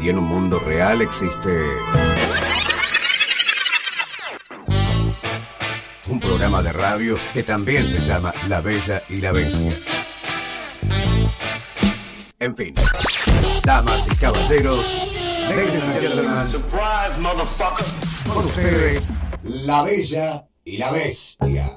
Y en un mundo real existe... Un programa de radio que también se llama La Bella y la Bestia. En fin. Damas y caballeros, ladies and gentlemen, surprise, motherfucker. Con ustedes, La Bella y la Bestia.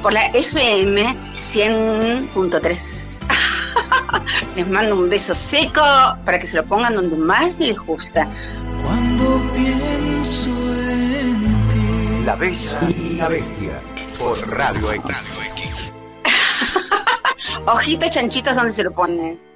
por la FM 100.3. les mando un beso seco para que se lo pongan donde más les gusta. Cuando pienso en ti. La Bella y la Bestia por Radio X. Ojitos chanchitos donde se lo ponen.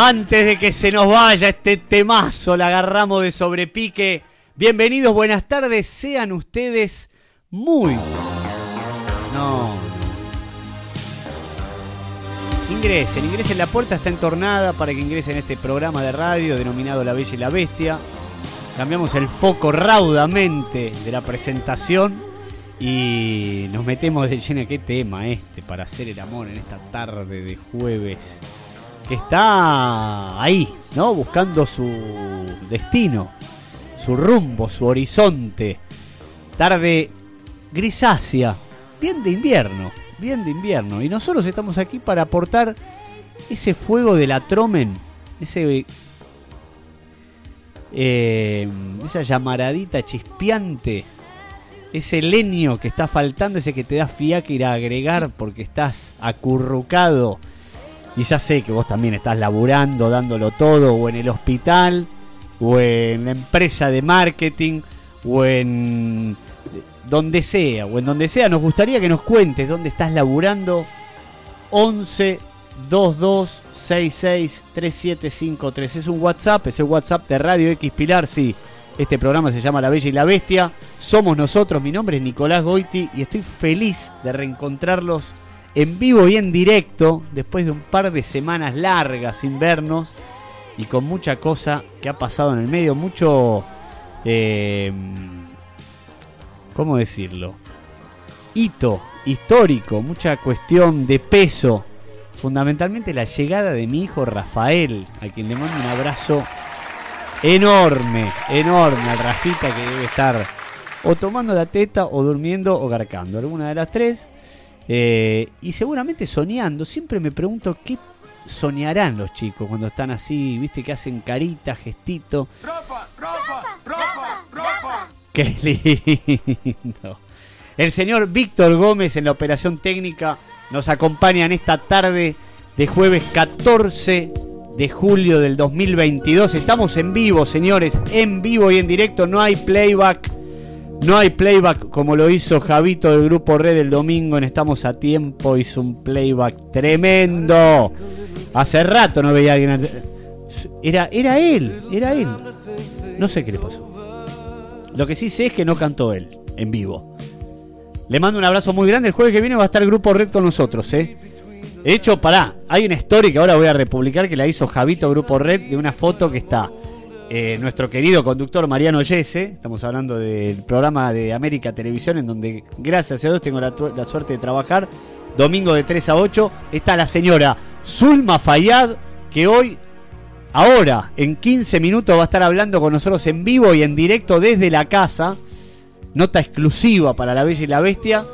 Antes de que se nos vaya este temazo, la agarramos de sobrepique. Bienvenidos, buenas tardes, sean ustedes muy... No. Ingresen, ingresen, la puerta está entornada para que ingresen este programa de radio denominado La Bella y la Bestia. Cambiamos el foco raudamente de la presentación y nos metemos de lleno. ¿Qué tema este para hacer el amor en esta tarde de jueves? Que está ahí, ¿no? Buscando su destino, su rumbo, su horizonte. Tarde grisácea, bien de invierno, bien de invierno. Y nosotros estamos aquí para aportar ese fuego de la tromen, ese eh, esa llamaradita chispeante, ese leño que está faltando, ese que te da fiaca ir a agregar porque estás acurrucado. Y ya sé que vos también estás laburando, dándolo todo, o en el hospital, o en la empresa de marketing, o en donde sea, o en donde sea. Nos gustaría que nos cuentes dónde estás laburando. 11 22 66 3753. Es un WhatsApp, es el WhatsApp de Radio X Pilar, sí. Este programa se llama La Bella y la Bestia. Somos nosotros, mi nombre es Nicolás Goiti y estoy feliz de reencontrarlos en vivo y en directo después de un par de semanas largas sin vernos y con mucha cosa que ha pasado en el medio, mucho... eh, ¿Cómo decirlo? Hito histórico, mucha cuestión de peso. Fundamentalmente la llegada de mi hijo Rafael, a quien le mando un abrazo enorme, enorme al Rafita que debe estar o tomando la teta o durmiendo o garcando, alguna de las tres. Eh, y seguramente soñando. Siempre me pregunto qué soñarán los chicos cuando están así, viste que hacen caritas, gestito. Rafa, Rafa, Rafa, Rafa. Qué lindo. El señor Víctor Gómez en la operación técnica nos acompaña en esta tarde de jueves 14 de julio del 2022. Estamos en vivo, señores, en vivo y en directo. No hay playback. No hay playback como lo hizo Javito del grupo Red el domingo en Estamos a Tiempo. Hizo un playback tremendo. Hace rato no veía a alguien. Era, era él, era él. No sé qué le pasó. Lo que sí sé es que no cantó él en vivo. Le mando un abrazo muy grande. El jueves que viene va a estar el grupo Red con nosotros, ¿eh? De hecho, pará, hay una story que ahora voy a republicar que la hizo Javito Grupo Red de una foto que está eh, nuestro querido conductor Mariano Yese. Estamos hablando del programa de América Televisión, en donde, gracias a Dios, tengo la, la suerte de trabajar. Domingo de 3 a 8. Está la señora Zulma Fayad, que hoy Ahora, en 15 minutos va a estar hablando con nosotros en vivo y en directo desde la casa. Nota exclusiva para la Bella y la Bestia.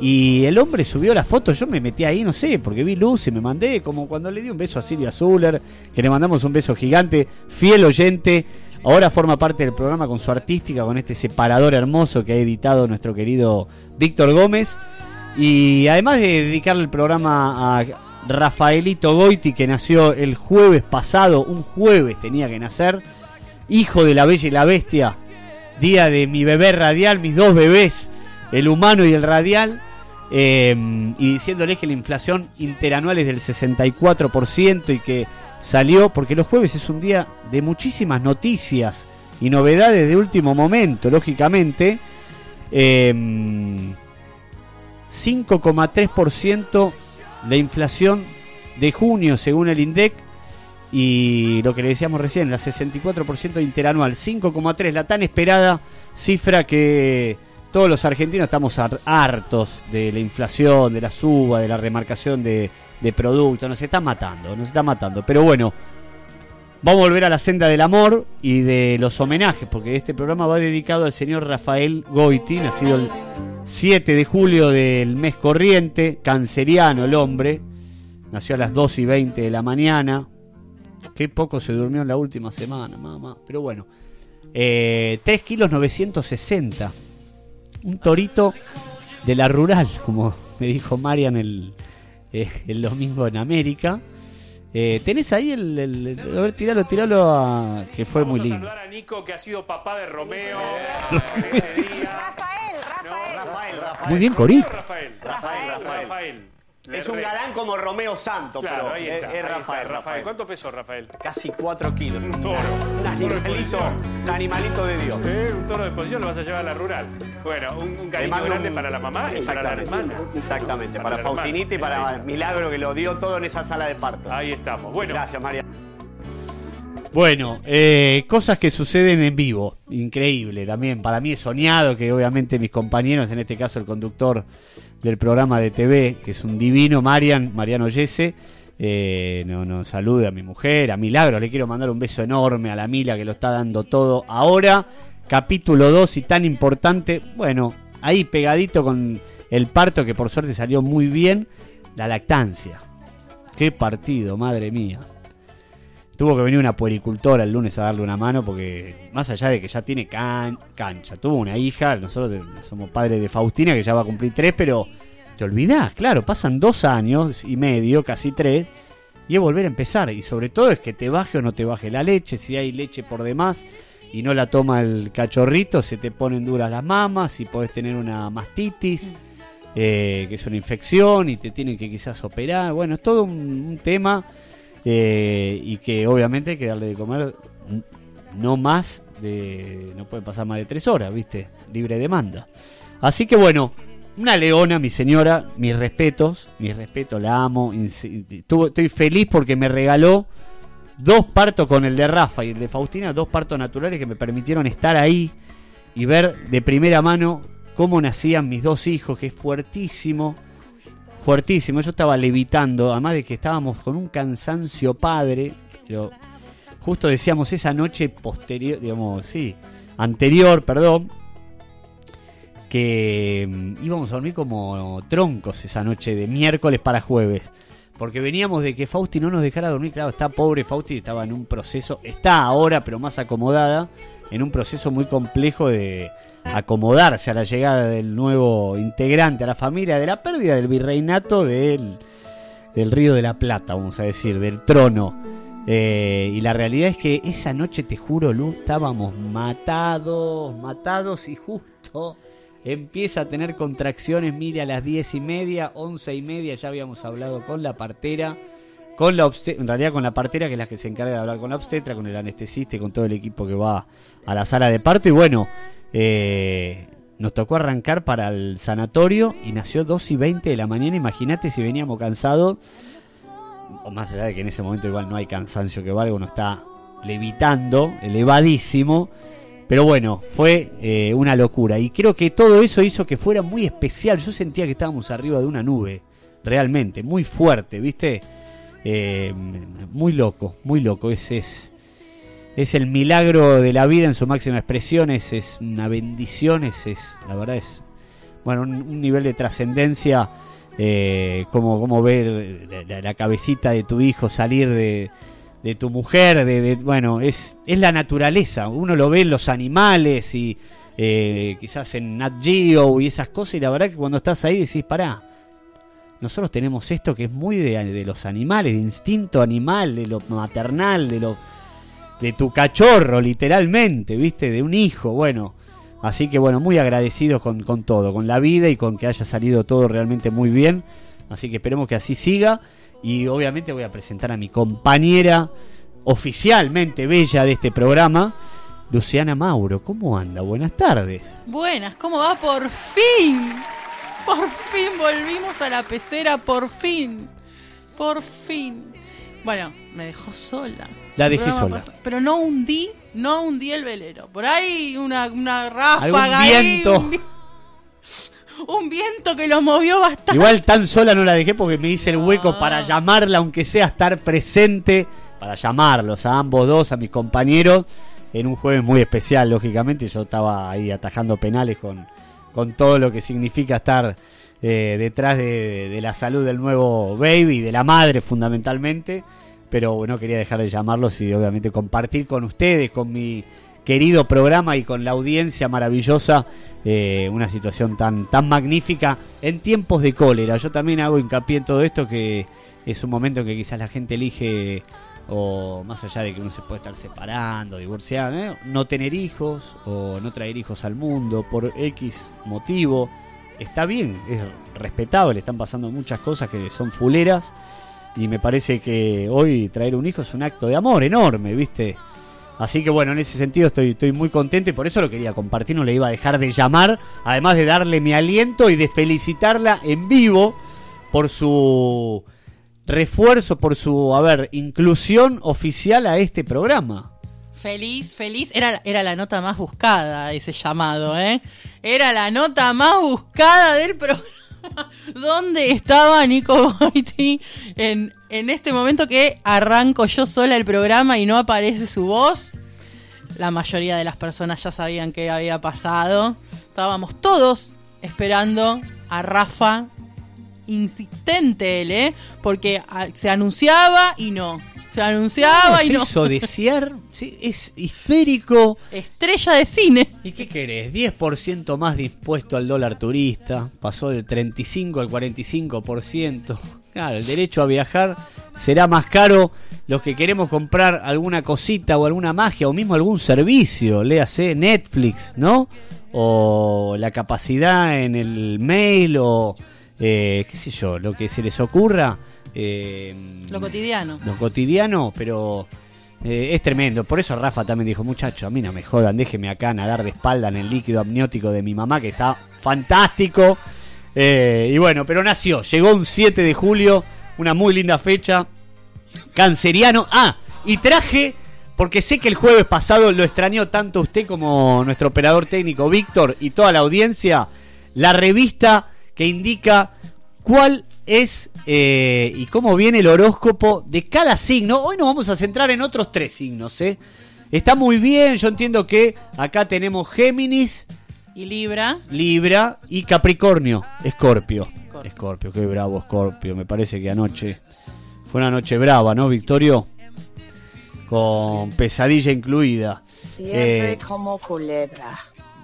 Y el hombre subió la foto, yo me metí ahí, no sé, porque vi luz y me mandé, como cuando le di un beso a Silvia Zuller, que le mandamos un beso gigante, fiel oyente. Ahora forma parte del programa con su artística, con este separador hermoso que ha editado nuestro querido Víctor Gómez. Y además de dedicarle el programa a Rafaelito Goiti, que nació el jueves pasado, un jueves tenía que nacer, hijo de la Bella y la Bestia, día de mi bebé radial, mis dos bebés, el humano y el radial, eh, y diciéndoles que la inflación interanual es del 64% y que salió, porque los jueves es un día de muchísimas noticias y novedades de último momento, lógicamente. Eh, 5,3% la inflación de junio según el INDEC y lo que le decíamos recién, la 64% interanual, 5,3, la tan esperada cifra que todos los argentinos estamos har- hartos de la inflación, de la suba, de la remarcación de, de productos, nos está matando, nos está matando. Pero bueno, vamos a volver a la senda del amor y de los homenajes, porque este programa va dedicado al señor Rafael Goiti, nacido el 7 de julio del mes corriente, canceriano el hombre, nació a las 2 y 20 de la mañana. Qué poco se durmió en la última semana, mamá. Pero bueno, eh, 3 kilos 960. Un torito de la rural, como me dijo Marian el, eh, el domingo en América. Eh, ¿Tenés ahí el, el- el- A ver, tiralo, tiralo a... Que fue Vamos muy a lindo. saludar a Nico, que ha sido papá de Romeo en este día. Rafael, Rafael. Rafael, Rafael. Muy bien, Corito. Rafael. Rafael, Rafael. Rafael. Le Es un re- galán como Romeo Santo, Claro, pero ahí es, está. es ahí está, Rafael, Rafael. ¿Cuánto pesó Rafael? Casi 4 kilos. Un toro. Un Un toro de animalito, un animalito de Dios. ¿Eh? Un toro de posición lo vas a llevar a la rural. Bueno, un, un cariño grande un- para la mamá y para la Exactamente. hermana. Exactamente, Para para. Faustinita y para. Milagro que lo dio todo en esa sala de parto. Ahí estamos. Bueno, Gracias, María. Bueno, eh, cosas que suceden en vivo. Increíble también. Para mí es soñado que obviamente mis compañeros, en este caso el conductor del programa de TV, que es un divino, Marian, Mariano Yese, eh, no, no, salude a mi mujer, a Milagro. Le quiero mandar un beso enorme a la Mila que lo está dando todo ahora. Capítulo 2 y tan importante. Bueno, ahí pegadito con el parto que por suerte salió muy bien. La lactancia. Qué partido, madre mía. Tuvo que venir una puericultora el lunes a darle una mano porque más allá de que ya tiene can- cancha, tuvo una hija, nosotros somos padres de Faustina que ya va a cumplir tres, pero te olvidás, claro, pasan dos años y medio, casi tres, y es volver a empezar. Y sobre todo es que te baje o no te baje la leche, si hay leche por demás y no la toma el cachorrito, se te ponen duras las mamas y podés tener una mastitis. eh, que es una infección y te tienen que quizás operar. Bueno, es todo un tema eh, y que obviamente hay que darle de comer no más de. no puede pasar más de tres horas, ¿viste? Libre demanda. Así que bueno, una leona, mi señora, mis respetos, mis respetos, la amo. Estoy feliz porque me regaló dos partos con el de Rafa y el de Faustina, dos partos naturales que me permitieron estar ahí y ver de primera mano cómo nacían mis dos hijos, que es fuertísimo, fuertísimo. Yo estaba levitando, además de que estábamos con un cansancio padre, pero justo decíamos esa noche posterior, digamos, sí, anterior, perdón, que mm, íbamos a dormir como troncos esa noche de miércoles para jueves. Porque veníamos de que Fausti no nos dejara dormir. Claro, está pobre Fausti, estaba en un proceso, está ahora, pero más acomodada, en un proceso muy complejo de acomodarse a la llegada del nuevo integrante a la familia, de la pérdida del virreinato del, Río de la Plata, vamos a decir, del trono. Eh, y la realidad es que esa noche, te juro, Lu, estábamos matados, matados y justo empieza a tener contracciones, mire, a las diez y media, once y media, ya habíamos hablado con la partera, con la en realidad con la partera, que es la que se encarga de hablar con la obstetra, con el anestesista y con todo el equipo que va a la sala de parto. Y bueno, eh, nos tocó arrancar para el sanatorio y nació 2 y 20 de la mañana. Imagínate si veníamos cansados, o más allá de que en ese momento igual no hay cansancio que valga, uno está levitando, elevadísimo. Pero bueno, fue eh, una locura. Y creo que todo eso hizo que fuera muy especial. Yo sentía que estábamos arriba de una nube. Realmente, muy fuerte, ¿viste? Eh, muy loco, muy loco. Es, es, es el milagro de la vida en su máxima expresión. Es, es una bendición. Es, es, la verdad es, bueno, un, nivel de trascendencia. Eh, como, como ver la, cabecita de tu hijo salir de, de tu mujer, de, de- bueno, es, es la naturaleza. Uno lo ve en los animales y eh, quizás en Nat Geo y esas cosas, y la verdad que cuando estás ahí decís, pará, nosotros tenemos esto que es muy de, los animales, de instinto animal, de lo maternal, de lo de tu cachorro, literalmente, ¿viste? De un hijo, bueno. Así que bueno, muy agradecidos con, con todo, con la vida y con que haya salido todo realmente muy bien. Así que esperemos que así siga. Y obviamente voy a presentar a mi compañera oficialmente bella de este programa, Luciana Mauro. ¿Cómo anda? Buenas tardes. Buenas, ¿cómo va? Por fin. Por fin volvimos a la pecera, por fin. Por fin. Bueno, me dejó sola. La dejé sola. pasó- Pero no hundí, no hundí el velero. Por ahí una, una ráfaga. Algún ahí, viento. un, vi- un viento que lo movió bastante. Igual tan sola no la dejé porque me hice el hueco para llamarla, aunque sea estar presente, para llamarlos a ambos dos, a mis compañeros, en un jueves muy especial, lógicamente. Yo estaba ahí atajando penales con, con todo lo que significa estar eh, detrás de, la salud del nuevo baby, de la madre fundamentalmente. Pero no quería dejar de llamarlos y obviamente compartir con ustedes, con mi querido programa y con la audiencia maravillosa eh, una situación tan, tan magnífica en tiempos de cólera. Yo también hago hincapié en todo esto que es un momento en que quizás la gente elige o más allá de que uno se puede estar separando, divorciando, ¿eh? no tener hijos o no traer hijos al mundo por X motivo. Está bien, es respetable, están pasando muchas cosas que son fuleras y me parece que hoy traer un hijo es un acto de amor enorme, ¿viste? Así que bueno, en ese sentido estoy, estoy muy contento y por eso lo quería compartir, no le iba a dejar de llamar, además de darle mi aliento y de felicitarla en vivo por su refuerzo, por su, a inclusión oficial a este programa. Feliz, feliz. Era, era la nota más buscada ese llamado, ¿eh? Era la nota más buscada del programa. ¿Dónde estaba Nico Boiti en, en este momento que arranco yo sola el programa y no aparece su voz? La mayoría de las personas ya sabían qué había pasado. Estábamos todos esperando a Rafa. Insistente él, ¿eh? Porque ah, se anunciaba y no. Se anunciaba y no. hizo desear, sí, es histérico. Estrella de cine. ¿Y qué querés? 10% más dispuesto al dólar turista, pasó del 35 al 45%. Claro, el derecho a viajar será más caro. Los que queremos comprar alguna cosita o alguna magia o mismo algún servicio, léase Netflix, ¿no? O la capacidad en el mail o eh, qué sé yo, lo que se les ocurra. eh, Lo cotidiano. lo cotidiano, pero eh, es tremendo. Por eso Rafa también dijo, muchacho, a mí no me jodan, déjeme acá nadar de espalda en el líquido amniótico de mi mamá, que está fantástico. Eh, y bueno, pero nació, llegó un 7 de julio, una muy linda fecha, canceriano. Ah, y traje, porque sé que el jueves pasado lo extrañó tanto usted como nuestro operador técnico Víctor y toda la audiencia, la revista que indica cuál es eh, y cómo viene el horóscopo de cada signo. Hoy nos vamos a centrar en otros tres signos, ¿eh? Está muy bien, yo entiendo que acá tenemos Géminis, Y Libra. Libra y Capricornio, Escorpio. Escorpio, qué bravo Escorpio. Me parece que anoche fue una noche brava, ¿no, Victorio? Con pesadilla incluida. Siempre Eh, como culebra.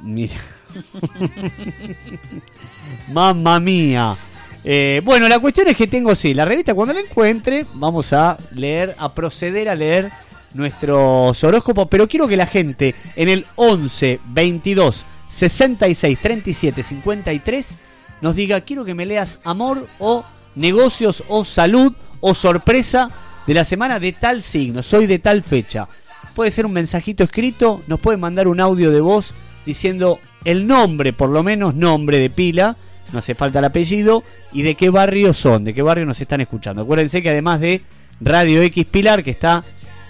Mira. Mamma mía. Eh, bueno, la cuestión es que tengo, sí, la revista cuando la encuentre, vamos a leer, a proceder a leer nuestros horóscopos, pero quiero que la gente en el 11 22 66 37 53 nos diga, quiero que me leas amor o negocios o salud o sorpresa de la semana de tal signo, soy de tal fecha. Puede ser un mensajito escrito, nos puede mandar un audio de voz diciendo el nombre, por lo menos nombre de pila, no hace falta el apellido, y de qué barrio son, de qué barrio nos están escuchando. Acuérdense que además de Radio X Pilar, que está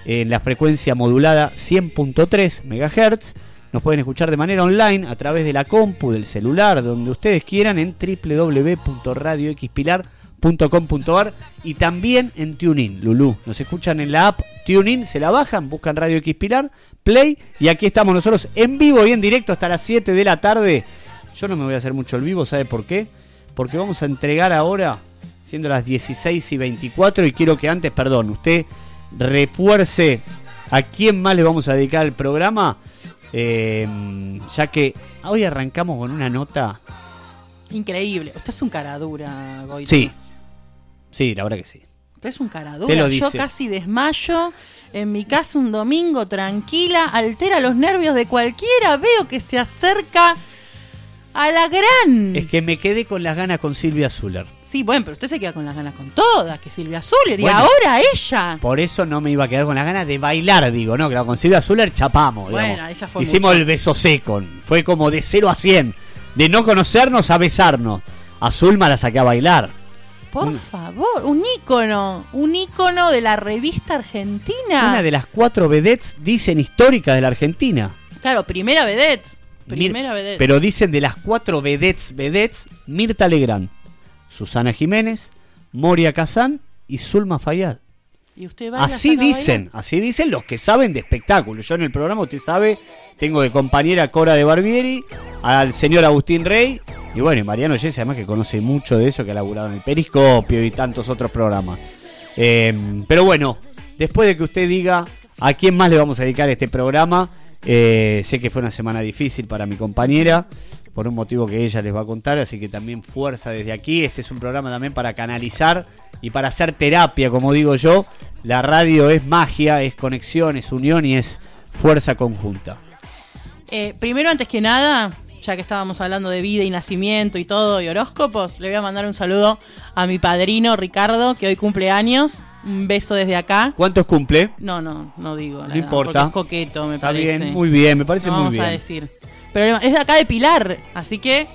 en la frecuencia modulada 100.3 MHz, nos pueden escuchar de manera online a través de la compu, del celular, donde ustedes quieran, en www.radioxpilar.com.ar y también en TuneIn, Lulú. Nos escuchan en la app TuneIn, se la bajan, buscan Radio X Pilar, Play, y aquí estamos nosotros en vivo y en directo hasta las 7 de la tarde. Yo no me voy a hacer mucho el vivo, ¿sabe por qué? Porque vamos a entregar ahora, siendo las 16 y 24, y quiero que antes, perdón, usted refuerce a quién más le vamos a dedicar el programa, eh, ya que hoy arrancamos con una nota. Increíble. Usted es un caradura, Goito. Sí, sí, la verdad que sí. Usted es un caradura. lo Yo dice. casi desmayo. En mi casa un domingo tranquila. Altera los nervios de cualquiera. Veo que se acerca a la gran. Es que me quedé con las ganas con Silvia Zuller. Sí, bueno, pero usted se queda con las ganas con todas. Que Silvia Zuller. Bueno. Y ahora ella. Por eso no me iba a quedar con las ganas de bailar, digo, ¿no? Que con Silvia Zuller chapamos. Bueno, digamos. ella fue Hicimos mucho. el beso seco. Fue como de 0 a 100. De no conocernos a besarnos. A Zulma la saqué a bailar. Por favor, un ícono. Un ícono de la revista argentina. Una de las cuatro vedettes, dicen, históricas de la Argentina. Claro, primera vedette. Mir- Primera vedette. Pero dicen de las cuatro vedettes, vedettes, Mirta Legrand, Susana Jiménez, Moria Kazán y Zulma Fayad. Y usted va Así dicen, bailar. así dicen los que saben de espectáculo. Yo en el programa, usted sabe, tengo de compañera Cora de Barbieri, al señor Agustín Rey, y bueno, y Mariano Jesse, además que conoce mucho de eso, que ha laburado en el Periscopio y tantos otros programas. Eh, pero bueno, después de que usted diga a quién más le vamos a dedicar este programa, eh, sé que fue una semana difícil para mi compañera, por un motivo que ella les va a contar, así que también fuerza desde aquí. Este es un programa también para canalizar y para hacer terapia, como digo yo. La radio es magia, es conexión, es unión y es fuerza conjunta. Eh, primero, antes que nada, ya que estábamos hablando de vida y nacimiento y todo, y horóscopos, le voy a mandar un saludo a mi padrino Ricardo, que hoy cumple años. Un beso desde acá. ¿Cuántos cumple? No, no, no digo. la No importa. Es coqueto, me Está parece. bien, muy bien, me parece No muy vamos bien. a decir. Pero es de acá de Pilar, así que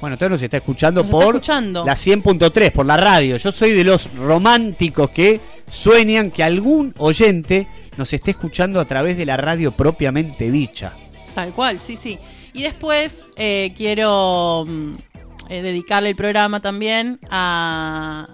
Bueno, entonces nos está escuchando Nos está por escuchando. la 100.3, por la radio. Yo soy de los románticos que sueñan que algún oyente nos esté escuchando a través de la radio propiamente dicha. Tal cual, sí, sí. Y después eh, quiero mm, eh, dedicarle el programa también a,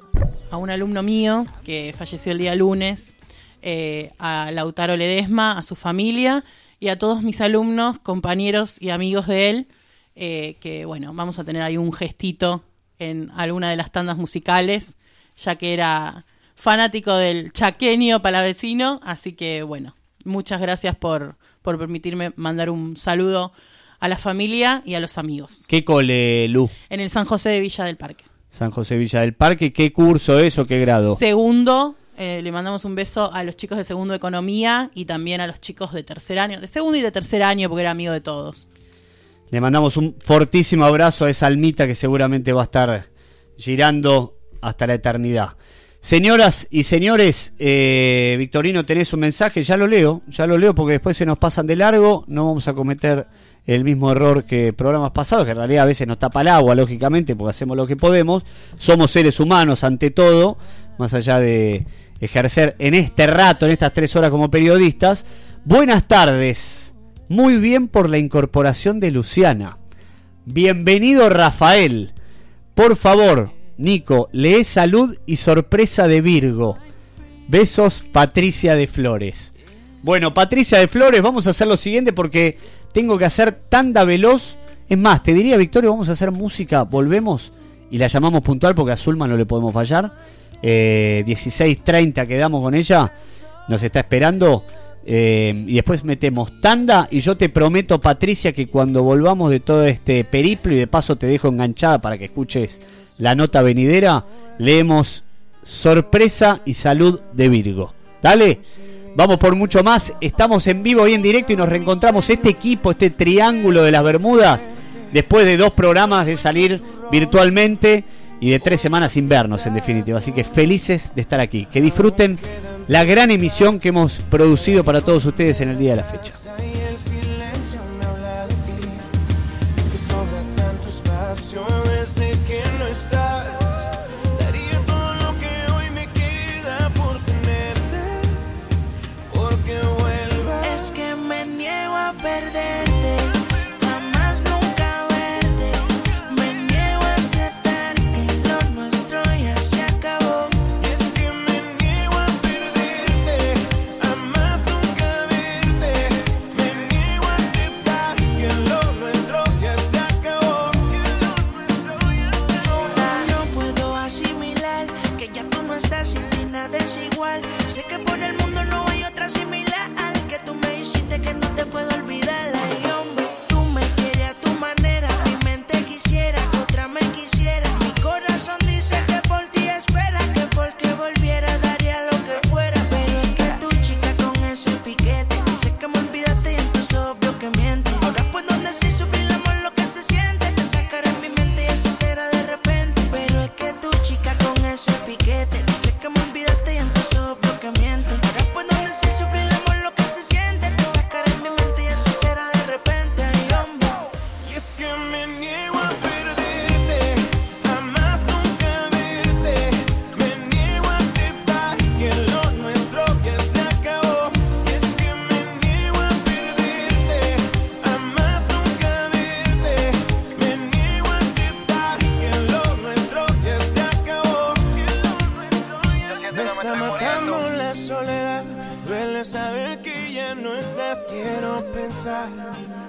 a un alumno mío que falleció el día lunes, eh, a Lautaro Ledesma, a su familia y a todos mis alumnos, compañeros y amigos de él, eh, que bueno, vamos a tener ahí un gestito en alguna de las tandas musicales, ya que era fanático del chaqueño palavecino, así que bueno, muchas gracias por, por permitirme mandar un saludo a la familia y a los amigos. ¿Qué cole, Lu? En el San José de Villa del Parque. San José Villa del Parque, ¿qué curso es o qué grado? Segundo, eh, le mandamos un beso a los chicos de segundo de economía y también a los chicos de tercer año, de segundo y de tercer año, porque era amigo de todos. Le mandamos un fortísimo abrazo a esa almita que seguramente va a estar girando hasta la eternidad. Señoras y señores, eh, Victorino, tenés un mensaje, ya lo leo, ya lo leo porque después se nos pasan de largo, no vamos a cometer el mismo error que programas pasados, que en realidad a veces nos tapa el agua, lógicamente, porque hacemos lo que podemos, somos seres humanos ante todo, más allá de ejercer en este rato, en estas tres horas como periodistas. Buenas tardes, muy bien por la incorporación de Luciana. Bienvenido Rafael. Por favor, Nico, lee salud y sorpresa de Virgo. Besos, Patricia de Flores. Bueno, Patricia de Flores, vamos a hacer lo siguiente porque tengo que hacer tanda veloz. Es más, te diría, Victorio, vamos a hacer música, volvemos y la llamamos puntual porque a Zulma no le podemos fallar. Eh, 16.30 quedamos con ella, nos está esperando. eh, y después metemos tanda y yo te prometo, Patricia, que cuando volvamos de todo este periplo y de paso te dejo enganchada para que escuches la nota venidera, leemos sorpresa y salud de Virgo. Dale, vamos por mucho más. Estamos en vivo y en directo y nos reencontramos este equipo, este triángulo de las Bermudas, después de dos programas de salir virtualmente y de tres semanas sin vernos, en definitiva. Así que felices de estar aquí. Que disfruten la gran emisión que hemos producido para todos ustedes en el día de la fecha.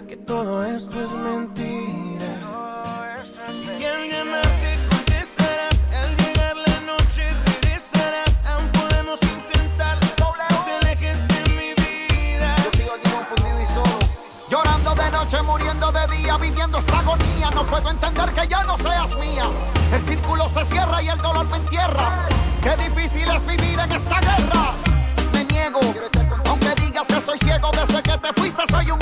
Que todo esto es mentira. Y al llamarte contestarás. Al llegar la noche regresarás. Aún podemos intentar. No te alejes de mi vida. Llorando de noche, muriendo de día, viviendo esta agonía. No puedo entender que ya no seas mía. El círculo se cierra y el dolor me entierra. Qué difícil es vivir en esta guerra. Me niego, estoy ciego desde que te fuiste, soy un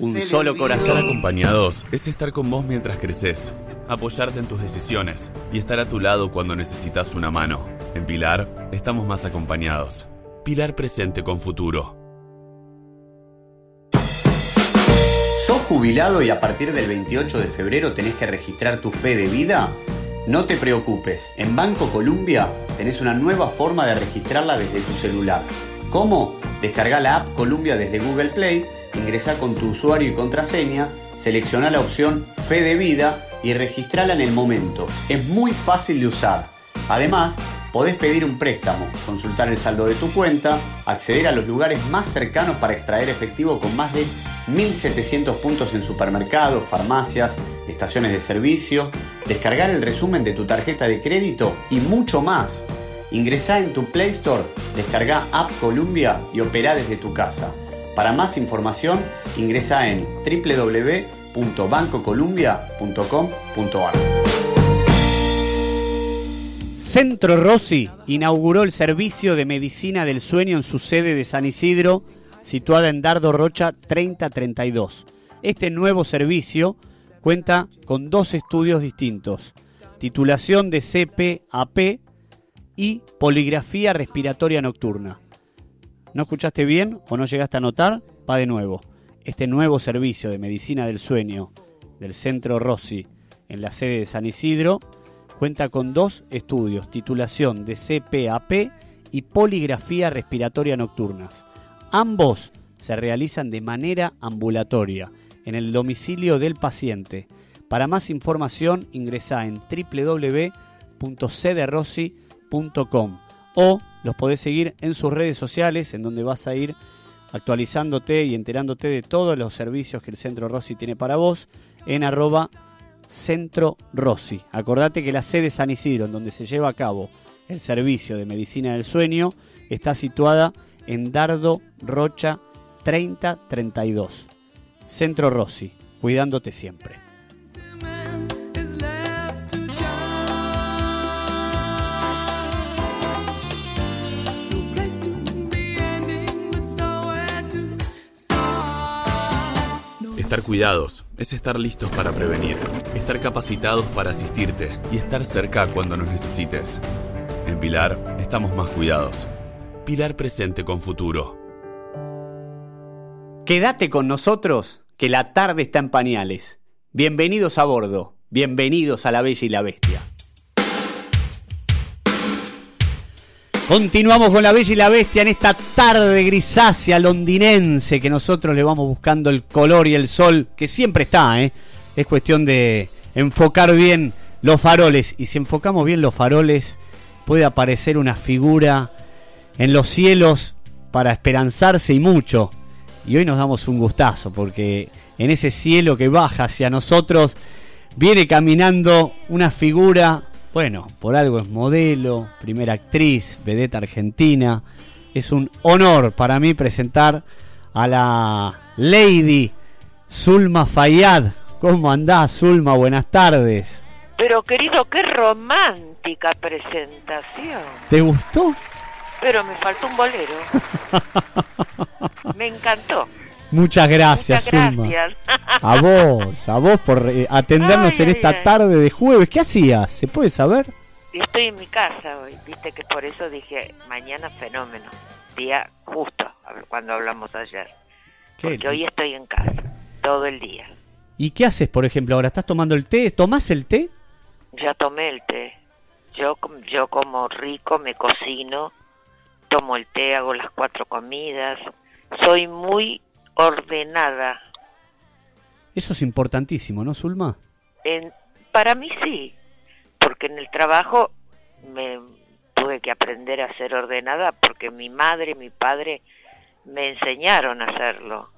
Un solo Estar corazón. acompañados es estar con vos mientras creces, apoyarte en tus decisiones y estar a tu lado cuando necesitas una mano. En Pilar estamos más acompañados. Pilar presente con futuro. ¿Sos jubilado y a partir del 28 de febrero tenés que registrar tu fe de vida? No te preocupes, en Banco Columbia tenés una nueva forma de registrarla desde tu celular. ¿Cómo? Descarga la app Columbia desde Google Play, ingresa con tu usuario y contraseña, selecciona la opción Fe de Vida y registrala en el momento. Es muy fácil de usar. Además, podés pedir un préstamo, consultar el saldo de tu cuenta, acceder a los lugares más cercanos para extraer efectivo con más de 1.700 puntos en supermercados, farmacias, estaciones de servicio, descargar el resumen de tu tarjeta de crédito y mucho más. Ingresá en tu Play Store, descarga App Columbia y operá desde tu casa. Para más información, ingresa en www.bancocolumbia.com.ar. Centro Rossi inauguró el servicio de medicina del sueño en su sede de San Isidro, situada en Dardo Rocha 3032. Este nuevo servicio cuenta con dos estudios distintos, titulación de CPAP y poligrafía respiratoria nocturna. ¿No escuchaste bien o no llegaste a notar? Va de nuevo. Este nuevo servicio de medicina del sueño del Centro Rossi en la sede de San Isidro cuenta con dos estudios, titulación de CPAP y poligrafía respiratoria nocturnas. Ambos se realizan de manera ambulatoria en el domicilio del paciente. Para más información ingresa en www.cederossi.com o los podés seguir en sus redes sociales en donde vas a ir actualizándote y enterándote de todos los servicios que el Centro Rossi tiene para vos en arroba Centro Rossi. Acordate que la sede San Isidro, en donde se lleva a cabo el servicio de medicina del sueño, está situada en Dardo Rocha 3032. Centro Rossi, cuidándote siempre. Estar cuidados es estar listos para prevenir, estar capacitados para asistirte y estar cerca cuando nos necesites. En Pilar estamos más cuidados. Pilar presente con futuro. Quédate con nosotros, que la tarde está en pañales. Bienvenidos a bordo, bienvenidos a la Bella y la Bestia. Continuamos con la Bella y la Bestia en esta tarde grisácea londinense que nosotros le vamos buscando el color y el sol, que siempre está, ¿eh? Es cuestión de enfocar bien los faroles. Y si enfocamos bien los faroles, puede aparecer una figura en los cielos para esperanzarse y mucho. Y hoy nos damos un gustazo porque en ese cielo que baja hacia nosotros viene caminando una figura, bueno, por algo es modelo, primera actriz, vedeta argentina. Es un honor para mí presentar a la Lady Zulma Fayad. ¿Cómo andás, Zulma? Buenas tardes. Pero querido, qué romántica presentación. ¿Te gustó? Pero me faltó un bolero. me encantó. Muchas gracias, Muchas Zulma. gracias. A vos, a vos por eh, atendernos Ay, en ay, esta ay. tarde de jueves. ¿Qué hacías? ¿Se puede saber? Estoy en mi casa hoy, viste que por eso dije mañana fenómeno. Día justo, cuando hablamos ayer. ¿Qué? Porque hoy estoy en casa, todo el día. ¿Y qué haces, por ejemplo, ahora? ¿Estás tomando el té? ¿Tomás el té? Ya tomé el té. Yo, yo como rico me cocino, tomo el té, hago las cuatro comidas. Soy muy ordenada. Eso es importantísimo, ¿no, Zulma? En, para mí sí, porque en el trabajo me tuve que aprender a ser ordenada porque mi madre y mi padre me enseñaron a hacerlo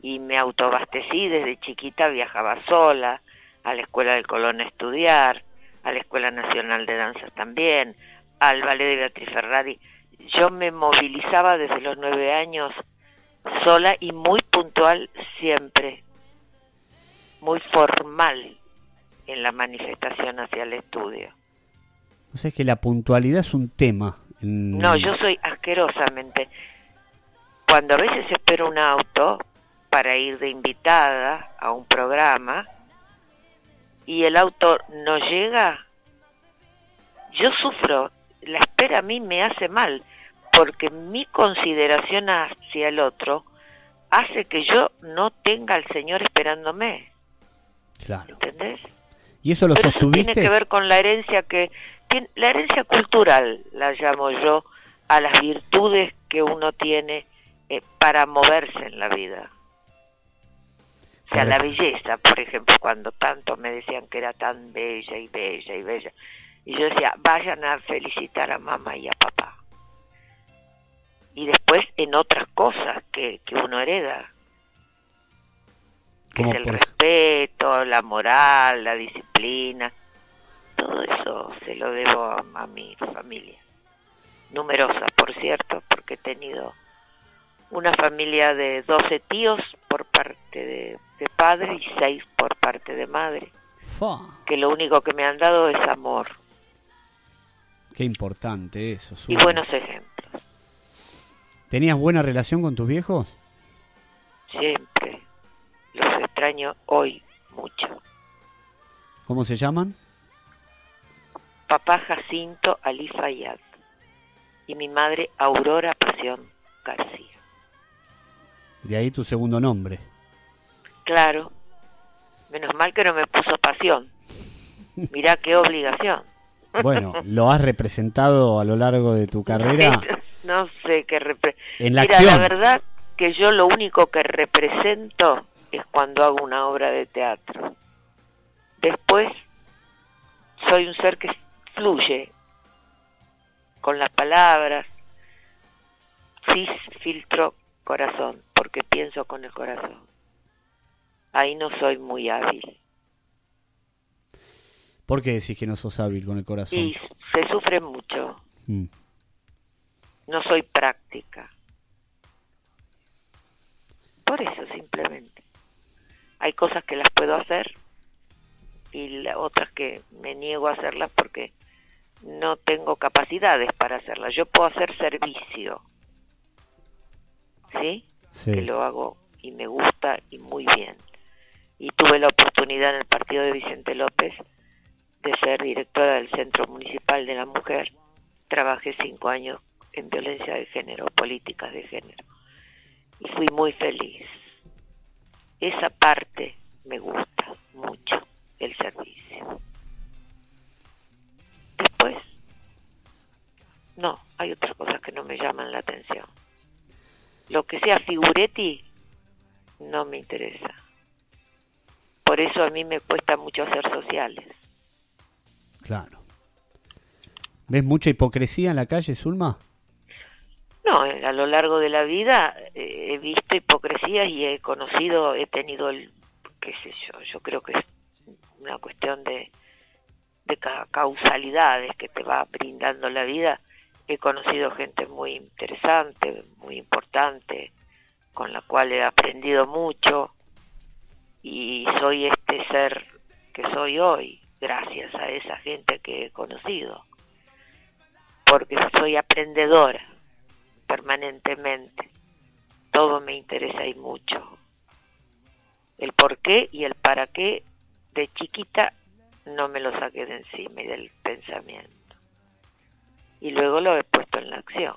y me autoabastecí desde chiquita, viajaba sola a la Escuela del Colón a estudiar, a la Escuela Nacional de Danzas también, al Ballet de Beatriz Ferrari. Yo me movilizaba desde los nueve años sola y muy puntual siempre, muy formal en la manifestación hacia el estudio. O sea, es que la puntualidad es un tema. en- No, yo soy asquerosamente. Cuando a veces espero un auto para ir de invitada a un programa y el auto no llega, yo sufro. La espera a mí me hace mal porque mi consideración hacia el otro hace que yo no tenga al Señor esperándome. Claro. ¿Entendés? ¿Y eso lo Pero eso sostuviste? tiene que ver con la herencia que tiene, la herencia cultural la llamo yo a las virtudes que uno tiene eh, para moverse en la vida. O sea, la belleza, por ejemplo, cuando tanto me decían que era tan bella y bella y bella. Y yo decía, vayan a felicitar a mamá y a papá. Y después en otras cosas que, que uno hereda. que es el por- respeto, la moral, la disciplina. Todo eso se lo debo a, a mi familia. Numerosa, por cierto, porque he tenido una familia de 12 tíos por parte de, de padre y 6 por parte de madre, que lo único que me han dado es amor qué importante eso. y buenos ejemplos. ¿Tenías buena relación con tus viejos? Siempre los extraño hoy mucho. ¿Cómo se llaman? Papá Jacinto Ali Fayad y mi madre Aurora Pasión García. De ahí tu segundo nombre. Claro, menos mal que no me puso pasión. Mirá qué obligación. Bueno, lo has representado a lo largo de tu carrera. No sé qué repre- En la Mira, acción. la verdad que yo lo único que represento es cuando hago una obra de teatro. Después soy un ser que fluye con las palabras. Sí filtro corazón, porque pienso con el corazón. Ahí no soy muy hábil. ¿Por qué decís que no sos hábil con el corazón? Y se sufre mucho. Mm. No soy práctica. Por eso simplemente. Hay cosas que las puedo hacer y la- otras que me niego a hacerlas porque no tengo capacidades para hacerlas. Yo puedo hacer servicio. ¿Sí? Sí. Que lo hago y me gusta y muy bien. Y tuve la oportunidad en el partido de Vicente López de ser directora del Centro Municipal de la Mujer. Trabajé cinco años en violencia de género, políticas de género. Y fui muy feliz. Esa parte me gusta mucho, el servicio. Después, no, hay otras cosas que no me llaman la atención. Lo que sea figuretti, no me interesa. Por eso a mí me cuesta mucho hacer sociales. Claro. ¿Ves mucha hipocresía en la calle, Zulma? No, a lo largo de la vida eh, he visto hipocresías y he conocido, he tenido el, qué sé yo, yo creo que es una cuestión de, de ca- causalidades que te va brindando la vida. He conocido gente muy interesante, muy importante, con la cual he aprendido mucho y soy este ser que soy hoy gracias a esa gente que he conocido, porque soy aprendedora permanentemente. Todo me interesa y mucho. El por qué y el para qué de chiquita no me lo saqué de encima y del pensamiento. Y luego lo he puesto en la acción.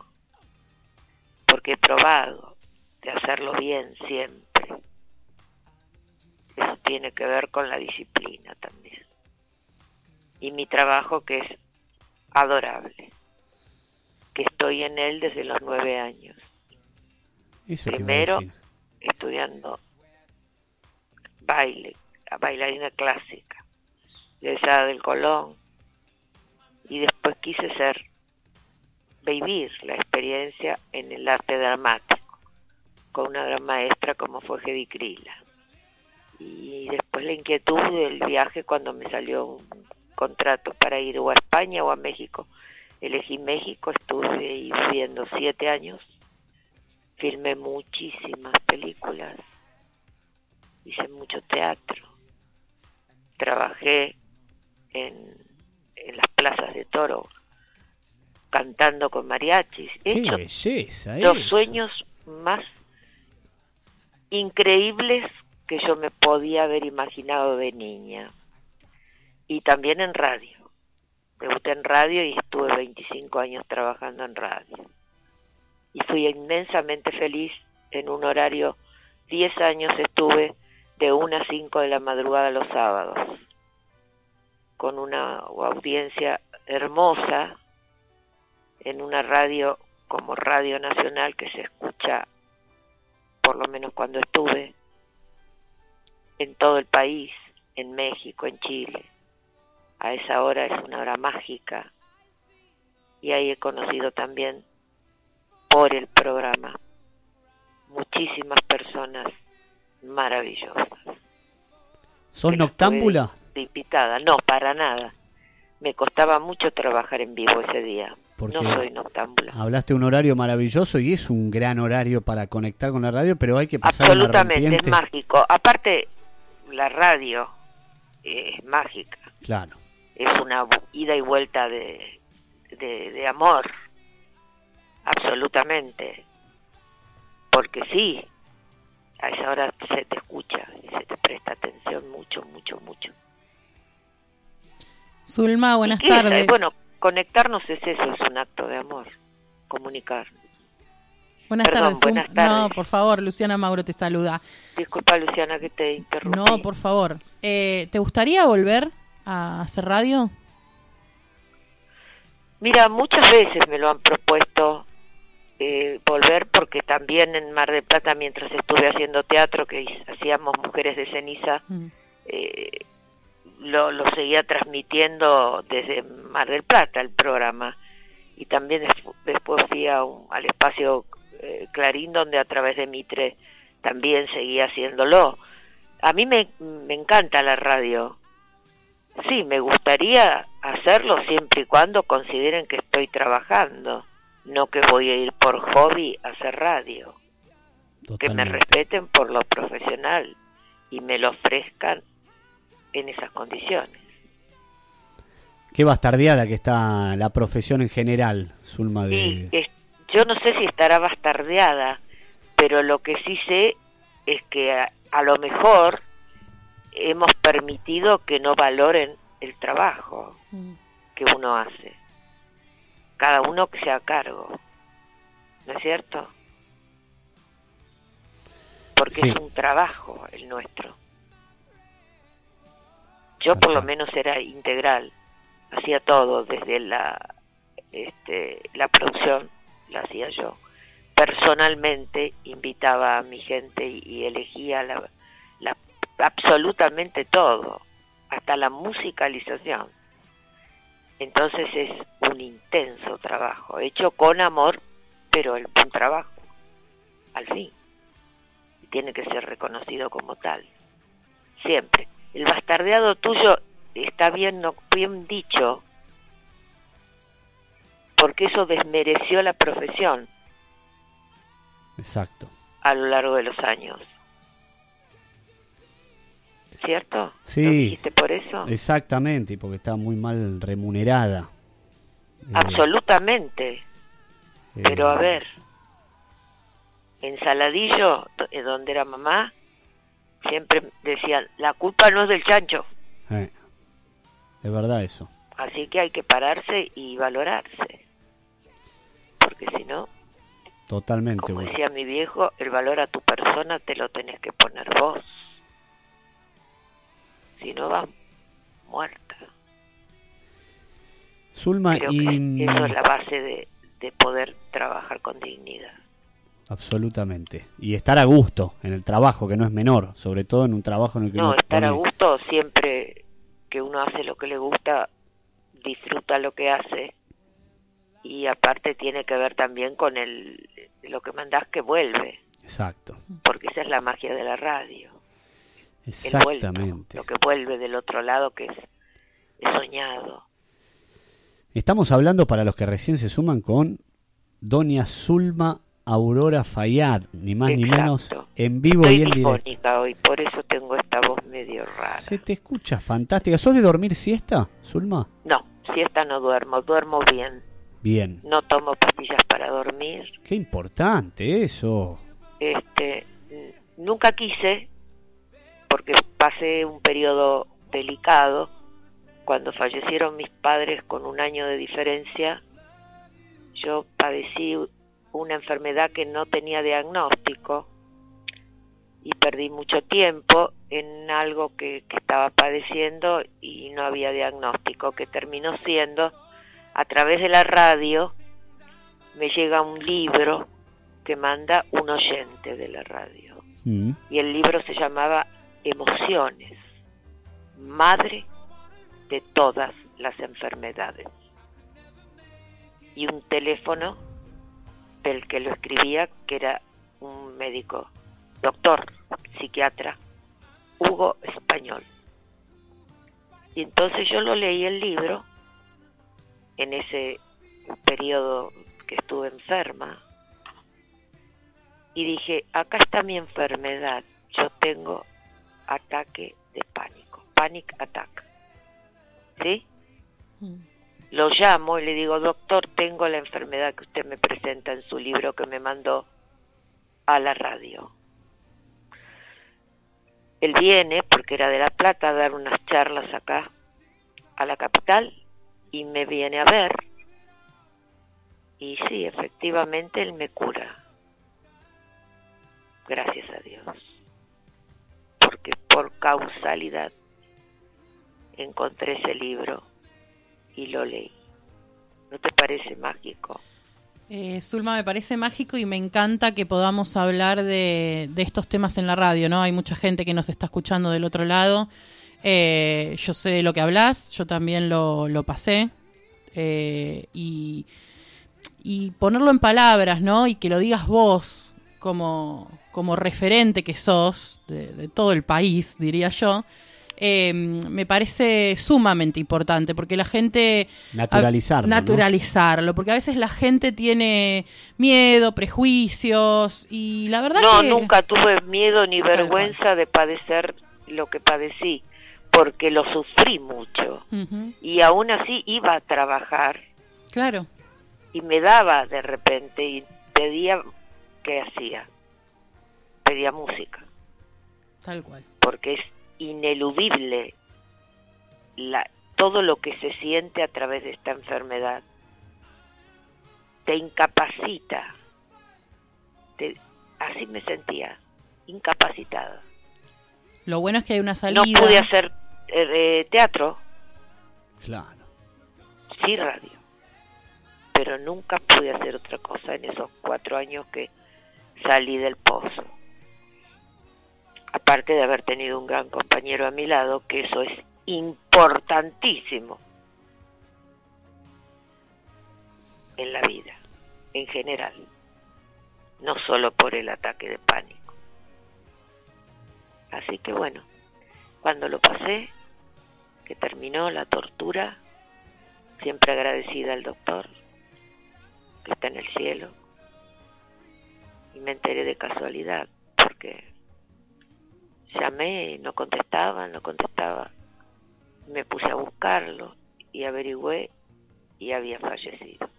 Porque he probado de hacerlo bien siempre. Eso tiene que ver con la disciplina también. Y mi trabajo que es adorable que estoy en él desde los nueve años. Eso Primero estudiando baile, bailarina clásica, de Sala del Colón, y después quise ser, vivir la experiencia en el arte dramático, con una gran maestra como fue Heidi Krila. Y después la inquietud del viaje cuando me salió un contrato para ir o a España o a México elegí México, estuve ahí viviendo siete años, filmé muchísimas películas, hice mucho teatro, trabajé en, en las plazas de toro cantando con mariachis, he ¡Qué hecho belleza! los sueños más increíbles que yo me podía haber imaginado de niña. Y también en radio. Debuté en radio y estuve 25 años trabajando en radio. Y fui inmensamente feliz en un horario, 10 años estuve de 1 a 5 de la madrugada los sábados, con una audiencia hermosa en una radio como Radio Nacional que se escucha, por lo menos cuando estuve, en todo el país, en México, en Chile. A esa hora es una hora mágica y ahí he conocido también por el programa muchísimas personas maravillosas. ¿Sos noctámbula? invitada. No, para nada. Me costaba mucho trabajar en vivo ese día. Porque no soy noctámbula. Hablaste un horario maravilloso y es un gran horario para conectar con la radio, pero hay que pasar Absolutamente, es mágico. Aparte, la radio es mágica. Claro. Es una ida y vuelta de, de, de amor. Absolutamente. Porque sí, a esa hora se te escucha y se te presta atención mucho, mucho, mucho. Zulma, buenas tardes. Bueno, conectarnos es eso, es un acto de amor. Comunicar. buenas perdón, tardes. Buenas tardes. No, por favor, Luciana Mauro te saluda. Disculpa, Luciana, que te interrumpí. No, por favor. Eh, ¿Te gustaría volver a hacer radio? Mira, muchas veces me lo han propuesto eh, volver porque también en Mar del Plata, mientras estuve haciendo teatro, que hacíamos Mujeres de Ceniza, eh, lo, lo seguía transmitiendo desde Mar del Plata el programa. Y también des- después fui a un- al espacio eh, Clarín, donde a través de Mitre también seguía haciéndolo. A mí me, me encanta la radio. Sí, me gustaría hacerlo siempre y cuando consideren que estoy trabajando, no que voy a ir por hobby a hacer radio. Que me respeten por lo profesional y me lo ofrezcan en esas condiciones. Qué bastardeada que está la profesión en general, Zulma de... Es- yo no sé si estará bastardeada, pero lo que sí sé es que a, a lo mejor hemos permitido que no valoren el trabajo que uno hace. Cada uno que sea a cargo. ¿No es cierto? Porque Sí. es un trabajo el nuestro. Yo por lo menos era integral, hacía todo, desde la, este, la producción, la hacía yo. Personalmente invitaba a mi gente y, y elegía la, la- absolutamente todo, hasta la musicalización. Entonces es un intenso trabajo, hecho con amor, pero el, un trabajo, al fin. Y tiene que ser reconocido como tal, siempre. El bastardeado tuyo está bien, no, bien dicho, porque eso desmereció la profesión Exacto. a lo largo de los años. ¿Cierto? ¿Lo Sí. dijiste por eso? Exactamente, y porque está muy mal remunerada. Eh, Absolutamente. eh, Pero a ver, en Saladillo, eh, donde era mamá, siempre decían, la culpa no es del chancho, eh, es verdad eso. así que hay que pararse y valorarse. Porque si no, Totalmente. como bueno. decía mi viejo, el valor a tu persona te lo tenés que poner vos. Si no, vas muerta. Zulma, Creo y... que eso es la base de, de poder trabajar con dignidad. Absolutamente. Y estar a gusto en el trabajo, que no es menor, sobre todo en un trabajo en el que No, uno estar a gusto siempre que uno hace lo que le gusta, disfruta lo que hace y aparte tiene que ver también con el lo que mandás que vuelve, Exacto. porque esa es la magia de la radio. El vuelto, Exactamente. lo que vuelve del otro lado que es, es soñado. Estamos hablando para los que recién se suman con Doña Zulma Aurora Fayad, ni más ni menos, en vivo Estoy y en directo. hoy, por eso tengo esta voz medio rara. Se te escucha fantástica. ¿Sos de dormir siesta, Zulma? No, siesta no duermo, duermo bien. Bien. No tomo pastillas para dormir. Qué importante eso. este nunca quise porque pasé un periodo delicado cuando fallecieron mis padres con un año de diferencia yo padecí una enfermedad que no tenía diagnóstico y perdí mucho tiempo en algo que, que estaba padeciendo y no había diagnóstico que terminó siendo a través de la radio me llega un libro que manda un oyente de la radio. Mm. Y el libro se llamaba Emociones, madre de todas las enfermedades. Y un teléfono del que lo escribía, que era un médico, doctor, psiquiatra, Hugo Español. Y entonces yo lo leí el libro en ese periodo que estuve enferma y dije, acá está mi enfermedad, yo tengo ataque de pánico, panic attack. ¿Sí? Lo llamo y le digo, doctor, tengo la enfermedad que usted me presenta en su libro que me mandó a la radio. Él viene, porque era de La Plata, a dar unas charlas acá, a la capital, y me viene a ver. Y sí, efectivamente, él me cura. Gracias a Dios. Por causalidad encontré ese libro y lo leí. ¿No te parece mágico? Eh, Zulma, me parece mágico y me encanta que podamos hablar de, de estos temas en la radio, ¿no? Hay mucha gente que nos está escuchando del otro lado. Eh, yo sé de lo que hablas, yo también lo, lo pasé. Eh, y, y ponerlo en palabras, ¿no? Y que lo digas vos como, como referente que sos de, de todo el país, diría yo. eh, me parece sumamente importante porque la gente Naturalizarlo, naturalizarlo porque a veces la gente tiene miedo prejuicios y la verdad No, que nunca tuve miedo ni vergüenza de padecer lo que padecí, porque lo sufrí mucho. Y aún así iba a trabajar claro y me daba de repente y pedía, ¿qué hacía? Pedía música, tal cual porque es ineludible la, todo lo que se siente a través de esta enfermedad. Te incapacita. Te- así me sentía, incapacitada. lo bueno es que hay una salida No pude hacer eh, eh, teatro, Claro. sí radio, pero nunca pude hacer otra cosa en esos cuatro años que salí del pozo. Aparte de haber tenido un gran compañero a mi lado, que eso es importantísimo en la vida, en general, no solo por el ataque de pánico. Así que bueno, cuando lo pasé, que terminó la tortura, siempre agradecida al doctor, que está en el cielo, y me enteré de casualidad, porque llamé y no contestaban, no contestaba. Me puse a buscarlo y averigüé y había fallecido.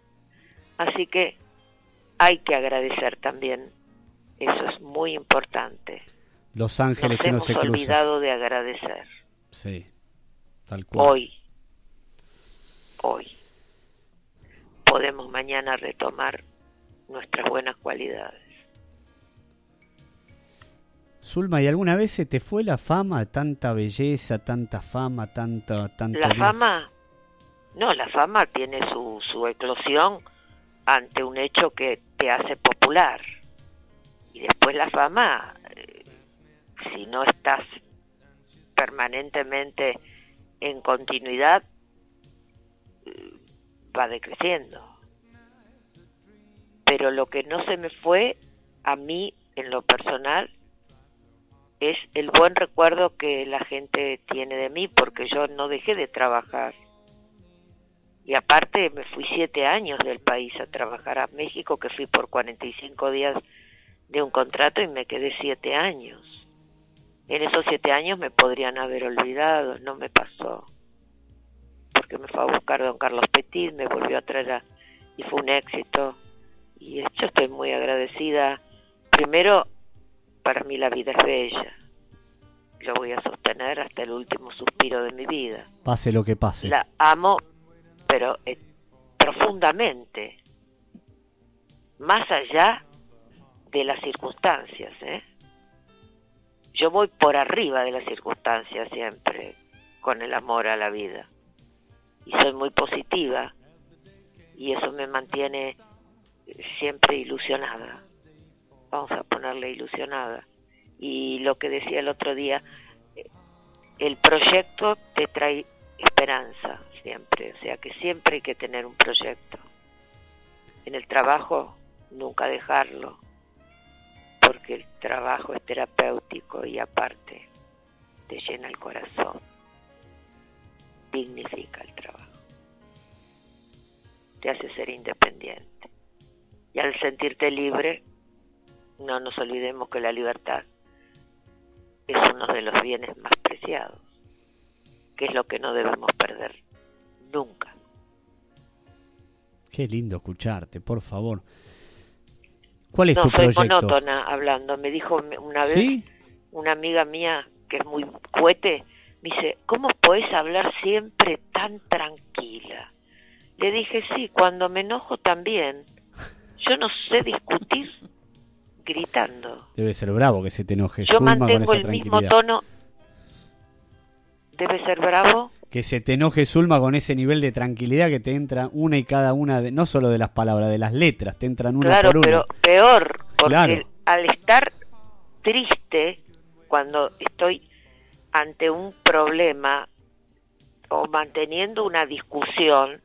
Así que hay que agradecer también, eso es muy importante. Los ángeles Nos que no hemos se cruzan. olvidado de agradecer. Sí. Tal cual. Hoy, hoy, podemos mañana retomar nuestras buenas cualidades. Zulma, ¿y alguna vez se te fue la fama, tanta belleza, tanta fama, tanto, tanto La fama, no, la fama tiene su, su eclosión ante un hecho que te hace popular. Y después la fama, eh, si no estás permanentemente en continuidad, eh, va decreciendo. Pero lo que no se me fue a mí en lo personal es el buen recuerdo que la gente tiene de mí porque yo no dejé de trabajar. Y aparte me fui siete años del país a trabajar a México, que fui por 45 días de un contrato y me quedé siete años. En esos siete años me podrían haber olvidado, no me pasó. Porque me fue a buscar don Carlos Petit, me volvió a traer y fue un éxito. Y yo estoy muy agradecida. Primero, para mí la vida es bella. Lo voy a sostener hasta el último suspiro de mi vida. Pase lo que pase. La amo, pero eh, profundamente. Más allá de las circunstancias, ¿eh? Yo voy por arriba de las circunstancias siempre, con el amor a la vida. Y soy muy positiva, y eso me mantiene siempre ilusionada. Vamos a ponerle ilusionada. Y lo que decía el otro día, eh, el proyecto te trae esperanza siempre, o sea que siempre hay que tener un proyecto. En el trabajo, nunca dejarlo, porque el trabajo es terapéutico y aparte te llena el corazón. dignifica el trabajo. Te hace ser independiente. Y al sentirte libre, no nos olvidemos que la libertad es uno de los bienes más preciados, que es lo que no debemos perder nunca. Qué lindo escucharte, por favor. ¿Cuál es no, tu soy proyecto? monótona hablando. Me dijo una vez ¿Sí? una amiga mía que es muy cohete, me dice, ¿cómo podés hablar siempre tan tranquila? Le dije, sí, cuando me enojo también. Yo no sé discutir gritando. Debe ser bravo que se te enoje Yo Zulma con mantengo esa el mismo tono. Debe ser bravo. Que se te enoje Zulma con ese nivel de tranquilidad que te entra una y cada una, de, no solo de las palabras, de las letras, te entran una claro, por una. pero peor, porque Claro. al estar triste, cuando estoy ante un problema o manteniendo una discusión,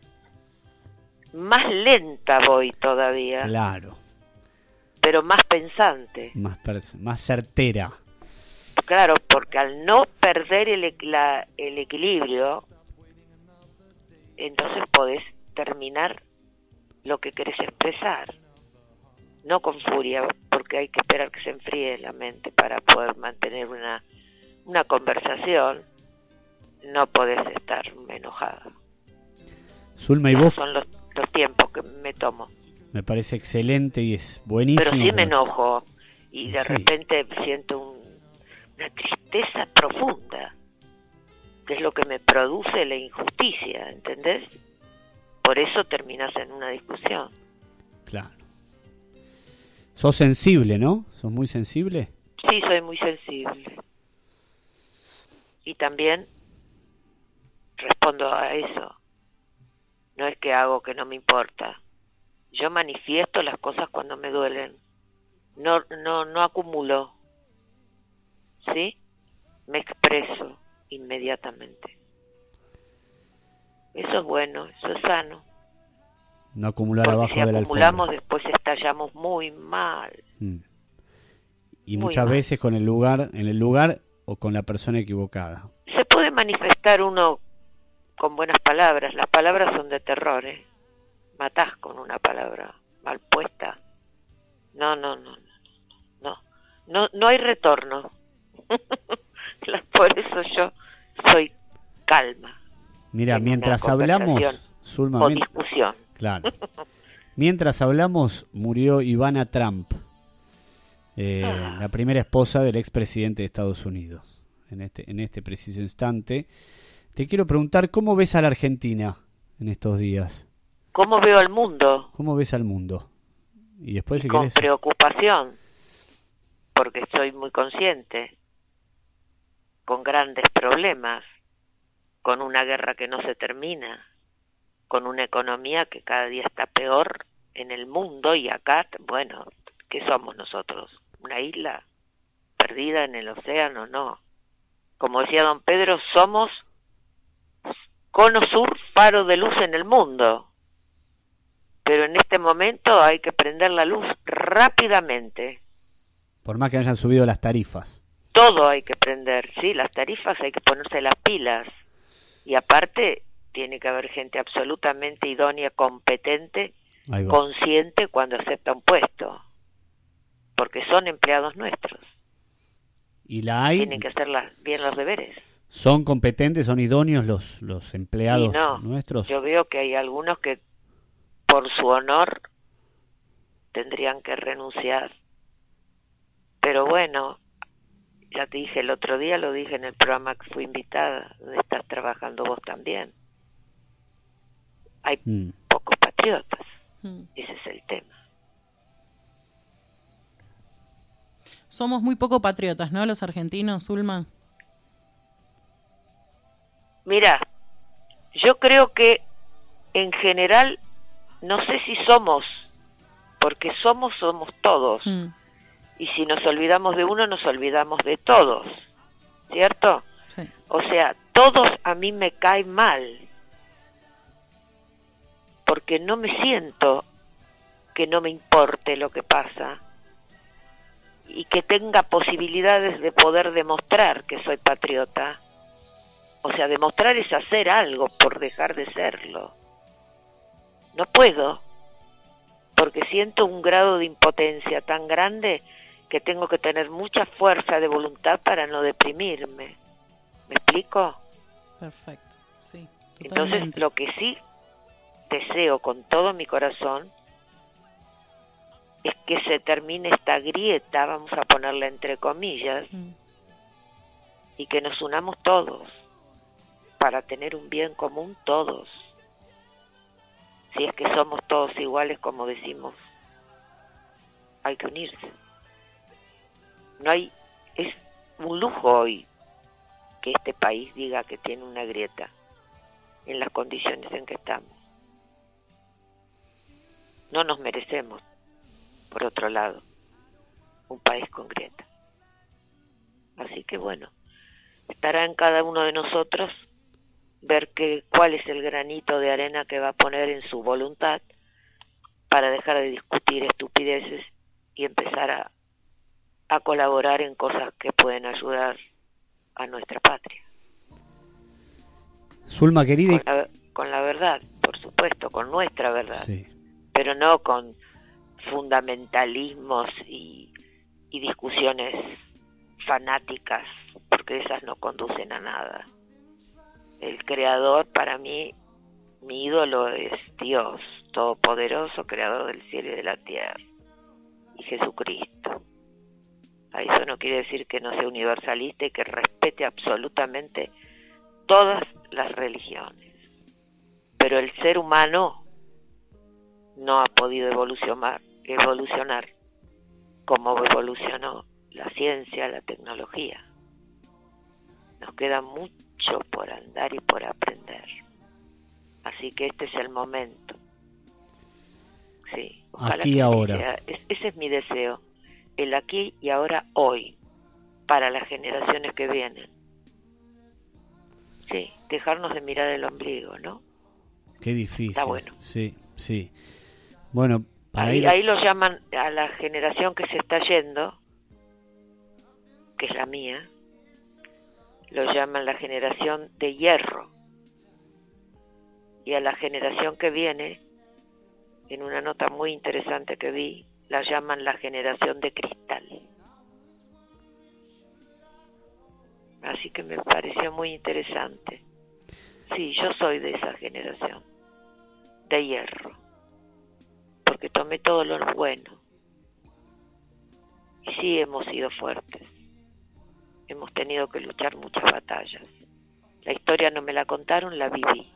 más lenta voy todavía, Claro, pero más pensante. más, más certera. Claro, porque al no perder el, la- el equilibrio, entonces podés terminar lo que querés expresar. No con furia, porque hay que esperar que se enfríe la mente para poder mantener una, una conversación. No podés estar enojada. Zulma y vos son los, los tiempos que me tomo. Me parece excelente y es buenísimo. Pero sí me enojo y de Sí. repente siento un- una tristeza profunda, que es lo que me produce la injusticia, ¿entendés? Por eso terminas en una discusión. Claro. Sos sensible, ¿no? Sos muy sensible. Sí, soy muy sensible. Y también respondo a eso. No es que hago que no me importa. Yo manifiesto las cosas cuando me duelen. No, no, no acumulo. ¿Sí? Me expreso inmediatamente. Eso es bueno, eso es sano. No acumular Porque abajo si de la acumulamos alfombra. después estallamos muy mal. Mm. Y Muy muchas mal. veces con el lugar, en el lugar o con la persona equivocada. Se puede manifestar uno con buenas palabras. Las palabras son de terror, ¿eh? Matás con una palabra mal puesta. No, no, no, no, no, no, no hay retorno. Por eso yo soy calma. Mira, en mientras hablamos, Zulma, discusión. claro. Mientras hablamos, murió Ivana Trump, eh, Ah. la primera esposa del expresidente de Estados Unidos. En este, en este preciso instante, te quiero preguntar cómo ves a la Argentina en estos días. ¿Cómo veo al mundo? ¿Cómo ves al mundo? Y después, si con querés, preocupación, porque estoy muy consciente, con grandes problemas, con una guerra que no se termina, con una economía que cada día está peor en el mundo y acá, bueno, ¿qué somos nosotros? ¿Una isla perdida en el océano? No. Como decía don Pedro, somos cono sur, faro de luz en el mundo pero en este momento hay que prender la luz rápidamente. por más que hayan subido las tarifas. Todo hay que prender, sí, las tarifas hay que ponerse las pilas. Y aparte, tiene que haber gente absolutamente idónea, competente, consciente cuando acepta un puesto. Porque son empleados nuestros. Y la hay, Tienen que hacer bien los deberes. son competentes, son idóneos los, los empleados no, nuestros. Yo veo que hay algunos que por su honor tendrían que renunciar. Pero bueno, ya te dije el otro día, lo dije en el programa que fui invitada, donde estás trabajando vos también. Hay Mm. pocos patriotas, Mm. ese es el tema. Somos muy poco patriotas, ¿no? Los argentinos, Zulma. Mira, yo creo que en general, no sé si somos, porque somos, somos todos. Mm. Y si nos olvidamos de uno, nos olvidamos de todos. ¿Cierto? Sí. O sea, todos a mí me caen mal. Porque no me siento que no me importe lo que pasa. Y que tenga posibilidades de poder demostrar que soy patriota. O sea, demostrar es hacer algo por dejar de serlo. No puedo, porque siento un grado de impotencia tan grande que tengo que tener mucha fuerza de voluntad para no deprimirme. ¿Me explico? Perfecto, sí. Entonces, lo que sí deseo con todo mi corazón es que se termine esta grieta, vamos a ponerla entre comillas, Mm. y que nos unamos todos para tener un bien común todos. Si es que somos todos iguales como decimos, hay que unirse. No hay es un lujo hoy que este país diga que tiene una grieta en las condiciones en que estamos. No nos merecemos, por otro lado, un país con grieta. Así que bueno, estará en cada uno de nosotros ver que, cuál es el granito de arena que va a poner en su voluntad para dejar de discutir estupideces y empezar a, a colaborar en cosas que pueden ayudar a nuestra patria. Zulma querida, Con la, con la verdad, por supuesto, con nuestra verdad, Sí. pero no con fundamentalismos y, y discusiones fanáticas, porque esas no conducen a nada. El creador, para mí, mi ídolo es Dios, todopoderoso, creador del cielo y de la tierra, y Jesucristo. A eso no quiere decir que no sea universalista y que respete absolutamente todas las religiones. Pero el ser humano no ha podido evolucionar, evolucionar como evolucionó la ciencia, la tecnología. Nos queda mucho por andar y por aprender. Así que este es el momento. Sí, ojalá Aquí y que ahora. sea- ese es mi deseo. El aquí y ahora hoy, para las generaciones que vienen. Sí, dejarnos de mirar el ombligo, ¿no? qué difícil. Está bueno. Sí, sí. Bueno, para Ahí, ir... ahí lo llaman a la generación que se está yendo, que es la mía, lo llaman la generación de hierro. Y a la generación que viene, en una nota muy interesante que vi, la llaman la generación de cristal. Así que me pareció muy interesante. Sí, yo soy de esa generación, de hierro porque tomé todo lo bueno. Y sí hemos sido fuertes. Hemos tenido que luchar muchas batallas. La historia no me la contaron, la viví.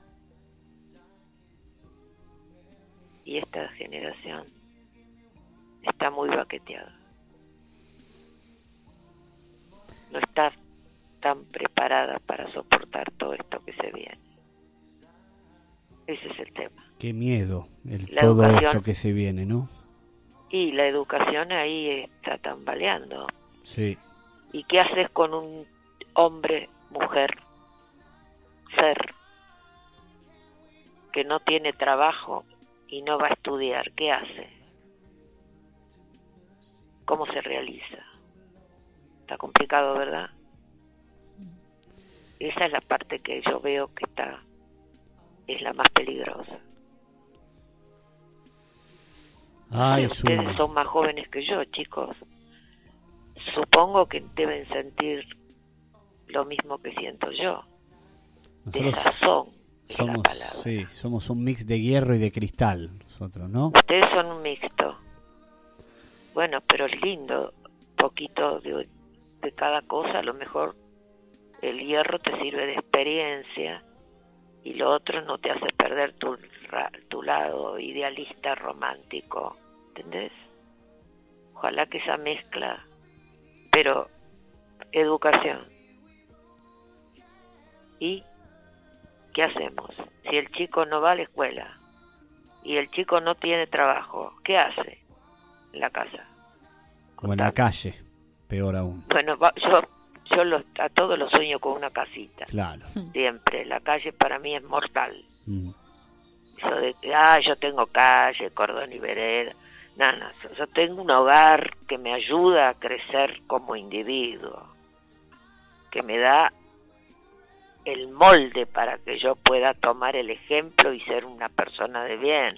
Y esta generación está muy baqueteada. No está tan preparada para soportar todo esto que se viene. Ese es el tema. Qué miedo el, La todo esto que se viene, ¿no? Y la educación ahí está tambaleando. Sí. ¿Y qué haces con un hombre, mujer, ser que no tiene trabajo y no va a estudiar? ¿Qué hace? ¿Cómo se realiza? Está complicado, ¿verdad? Esa es la parte que yo veo que está es la más peligrosa. Ay, Ustedes Zulma. son más jóvenes que yo, chicos. Supongo que deben sentir lo mismo que siento yo. Nosotros Desazón es la somos, palabra. sí, somos un mix de hierro y de cristal, nosotros, ¿no? Ustedes son un mixto. Bueno, pero es lindo, poquito de, de cada cosa. A lo mejor el hierro te sirve de experiencia y lo otro no te hace perder tu, tu lado idealista, romántico. ¿Entendés? Ojalá que esa mezcla, pero educación. ¿Y qué hacemos? Si el chico no va a la escuela y el chico no tiene trabajo, ¿qué hace en la casa? O en la calle, peor aún. Bueno, va- yo yo lo- a todos los sueño con una casita. Claro. Siempre. La calle para mí es mortal. Mm. Eso de que, ah, yo tengo calle, cordón y vereda. No, yo- yo tengo un hogar que me ayuda a crecer como individuo, que me da el molde para que yo pueda tomar el ejemplo y ser una persona de bien.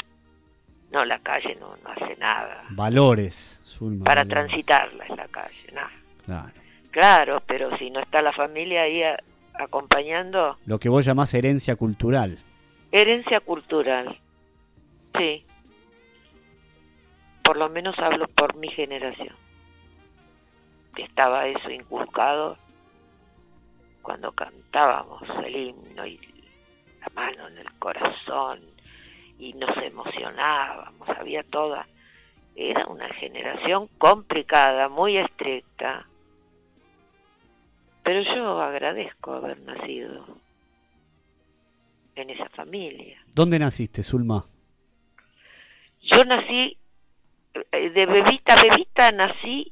No, la calle no, no hace nada. Valores, Zulma. Para valores. transitarla es la calle, nada. Claro. Claro, pero si no está la familia ahí a- acompañando, Lo que vos llamás herencia cultural. herencia cultural. Sí. Por lo menos hablo por mi generación. Que estaba eso inculcado cuando cantábamos el himno y la mano en el corazón y nos emocionábamos, había toda. Era una generación complicada, muy estricta. Pero yo agradezco haber nacido en esa familia. ¿Dónde naciste, Zulma? Yo nací, de bebita a bebita nací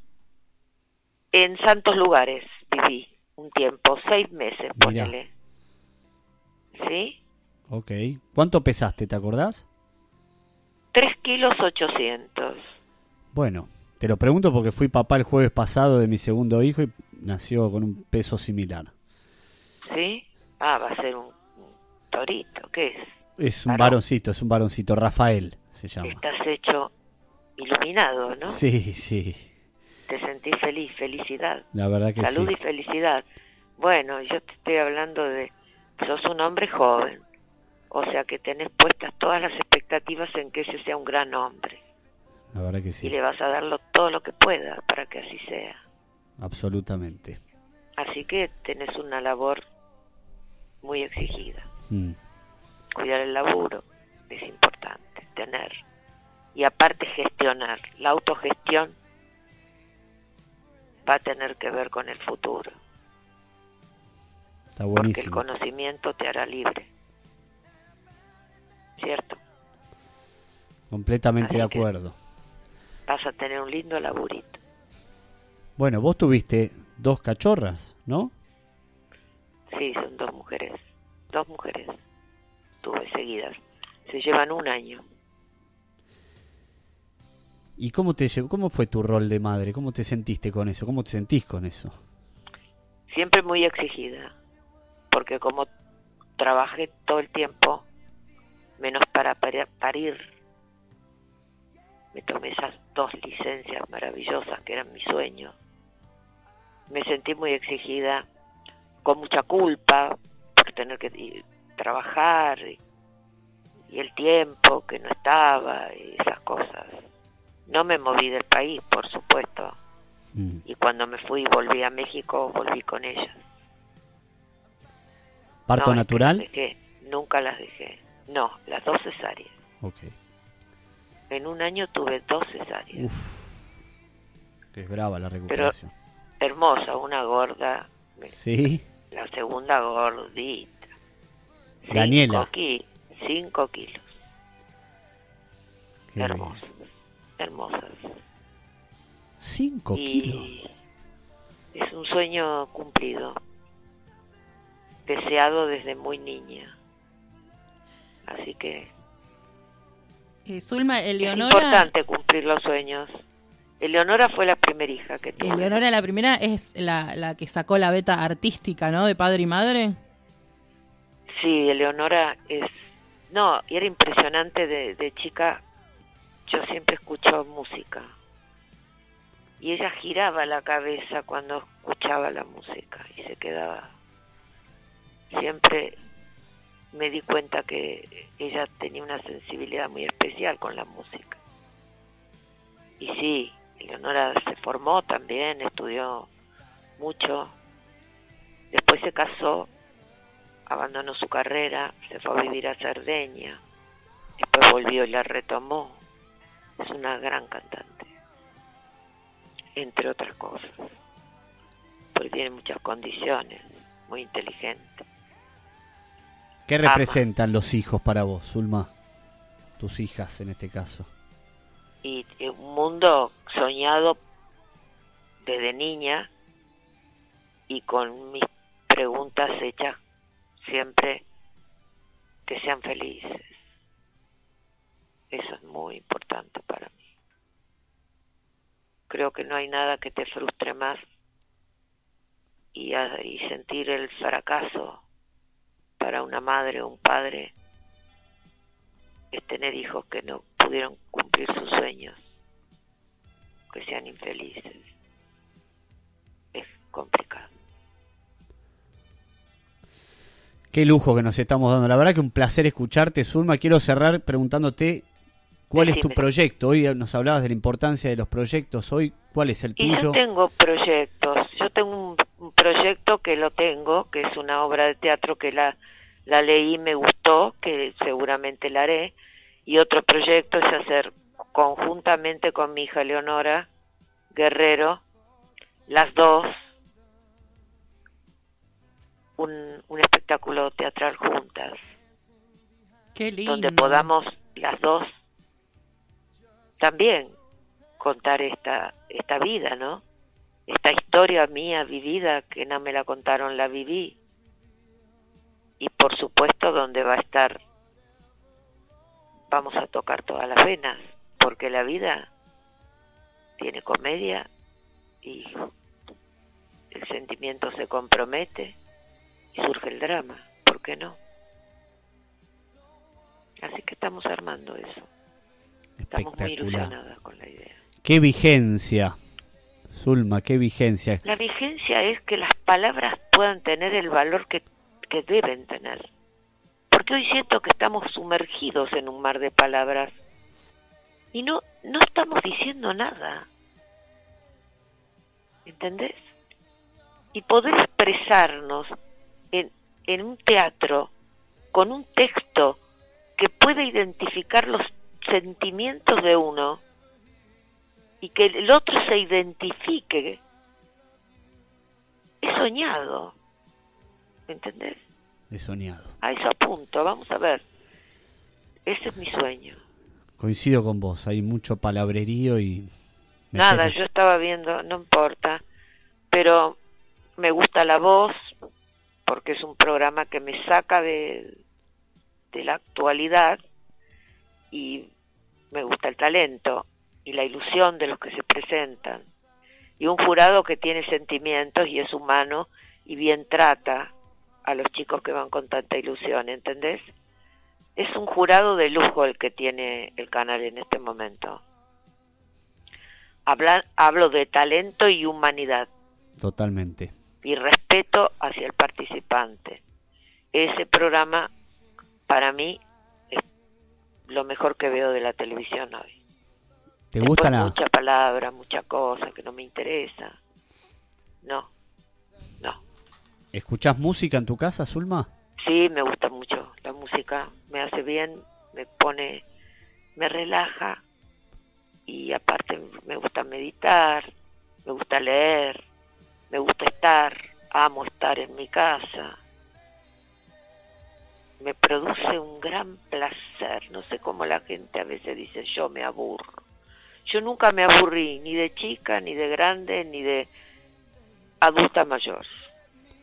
en santos lugares, viví un tiempo, seis meses, Mirá. ponele. ¿Sí? Ok. ¿Cuánto pesaste, te acordás? Tres kilos ochocientos. Bueno, te lo pregunto porque fui papá el jueves pasado de mi segundo hijo y nació con un peso similar. ¿Sí? Ah, va a ser un, torito, ¿qué es? Es un varoncito, es un varoncito, Rafael se llama. Estás hecho iluminado, ¿no? Sí, sí, Te sentís feliz, felicidad. la verdad que Salud sí. y felicidad. Bueno, yo te estoy hablando de... Sos un hombre joven. O sea que tenés puestas todas las expectativas en que ese sea un gran hombre. La verdad que Y sí, le vas a dar lo- todo lo que pueda para que así sea. absolutamente. Así que tenés una labor muy exigida. Mm. Cuidar el laburo es importante, tener. Y aparte gestionar. La autogestión va a tener que ver con el futuro. Está Porque el buenísimo. conocimiento te hará libre. ¿Cierto? Completamente de Así acuerdo. Vas a tener un lindo laburito. Bueno, vos tuviste dos cachorras, ¿no? Sí, son dos mujeres. Dos mujeres. Tuve seguidas. Se llevan un año. ¿Y cómo te cómo fue tu rol de madre? ¿Cómo te sentiste con eso? ¿Cómo te sentís con eso? Siempre muy exigida. Porque como trabajé todo el tiempo, menos para pari- parir, me tomé esas dos licencias maravillosas que eran mi sueño. Me sentí muy exigida, con mucha culpa por tener que trabajar y el tiempo que no estaba y esas cosas. No me moví del país, por supuesto. Mm. Y cuando me fui y volví a México, volví con ellas. ¿Parto No, natural? las dejé, nunca las dejé. No, las dos cesáreas. Ok. En un año tuve dos cesáreas. Que es brava la Pero recuperación. hermosa, una gorda. Sí. La segunda gordita. Daniela. Cinco, ki- cinco kilos. Qué bien. Hermosas. Cinco y kilos. es un sueño cumplido. Deseado desde muy niña. Así que Eh, Zulma, es Eleonora, importante cumplir los sueños. Eleonora fue la primera hija que tuve. Eleonora la primera es la, la que sacó la beta artística, ¿no? De padre y madre. Sí, Eleonora es... No, y era impresionante de, de chica. Yo siempre escucho música. Y ella giraba la cabeza cuando escuchaba la música y se quedaba... Siempre me di cuenta que ella tenía una sensibilidad muy especial con la música. Y sí, Eleonora se formó también, estudió mucho. Después se casó abandonó su carrera, se fue a vivir a Cerdeña, después volvió y la retomó. Es una gran cantante, entre otras cosas, porque tiene muchas condiciones, muy inteligente. ¿Qué Ama. representan los hijos para vos, Zulma? Tus hijas en este caso. Y un mundo soñado desde niña y con mis preguntas hechas siempre que sean felices. Eso es muy importante para mí. Creo que no hay nada que te frustre más y, a- y sentir el fracaso para una madre o un padre es tener hijos que no pudieron cumplir sus sueños, que sean infelices. Es complicado. Qué lujo que nos estamos dando. La verdad que un placer escucharte, Zulma. Quiero cerrar preguntándote cuál es tu proyecto. Hoy nos hablabas de la importancia de los proyectos. Hoy, ¿cuál es el Y yo tuyo? tengo proyectos. Yo tengo un, un proyecto que lo tengo, que es una obra de teatro que la, la leí, me gustó, que seguramente la haré. Y otro proyecto es hacer conjuntamente con mi hija Leonora Guerrero, las dos, un, un espectáculo teatral juntas, Qué lindo. donde podamos las dos también contar esta esta vida, ¿no? Esta historia mía vivida que no me la contaron, la viví. Y por supuesto donde va a estar vamos a tocar todas las venas, porque la vida tiene comedia y el sentimiento se compromete y surge el drama, ¿por qué no? Así que estamos armando eso. Estamos muy ilusionadas con la idea. Qué vigencia. Zulma, qué vigencia. La vigencia es que las palabras puedan tener el valor que, que deben tener. Porque hoy siento que estamos sumergidos en un mar de palabras y no, no estamos diciendo nada. ¿Entendés? Y poder expresarnos en, en un teatro con un texto que pueda identificar los sentimientos de uno y que el otro se identifique, es soñado. ¿Entendés? He soñado. A eso apunto, vamos a ver. Ese es mi sueño. Coincido con vos. Hay mucho palabrerío y. me Nada, yo estaba viendo, no importa, pero me gusta la voz porque es un programa que me saca de, de la actualidad y me gusta el talento y la ilusión de los que se presentan y un jurado que tiene sentimientos y es humano y bien trata a los chicos que van con tanta ilusión, ¿entendés? Es un jurado de lujo el que tiene el canal en este momento. Habla- hablo de talento y humanidad Totalmente. y respeto hacia el participante. Ese programa para mí lo mejor que veo de la televisión hoy. ¿Te Después gusta la.? mucha palabra, mucha cosa que no me interesa. No, no. ¿Escuchás música en tu casa, Zulma? Sí, me gusta mucho la música, me hace bien, me pone, me relaja y aparte me gusta meditar, me gusta leer, me gusta estar, amo estar en mi casa. Me produce un gran placer, no sé cómo la gente a veces dice yo me aburro. Yo nunca me aburrí, ni de chica, ni de grande, ni de adulta mayor,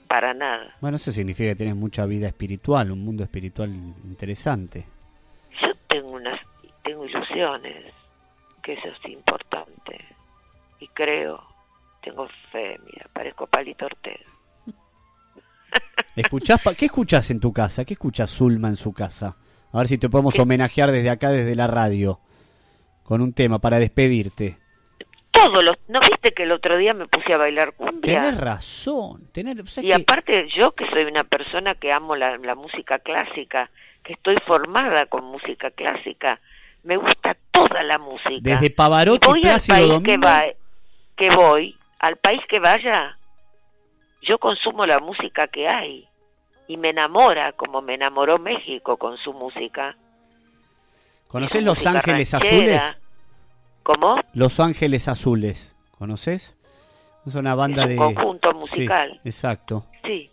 para nada. Bueno, eso significa que tienes mucha vida espiritual, un mundo espiritual interesante. Yo tengo unas, tengo ilusiones, que eso es importante. Y creo, tengo fe, mira, parezco Palito Ortega. ¿Escuchás ¿Qué escuchás en tu casa? ¿Qué escucha Zulma en su casa? A ver si te podemos homenajear desde acá, desde la radio, con un tema para despedirte. Todos los, ¿no viste que el otro día me puse a bailar cumbia? Tenés razón. Tenés, ¿sabés Y aparte yo que soy una persona que amo la, la música clásica, que estoy formada con música clásica, me gusta toda la música. Desde Pavarotti, Y voy al país Domingo. que, va, que voy, al país que vaya, yo consumo la música que hay y me enamora como me enamoró México con su música. ¿Conocés Esa Los Ángeles ranchera. Azules? ¿Cómo? Los Ángeles Azules. ¿Conoces? Es una banda Es un de. conjunto Sí, musical. exacto. Sí,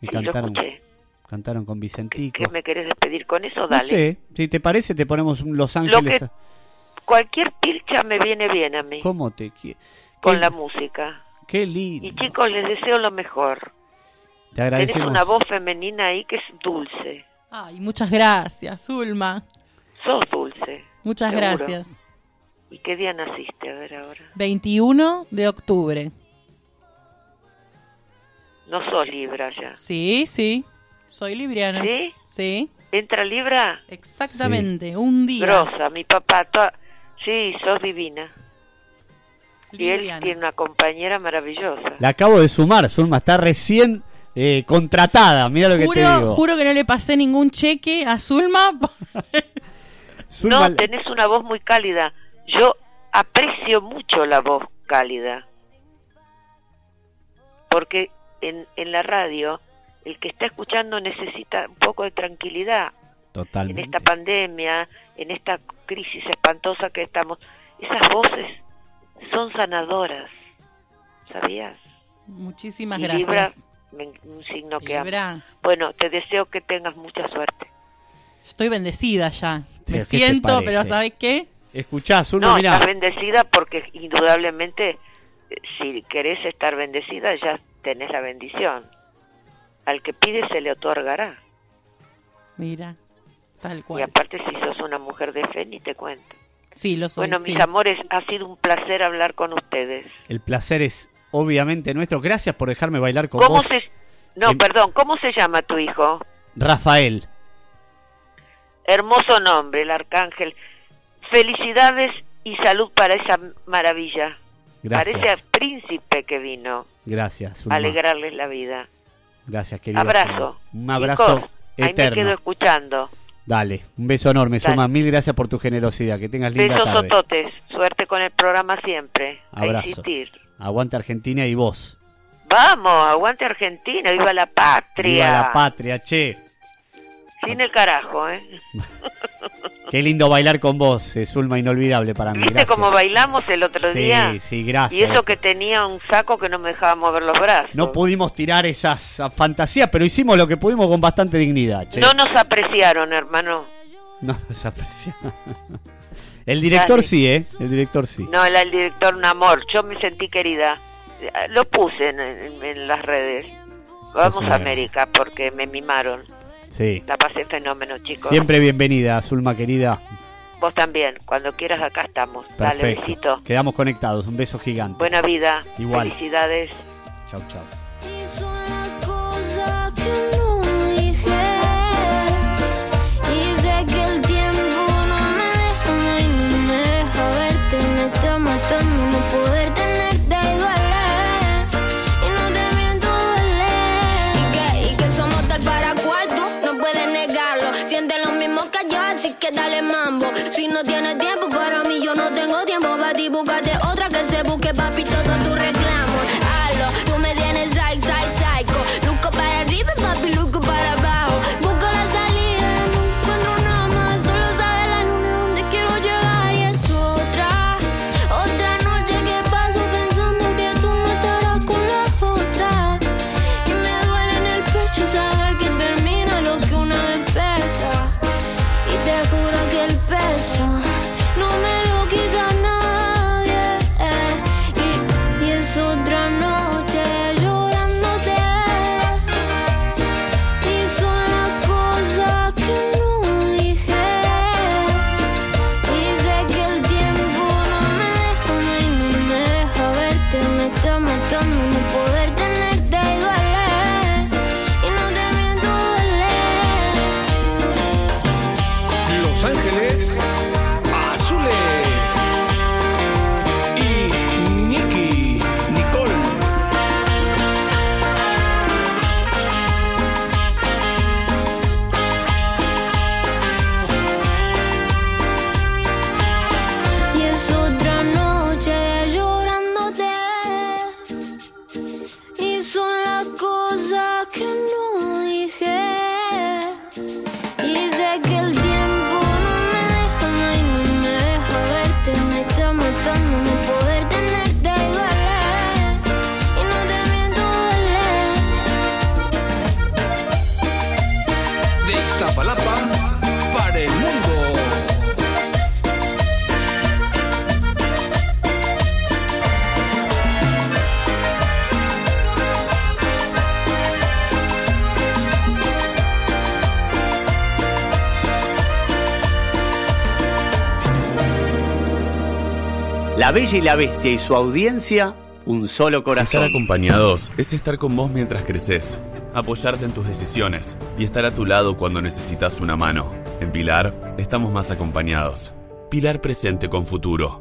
Y sí, lo cantaron, escuché. cantaron con Vicentico. ¿Qué me querés despedir con eso? No Dale. sé, si te parece, te ponemos un Los Lo Ángeles. que- Cualquier pilcha me viene bien a mí ¿Cómo te qui- con qué- la música. Qué lindo. Y chicos, les deseo lo mejor. Te Tenés agradecemos. una voz femenina ahí que es dulce. Ay, muchas gracias, Zulma. Sos dulce. Muchas seguro. gracias. ¿Y qué día naciste? A ver ahora. 21 de octubre. No sos Libra ya. Sí, sí. Soy libriana. ¿Sí? Sí. ¿Entra Libra? Exactamente, un día. Grosa, mi papá. toda- Sí, sos divina. Y él tiene una compañera maravillosa. La acabo de sumar, Zulma, está recién eh, contratada, mira lo que te Juro, digo. juro que no le pasé ningún cheque a Zulma. Zulma- No, tenés una voz muy cálida. Yo aprecio mucho la voz cálida. Porque en, en la radio, el que está escuchando necesita un poco de tranquilidad. En Totalmente. esta pandemia, en esta crisis espantosa que estamos. Esas voces son sanadoras. ¿Sabías? Muchísimas Y gracias. Libra, un signo que Libra. amo. Bueno, te deseo que tengas mucha suerte. Estoy bendecida ya. Sí, Me ¿qué te siento, pero ¿sabes qué? Escuchá, Zulma, No, mirá. estás bendecida porque indudablemente eh, si querés estar bendecida ya tenés la bendición. Al que pide se le otorgará. Mira, tal Y cual. aparte si sos una mujer de fe ni te cuento. Sí, lo soy. bueno, sí. mis amores, ha sido un placer hablar con ustedes. El placer es obviamente nuestro. Gracias por dejarme bailar con ¿Cómo vos. se No, perdón, ¿cómo se llama tu hijo? Rafael. Hermoso nombre, el arcángel. Felicidades y salud para esa maravilla. Gracias. Parece al príncipe que vino Gracias, Zulma. alegrarles la vida. Gracias, querida. Abrazo. Zulma. Un abrazo Chicos, Ahí me eterno. quedo escuchando. Dale, un beso enorme, Dale. Zulma. Mil gracias por tu generosidad. Que tengas linda Besos tarde. sototes. Suerte con el programa siempre. A Abrazo. insistir. Aguante Argentina y vos. Vamos, aguante Argentina, viva la patria. Viva la patria, che. Sin el carajo, ¿eh? Qué lindo bailar con vos, eh, Zulma, inolvidable para mí. ¿Viste Gracias. cómo bailamos el otro Sí, día? sí, gracias. Y eso que tenía un saco que no me dejaba mover los brazos. No pudimos tirar esas fantasías, pero hicimos lo que pudimos con bastante dignidad, che. No nos apreciaron, hermano. No nos aprecia. El director Dale. sí, ¿eh? El director sí. No, el, el director un amor. Yo me sentí querida. Lo puse en, en- en las redes. Vamos a América porque me mimaron. Sí. La pasé fenómeno, chicos. Siempre bienvenida, Zulma querida. Vos también. Cuando quieras acá estamos. Dale, Perfecto. besito. Quedamos conectados. Un beso gigante. Buena vida. Igual. Felicidades. Chau, chau. La Bella y la Bestia y su audiencia, un solo Estar corazón. acompañados es estar con vos mientras creces, apoyarte en tus decisiones y estar a tu lado cuando necesitas una mano. En Pilar estamos más acompañados. Pilar presente con futuro.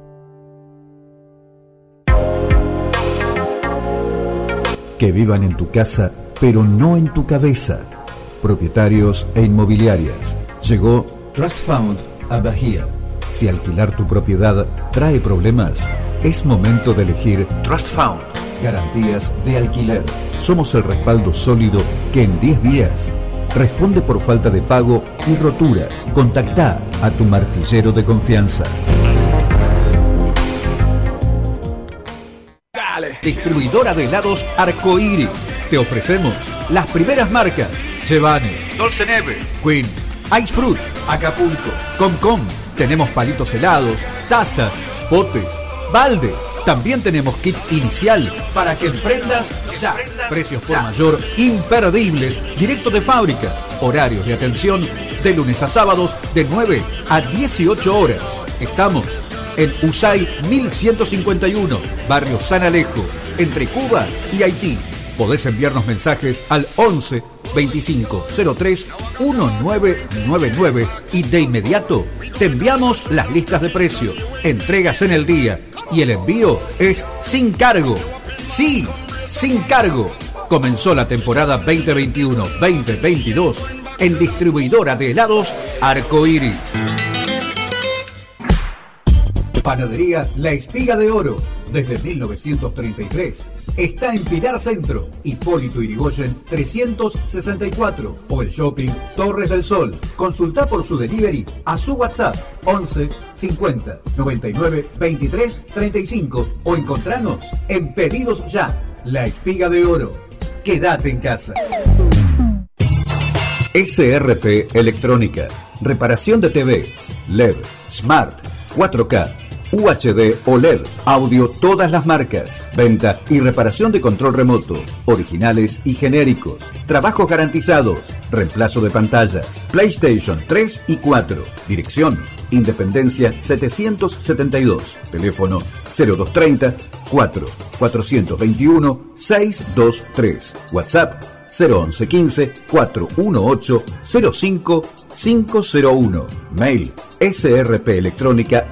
Que vivan en tu casa, pero no en tu cabeza. Propietarios e inmobiliarias. Llegó Trust Fund a Bahía. Si alquilar tu propiedad trae problemas, es momento de elegir Trust Fund. Garantías de alquiler. Somos el respaldo sólido que en 10 días responde por falta de pago y roturas. Contacta a tu martillero de confianza. Distribuidora de helados Arcoiris. Te ofrecemos las primeras marcas: Chevane, Dolce Neve, Queen, Ice Fruit, Acapulco, Comcom. Tenemos palitos helados, tazas, potes, baldes. También tenemos kit inicial para que emprendas ya. Precios por mayor imperdibles, directo de fábrica. Horarios de atención de lunes a sábados de 9 a 18 horas. Estamos en USAI 1151, barrio San Alejo, entre Cuba y Haití. Podés enviarnos mensajes al 11 25 03 1999 y de inmediato te enviamos las listas de precios, entregas en el día y el envío es sin cargo. Sí, sin cargo. Comenzó la temporada 2021-2022 en distribuidora de helados Arcoiris. Panadería La Espiga de Oro, desde 1933. Está en Pilar Centro, Hipólito Yrigoyen 364 o el shopping Torres del Sol. Consulta por su delivery a su WhatsApp 11 50 99 23 35 o encontranos en Pedidos Ya. La Espiga de Oro. Quédate en casa. SRP Electrónica. Reparación de TV, LED, Smart, 4K, UHD OLED, audio todas las marcas, venta y reparación de control remoto, originales y genéricos, trabajos garantizados, reemplazo de pantallas, PlayStation 3 y 4, dirección Independencia 772, teléfono 0230 4 421 623, WhatsApp 011 15 418 05 501. Mail srpelectrónica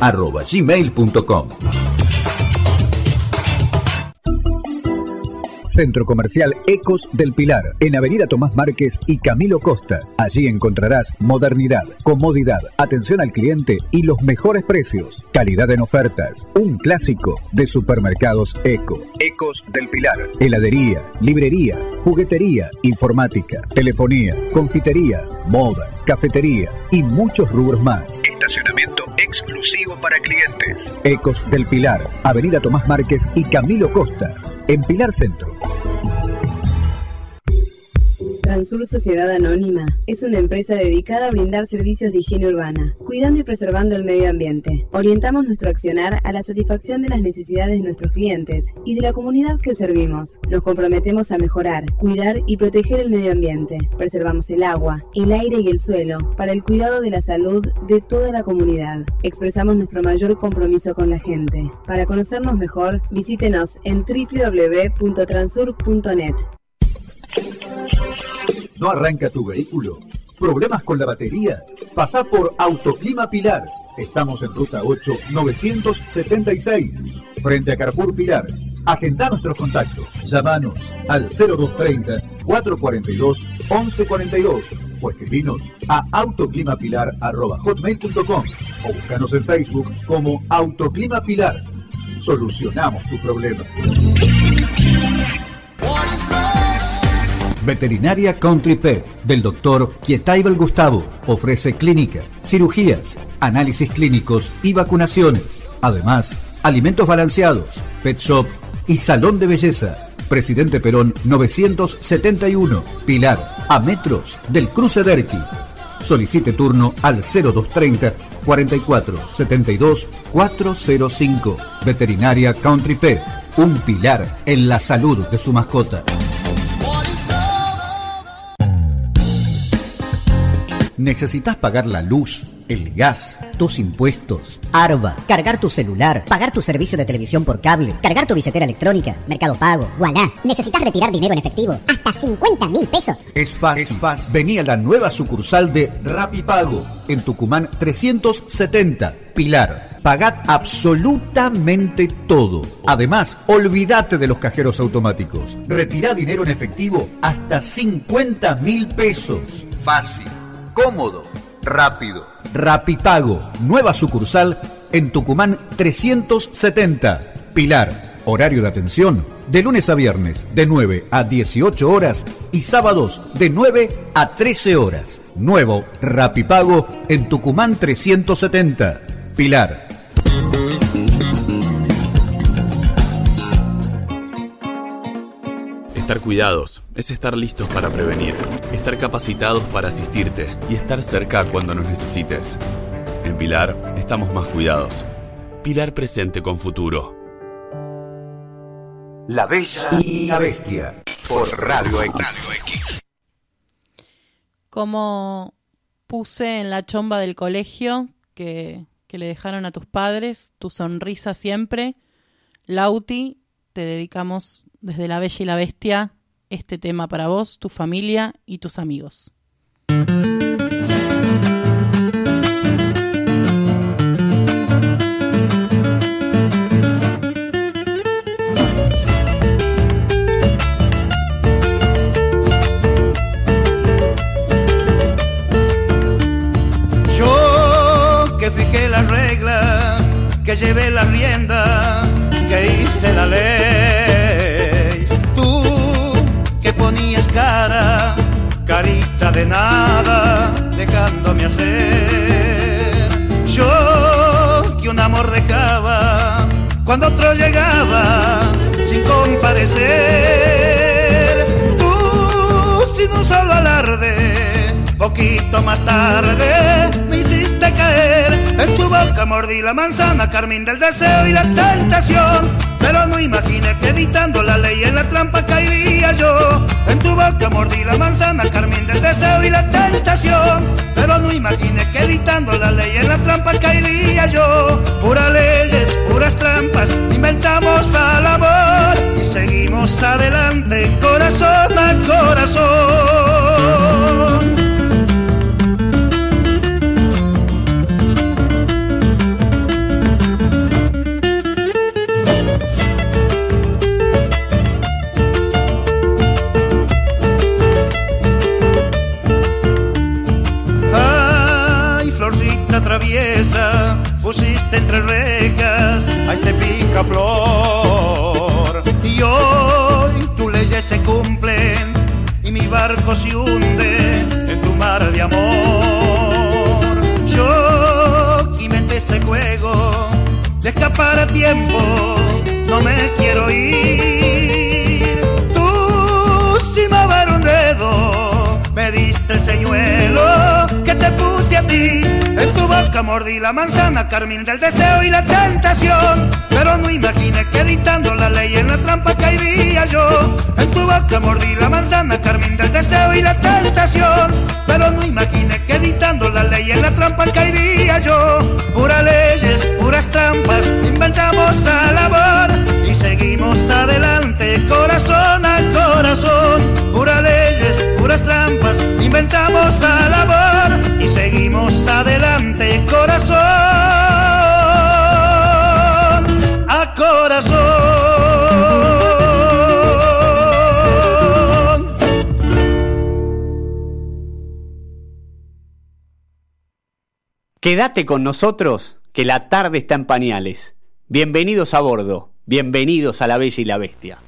Centro Comercial Ecos del Pilar, en Avenida Tomás Márquez y Camilo Costa. Allí encontrarás modernidad, comodidad, atención al cliente y los mejores precios. Calidad en ofertas. Un clásico de supermercados Eco. Ecos del Pilar. Heladería, librería, juguetería, informática, telefonía, confitería, moda, cafetería y muchos rubros más. Estacionamiento exclusivo para clientes. Ecos del Pilar, Avenida Tomás Márquez y Camilo Costa, en Pilar Centro. Transur Sociedad Anónima es una empresa dedicada a brindar servicios de higiene urbana, cuidando y preservando el medio ambiente. Orientamos nuestro accionar a la satisfacción de las necesidades de nuestros clientes y de la comunidad que servimos. Nos comprometemos a mejorar, cuidar y proteger el medio ambiente. Preservamos el agua, el aire y el suelo para el cuidado de la salud de toda la comunidad. Expresamos nuestro mayor compromiso con la gente. Para conocernos mejor, visítenos en www.transur.net. ¿No arranca tu vehículo? ¿Problemas con la batería? Pasá por Autoclima Pilar. Estamos en ruta 8 976, frente a Carrefour Pilar. Agenda nuestros contactos. Llámanos al 0230 442 1142 o escribinos a autoclimapilar.hotmail.com o búscanos en Facebook como Autoclima Pilar. Solucionamos tu problema. Veterinaria Country Pet del doctor Kietaibel Gustavo ofrece clínica, cirugías, análisis clínicos y vacunaciones. Además, alimentos balanceados, pet shop y salón de belleza. Presidente Perón 971, Pilar, a metros del cruce Derqui. Solicite turno al 0230 44 72 405. Veterinaria Country Pet, un pilar en la salud de su mascota. ¿Necesitas pagar la luz, el gas, tus impuestos. Arba, cargar tu celular, pagar tu servicio de televisión por cable, cargar tu billetera electrónica, Mercado Pago. Voilà, necesitas retirar dinero en efectivo. Hasta 50 mil pesos. Es fácil. Vení a la nueva sucursal de Rapipago en Tucumán 370, Pilar. Pagad absolutamente todo. Además, olvídate de los cajeros automáticos. Retirá dinero en efectivo hasta 50 mil pesos. Fácil, cómodo, rápido. Rapipago, nueva sucursal en Tucumán 370, Pilar. Horario de atención de lunes a viernes de 9 a 18 horas y sábados de 9 a 13 horas. Nuevo Rapipago en Tucumán 370, Pilar. Estar cuidados es estar listos para prevenir, estar capacitados para asistirte y estar cerca cuando nos necesites. En Pilar estamos más cuidados. Pilar presente con futuro. La Bella y la Bestia por Radio X. Como puse en la chomba del colegio que, que le dejaron a tus padres, tu sonrisa siempre, Lauti, te dedicamos desde La Bella y la Bestia este tema para vos, tu familia y tus amigos. Yo que fijé las reglas, que llevé las riendas, que hice la ley. Carita de nada, dejándome hacer. Yo que un amor recaba, cuando otro llegaba, sin comparecer. Tú sin un solo alarde Poquito más tarde En tu boca mordí la manzana Carmín del deseo y la tentación. Pero no imaginé que editando la ley en la trampa caería yo. En tu boca mordí la manzana Carmín del deseo y la tentación. Pero no imaginé que editando la ley en la trampa caería yo. Puras leyes, puras trampas Inventamos al amor. Y seguimos adelante corazón a corazón pusiste entre rejas a este pica flor. Y hoy tus leyes se cumplen y mi barco se hunde en tu mar de amor. Yo inventé este juego de escapar a tiempo, no me quiero ir. Me diste el señuelo que te puse a ti. En tu boca mordí la manzana, carmín del deseo y la tentación. Pero no imaginé que editando la ley en la trampa caería yo. En tu boca mordí la manzana, carmín del deseo y la tentación. Pero no imaginé que editando la ley en la trampa caería yo. Puras leyes, puras trampas, inventamos al amor y seguimos adelante, corazón a corazón. Puras leyes, puras trampas, inventamos al amor y seguimos adelante, corazón a corazón. Quédate con nosotros, que la tarde está en pañales. Bienvenidos a bordo, bienvenidos a la Bella y la Bestia.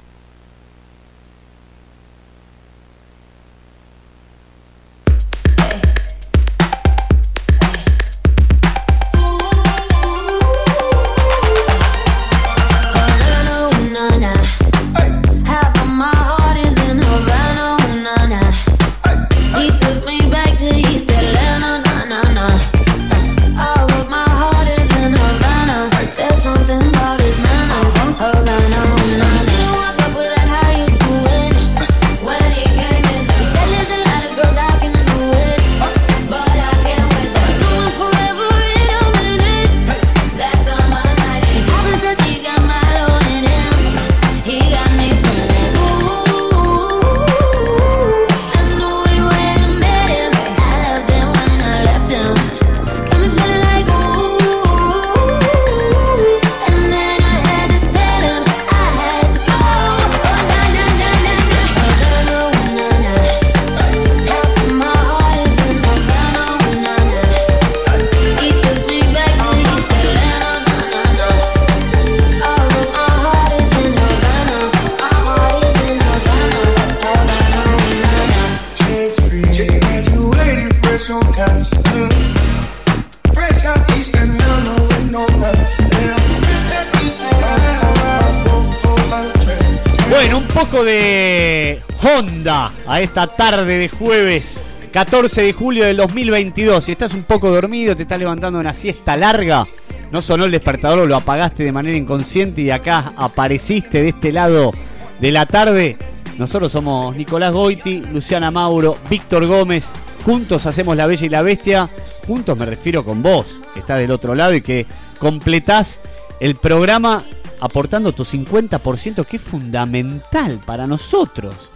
De jueves 14 de julio del 2022. Si estás un poco dormido, te estás levantando una siesta larga, no sonó el despertador lo apagaste de manera inconsciente y acá apareciste de este lado de la tarde. Nosotros somos Nicolás Goiti, Luciana Mauro, Víctor Gómez. Juntos hacemos La Bella y la Bestia. Juntos me refiero con vos, que estás del otro lado y que completás el programa aportando tu 50%, que es fundamental para nosotros.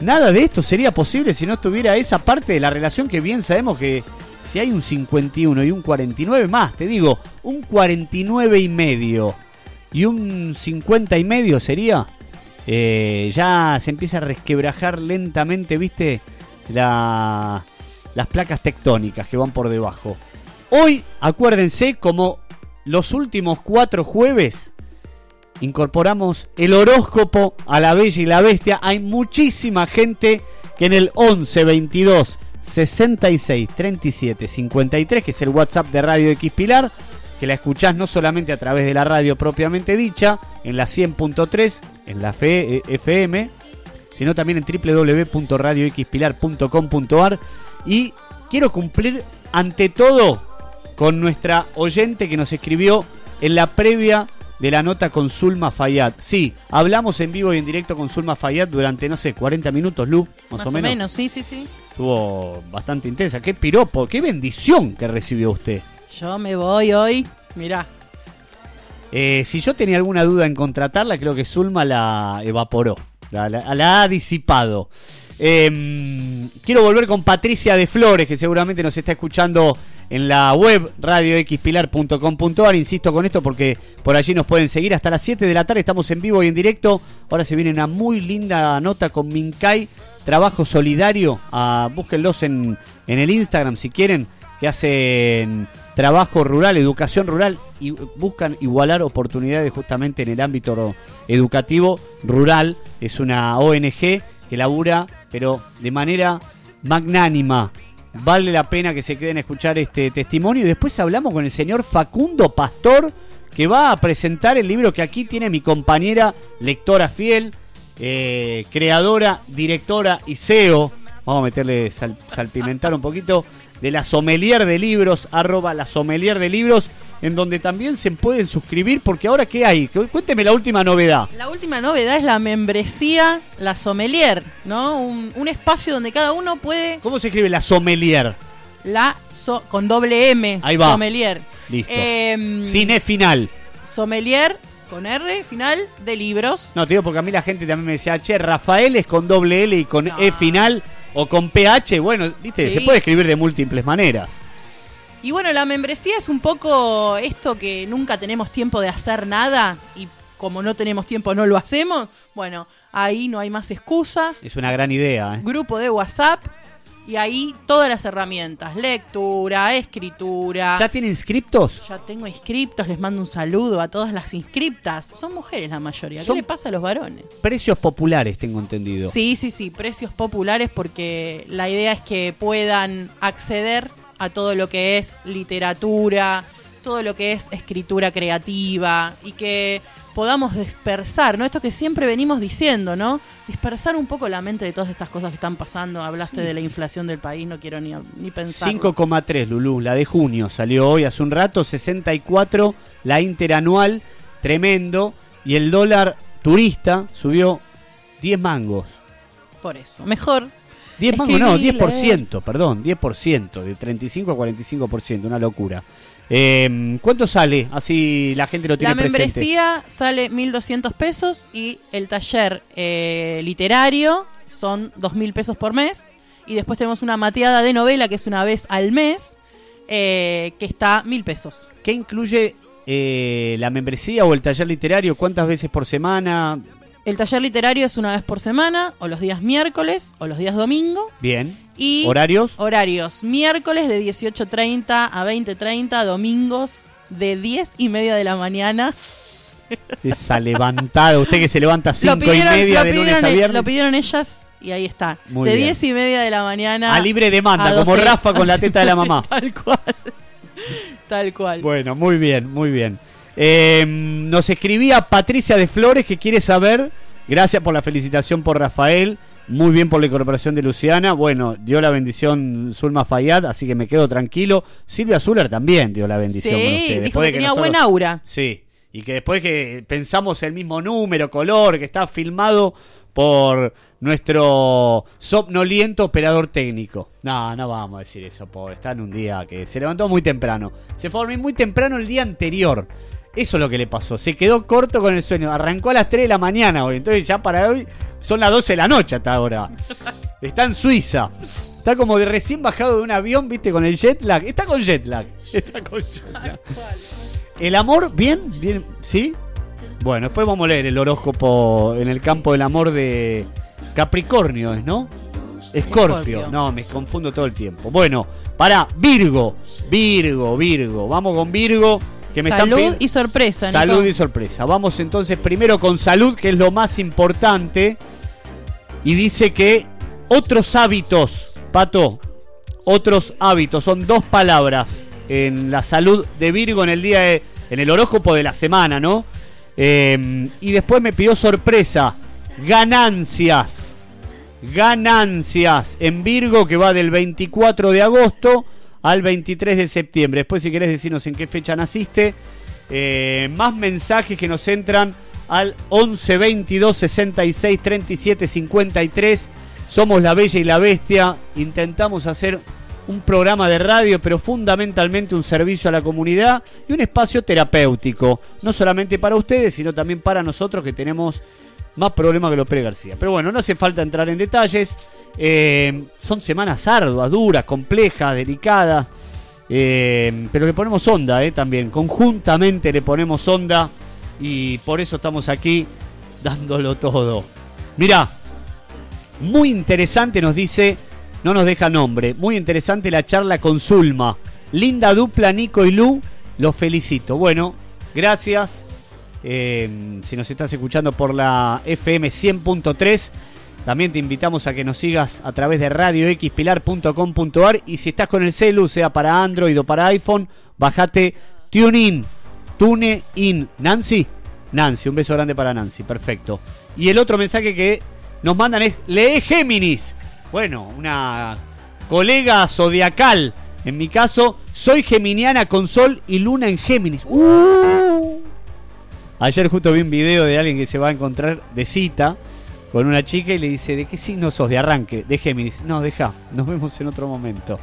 Nada de esto sería posible si no estuviera esa parte de la relación que bien sabemos que si hay un 51 y un 49 más, te digo, un 49 y medio y un 50 y medio sería, eh, ya se empieza a resquebrajar lentamente, viste, la, las placas tectónicas que van por debajo. Hoy, acuérdense, como los últimos cuatro jueves, incorporamos el horóscopo a la Bella y la Bestia. Hay muchísima gente que en el 11 22 66 37 53, que es el WhatsApp de Radio X Pilar, que la escuchás no solamente a través de la radio propiamente dicha, en la 100.3, en la FM, sino también en www.radioxpilar.com.ar. Y quiero cumplir ante todo con nuestra oyente que nos escribió en la previa de la nota con Zulma Fayad. Sí, hablamos en vivo y en directo con Zulma Fayad durante, no sé, 40 minutos, Lu, más, Más o menos. sí, sí, sí. Estuvo bastante intensa. Qué piropo, qué bendición que recibió usted. Yo me voy hoy. Mirá. Eh, si yo tenía alguna duda en contratarla, creo que Zulma la evaporó, la, la- la ha disipado. Eh, quiero volver con Patricia de Flores, que seguramente nos está escuchando en la web radioxpilar.com.ar. Insisto con esto porque por allí nos pueden seguir hasta las 7 de la tarde. Estamos en vivo y en directo. Ahora se viene una muy linda nota con Minkai, trabajo solidario. Ah, búsquenlos en, en el Instagram si quieren, que hacen trabajo rural, educación rural y buscan igualar oportunidades justamente en el ámbito educativo rural. Es una ONG que labura, pero de manera magnánima. Vale la pena que se queden a escuchar este testimonio. Y después hablamos con el señor Facundo Pastor, que va a presentar el libro que aquí tiene mi compañera lectora fiel, eh, creadora, directora y CEO. Vamos a meterle sal- salpimentar un poquito de la sommelier de libros, arroba la sommelier de libros, en donde también se pueden suscribir, porque ahora qué hay, Cu- cuénteme la última novedad. La última novedad es la membresía, la sommelier, ¿no? Un, un espacio donde cada uno puede ¿Cómo se escribe la sommelier? la so- con doble M, Ahí va. sommelier. Listo. Em, Cine final. Sommelier con R final de libros. No, te digo porque a mí la gente también me decía, che, Rafael es con doble L y con E final o con PH. Bueno, viste, Sí. se puede escribir de múltiples maneras. Y bueno, la membresía es un poco esto que nunca tenemos tiempo de hacer nada y como no tenemos tiempo no lo hacemos. Bueno, ahí no hay más excusas. Es una gran idea. ¿eh? Grupo de WhatsApp y ahí todas las herramientas, lectura, escritura. ¿Ya tiene inscriptos? Ya tengo inscriptos, les mando un saludo a todas las inscriptas. Son mujeres la mayoría. Son- ¿Qué le pasa a los varones? Precios populares, tengo entendido. Sí, sí, sí, precios populares porque la idea es que puedan acceder a todo lo que es literatura, todo lo que es escritura creativa y que podamos dispersar, ¿no? Esto que siempre venimos diciendo, ¿no? Dispersar un poco la mente de todas estas cosas que están pasando. Hablaste de la inflación del país, no quiero ni, ni pensar. 5,3 Lulú, la de junio salió hoy hace un rato, 64 la interanual, tremendo, y el dólar turista subió 10 mangos. Por eso, mejor. 10 mangos, no, escribile. 10%, perdón, 10%, de 35 a 45%, una locura. Eh, ¿Cuánto sale? Así la gente lo tiene La presente. membresía sale 1.200 pesos y el taller eh, literario son 2.000 pesos por mes. Y después tenemos una mateada de novela que es una vez al mes, eh, que está 1.000 pesos. ¿Qué incluye eh, la membresía o el taller literario? ¿Cuántas veces por semana? El taller literario es una vez por semana, o los días miércoles, o los días domingo. Bien. Y ¿Horarios? Horarios. Miércoles de 18.30 a 20.30, domingos de 10 y media de la mañana. Esa levantada, usted que se levanta a Lo 5 y media de lunes a e- viernes. lo pidieron ellas y ahí está. Muy de bien. 10 y media de la mañana. A libre demanda, a como 12. Rafa con la teta de la mamá. Tal cual. Tal cual. Bueno, muy bien, muy bien. Eh, nos escribía Patricia de Flores que quiere saber, gracias por la felicitación por Rafael, muy bien por la incorporación de Luciana, bueno, dio la bendición Zulma Fayad, así que me quedo tranquilo. Silvia Zuller también dio la bendición. con Sí, ustedes. dijo Después que de tenía nosotros- buen aura. Sí, y que después que pensamos el mismo número, color, que está filmado por nuestro somnoliento operador técnico. No, no vamos a decir eso, pobre. Está en un día que se levantó muy temprano. Se fue a dormir muy temprano el día anterior. Eso es lo que le pasó. Se quedó corto con el sueño. Arrancó a las 3 de la mañana hoy. Entonces ya para hoy son las 12 de la noche hasta ahora. Está en Suiza. Está como de recién bajado de un avión, viste, con el jet lag. Está con jet lag. Está con jet lag. ¿El amor? ¿Bien? ¿Bien? ¿Sí? Bueno, después vamos a leer el horóscopo en el campo del amor de Capricornio, ¿es, ¿no? Escorpio. No, me confundo todo el tiempo. Bueno, para Virgo. Virgo, Virgo. Vamos con Virgo. Que me están Salud y sorpresa, Nico. Salud y sorpresa. Vamos entonces primero con salud, que es lo más importante. Y dice que otros hábitos, Pato, otros hábitos, son dos palabras en la salud de Virgo en el día de- en el horóscopo de la semana, ¿no? Eh, y después me pidió sorpresa, ganancias. Ganancias en Virgo que va del 24 de agosto al 23 de septiembre. Después si querés decirnos en qué fecha naciste, eh, más mensajes que nos entran al 11 22 66 37 53. Somos la Bella y la Bestia. Intentamos hacer un programa de radio, pero fundamentalmente un servicio a la comunidad y un espacio terapéutico. No solamente para ustedes, sino también para nosotros que tenemos más problemas que los Pérez García. Pero bueno, no hace falta entrar en detalles. Eh, son semanas arduas, duras, complejas, delicadas. Eh, pero le ponemos onda eh, también. Conjuntamente le ponemos onda. Y por eso estamos aquí dándolo todo. Mirá, muy interesante nos dice, no nos deja nombre, muy interesante la charla con Zulma. Linda dupla Nico y Lu, los felicito. Bueno, gracias. Eh, si nos estás escuchando por la FM 100.3, también te invitamos a que nos sigas a través de radioxpilar.com.ar y si estás con el celu, sea para Android o para iPhone, bajate TuneIn. TuneIn. Nancy. Nancy, un beso grande para Nancy, perfecto. Y el otro mensaje que nos mandan es, lee Géminis. Bueno, una colega zodiacal. En mi caso, soy geminiana con sol y luna en Géminis. ¡Uh! Ayer justo vi un video de alguien que se va a encontrar de cita con una chica y le dice, ¿de qué signo sos de arranque? De Géminis. No, deja, nos vemos en otro momento.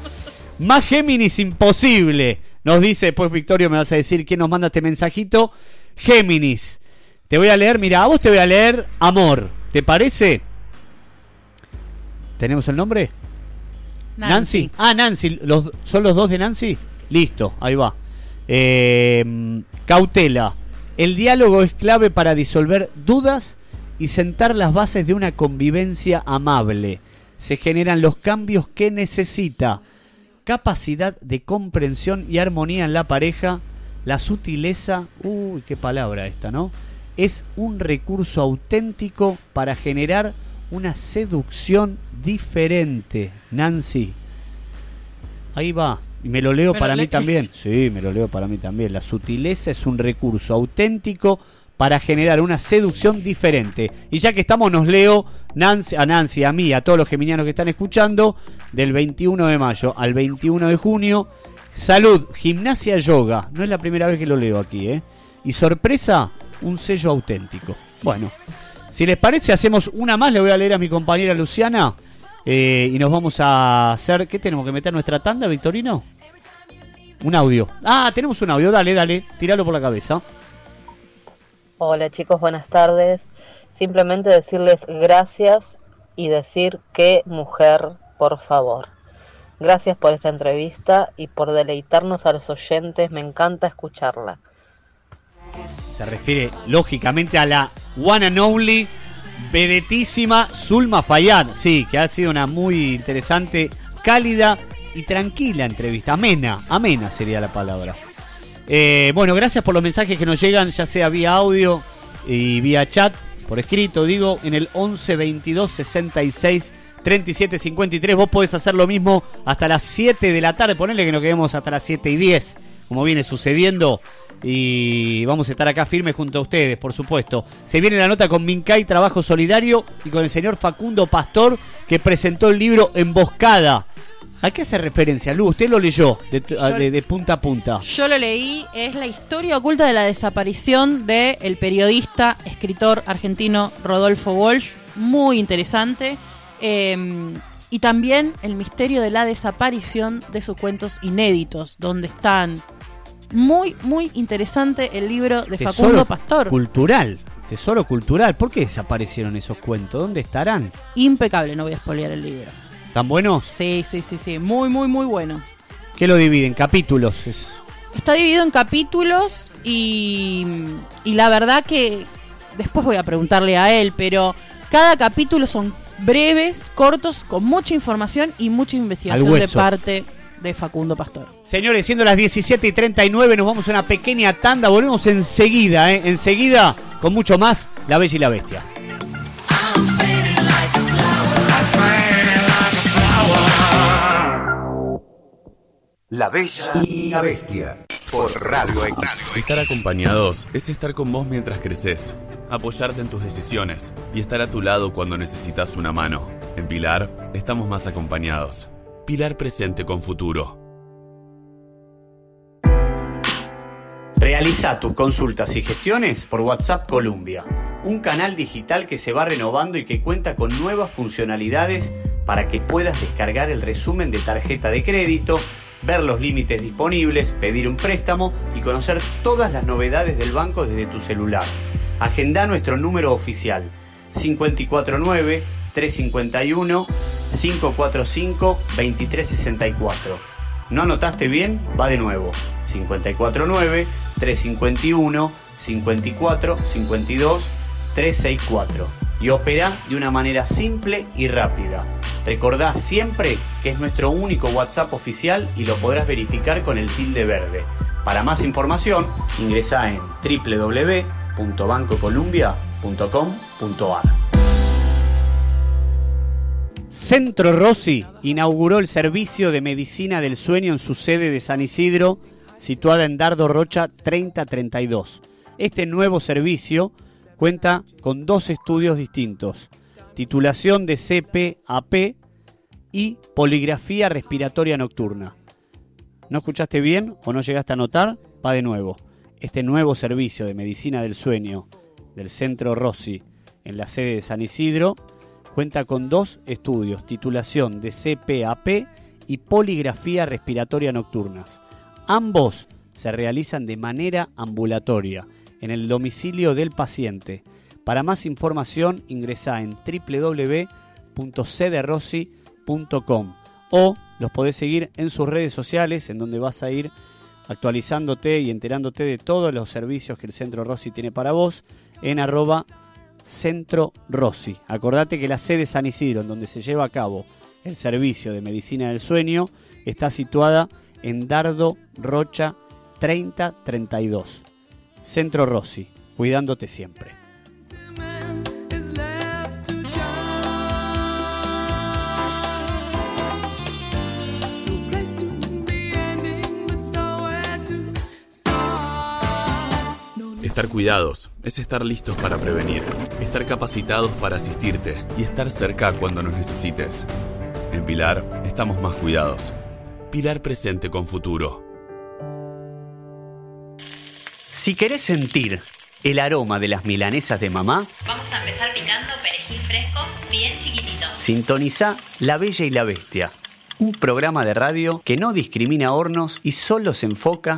Más Géminis imposible. Nos dice después Victorio, me vas a decir quién nos manda este mensajito. Géminis. Te voy a leer, mira, a vos te voy a leer Amor. ¿Te parece? ¿Tenemos el nombre? Nancy. Ah, Nancy. Los, ¿Son los dos de Nancy? Listo, ahí va. Eh, cautela. El diálogo es clave para disolver dudas y sentar las bases de una convivencia amable. Se generan los cambios que necesita. Capacidad de comprensión y armonía en la pareja. La sutileza, uy, qué palabra esta, ¿no? Es un recurso auténtico para generar una seducción diferente. Nancy. Ahí va. Y me lo leo para mí también. Sí, me lo leo para mí también. La sutileza es un recurso auténtico para generar una seducción diferente. Y ya que estamos, nos leo Nancy, a Nancy, a mí, a todos los geminianos que están escuchando, del 21 de mayo al 21 de junio. Salud, gimnasia yoga. No es la primera vez que lo leo aquí, ¿eh? Y sorpresa, un sello auténtico. Bueno, si les parece, hacemos una más. Le voy a leer a mi compañera Luciana. Eh, y nos vamos a hacer. ¿Qué tenemos que meter nuestra tanda, Victorino? Un audio. Ah, tenemos un audio. Dale, dale. Tíralo por la cabeza. Hola chicos, buenas tardes. Simplemente decirles gracias y decir que mujer, por favor. Gracias por esta entrevista y por deleitarnos a los oyentes. Me encanta escucharla. Se refiere lógicamente a la one and only vedetísima Zulma Fayad. Sí, que ha sido una muy interesante, cálida y tranquila entrevista. Amena, amena sería la palabra. Eh, bueno, gracias por los mensajes que nos llegan, ya sea vía audio y vía chat por escrito, digo, en el 11 22 66 37 53. Vos podés hacer lo mismo hasta las 7 de la tarde. Ponele que nos quedemos hasta las 7 y 10, como viene sucediendo. Y vamos a estar acá firmes junto a ustedes, por supuesto. Se viene la nota con Mincay Trabajo Solidario y con el señor Facundo Pastor, que presentó el libro Emboscada. ¿A qué hace referencia, Lu? Usted lo leyó de, de- de punta a punta. Yo lo leí, es la historia oculta de la desaparición del el periodista, escritor argentino Rodolfo Walsh, muy interesante. Eh, y también el misterio de la desaparición de sus cuentos inéditos, donde están. Muy, muy interesante el libro de Facundo Pastor. cultural. Tesoro cultural. ¿Por qué desaparecieron esos cuentos? ¿Dónde estarán? Impecable, no voy a spoilear el libro. ¿Tan buenos? Sí, sí, sí, sí, muy, muy, muy bueno. ¿Qué lo dividen? Capítulos. Es- Está dividido en capítulos y, y la verdad que después voy a preguntarle a él, pero cada capítulo son breves, cortos, con mucha información y mucha investigación de parte de Facundo Pastor. Señores, siendo las 17 y 39, nos vamos a una pequeña tanda. Volvemos enseguida, ¿eh? Enseguida, con mucho más, La Bella y la Bestia. La Bella y la Bestia. Por Radio X. Estar acompañados es estar con vos mientras creces, apoyarte en tus decisiones y estar a tu lado cuando necesitas una mano. En Pilar estamos más acompañados. Pilar presente con futuro. Realiza tus consultas y gestiones por WhatsApp Columbia, un canal digital que se va renovando y que cuenta con nuevas funcionalidades para que puedas descargar el resumen de tarjeta de crédito, ver los límites disponibles, pedir un préstamo y conocer todas las novedades del banco desde tu celular. Agenda nuestro número oficial 549 351 545 2364. ¿No anotaste bien? Va de nuevo. 549 351 54 52 364. Y opera de una manera simple y rápida. Recordá siempre que es nuestro único WhatsApp oficial y lo podrás verificar con el tilde verde. Para más información, ingresa en www.bancocolumbia.com.ar. Centro Rossi inauguró el servicio de medicina del sueño en su sede de San Isidro, situada en Dardo Rocha 3032. Este nuevo servicio cuenta con dos estudios distintos, titulación de CPAP y poligrafía respiratoria nocturna. ¿No escuchaste bien o no llegaste a notar? Va de nuevo. Este nuevo servicio de medicina del sueño del Centro Rossi en la sede de San Isidro cuenta con dos estudios, titulación de CPAP y poligrafía respiratoria nocturnas. Ambos se realizan de manera ambulatoria en el domicilio del paciente. Para más información ingresa en www.cederossi.com o los podés seguir en sus redes sociales en donde vas a ir actualizándote y enterándote de todos los servicios que el Centro Rossi tiene para vos en arroba Centro Rossi. Acordate que la sede San Isidro, en donde se lleva a cabo el servicio de medicina del sueño, está situada en Dardo Rocha 3032. Centro Rossi, cuidándote siempre. Estar cuidados es estar listos para prevenir, estar capacitados para asistirte y estar cerca cuando nos necesites. En Pilar estamos más cuidados. Pilar presente con futuro. Si querés sentir el aroma de las milanesas de mamá, Vamos a empezar picando perejil fresco, bien chiquitito. sintoniza La Bella y la Bestia, un programa de radio que no discrimina hornos y solo se enfoca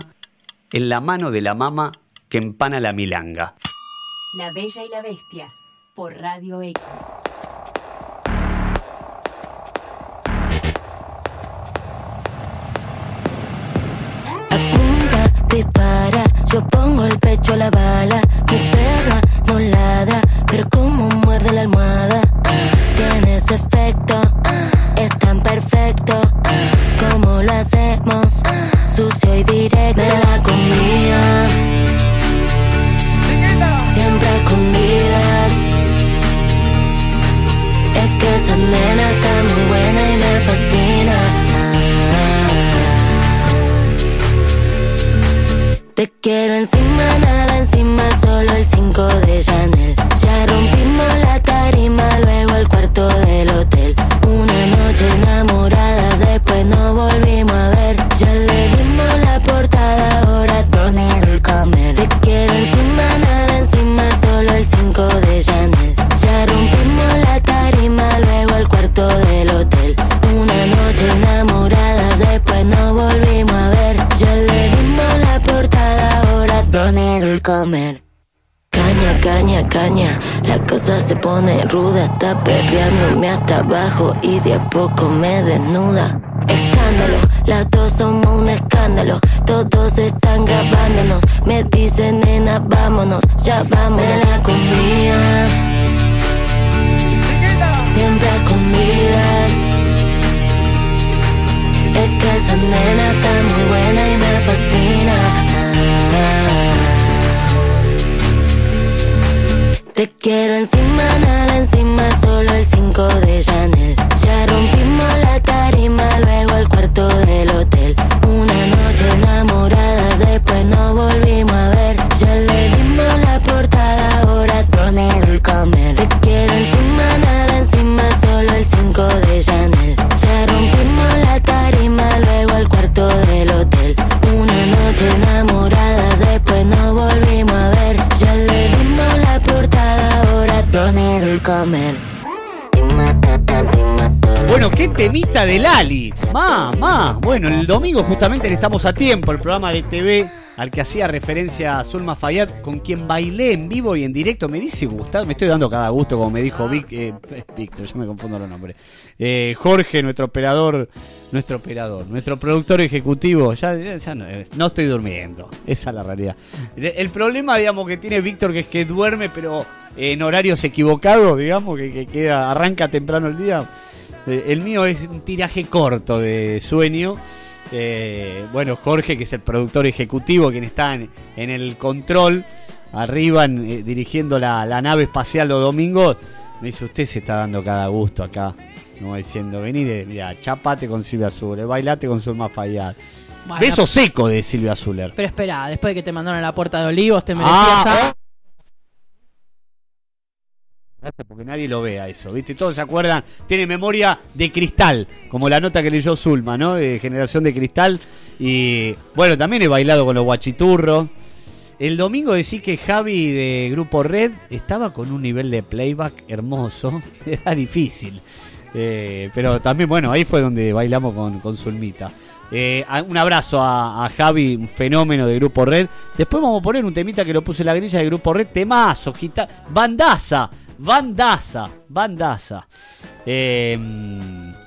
en la mano de la mama que empana la milanga. La Bella y la Bestia por Radio X. dispara, yo pongo el pecho a la bala. Mi perra no ladra, pero como muerde la almohada. Tiene ese efecto, es tan perfecto. Como lo hacemos, sucio y directo. Me la comía, siempre a escondidas. Es que esa nena está muy buena y me fascina. Te quiero encima, nada encima, solo el 5 de Chanel. Ya rompimos la tarima, luego el cuarto del hotel. Una noche enamoradas, después no volvimos a ver. Ya le dimos la portada, ahora comer. Te quiero encima, nada solo el 5 de Chanel. Ya rompimos la tarima, luego el cuarto del hotel. Una noche enamoradas, después no volvimos a ver. Ya le dimos la portada, ahora comer, comer. Caña, caña, caña, la cosa se pone ruda, está perreándome hasta abajo y de a poco me desnuda. Escándalo, las dos somos un escándalo, todos están grabándonos, me dicen nena, vámonos, ya vamos. Me la comía, siempre a escondidas. Es que esa nena está muy buena y me fascina. Te quiero encima, nada encima, solo el 5 de Chanel. Ya rompimos la tarima, luego el cuarto del hotel. Una noche enamoradas, después no volvimos a ver. Ya le dimos la qué temita del Ali. Mamá. Bueno, el domingo justamente le estamos a tiempo, el programa de TV al que hacía referencia Zulma Fayad, con quien bailé en vivo y en directo. Me dice Gustavo, me estoy dando cada gusto, como me dijo Vic, eh, Víctor, yo me confundo los nombres. Eh, Jorge, nuestro operador, nuestro operador, nuestro productor ejecutivo. Ya, no, eh, no estoy durmiendo, esa es la realidad. El problema, digamos, que tiene Víctor que es que duerme, pero en horarios equivocados, digamos, que, que queda, arranca temprano el día. Eh, El mío es un tiraje corto de sueño. Eh, bueno, Jorge, que es el productor ejecutivo, quien está en, en el control, arriba en, eh, dirigiendo la, la nave espacial los domingos, me dice, usted se está dando cada gusto acá. Como diciendo, vení, de, mira, chapate con Silvia Zuller, bailate con Zulma Fayad. Bueno, Beso seco de Silvia Zuller. Pero espera, después de que te mandaron a la puerta de Olivos, te merecías Ah, porque nadie lo vea eso, ¿viste? Todos se acuerdan, tiene memoria de cristal, como la nota que leyó Zulma, ¿no? De generación de cristal. Y bueno, también he bailado con los guachiturros. El domingo decí que Javi de Grupo Red estaba con un nivel de playback hermoso. Era difícil. Eh, pero también, bueno, ahí fue donde bailamos con, con Zulmita. Eh, un abrazo a, a Javi, un fenómeno de Grupo Red. Después vamos a poner un temita que lo puse en la grilla de Grupo Red. Temazo, gita bandaza, bandaza, bandaza. Eh,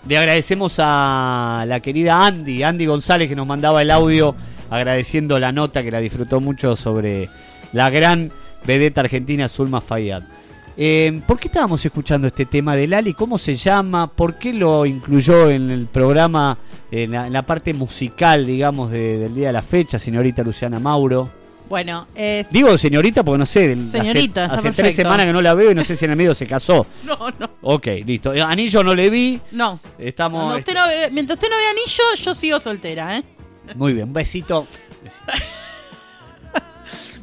le agradecemos a la querida Andy, Andy González, que nos mandaba el audio agradeciendo la nota que la disfrutó mucho sobre la gran vedeta argentina Zulma Fayad. Eh, ¿Por qué estábamos escuchando este tema de Lali? ¿Cómo se llama? ¿Por qué lo incluyó en el programa, en la, parte musical, digamos, de- del día de la fecha, señorita Luciana Mauro? Bueno, es. Digo señorita porque no sé, del- Señorita, hace, está hace tres perfecto. semanas que no la veo y no sé si en el medio se casó. No, no. Ok, listo. Eh, Anillo no le vi. No. Estamos. Usted no ve- mientras usted no vea anillo, yo sigo soltera, ¿eh? Muy bien, un besito.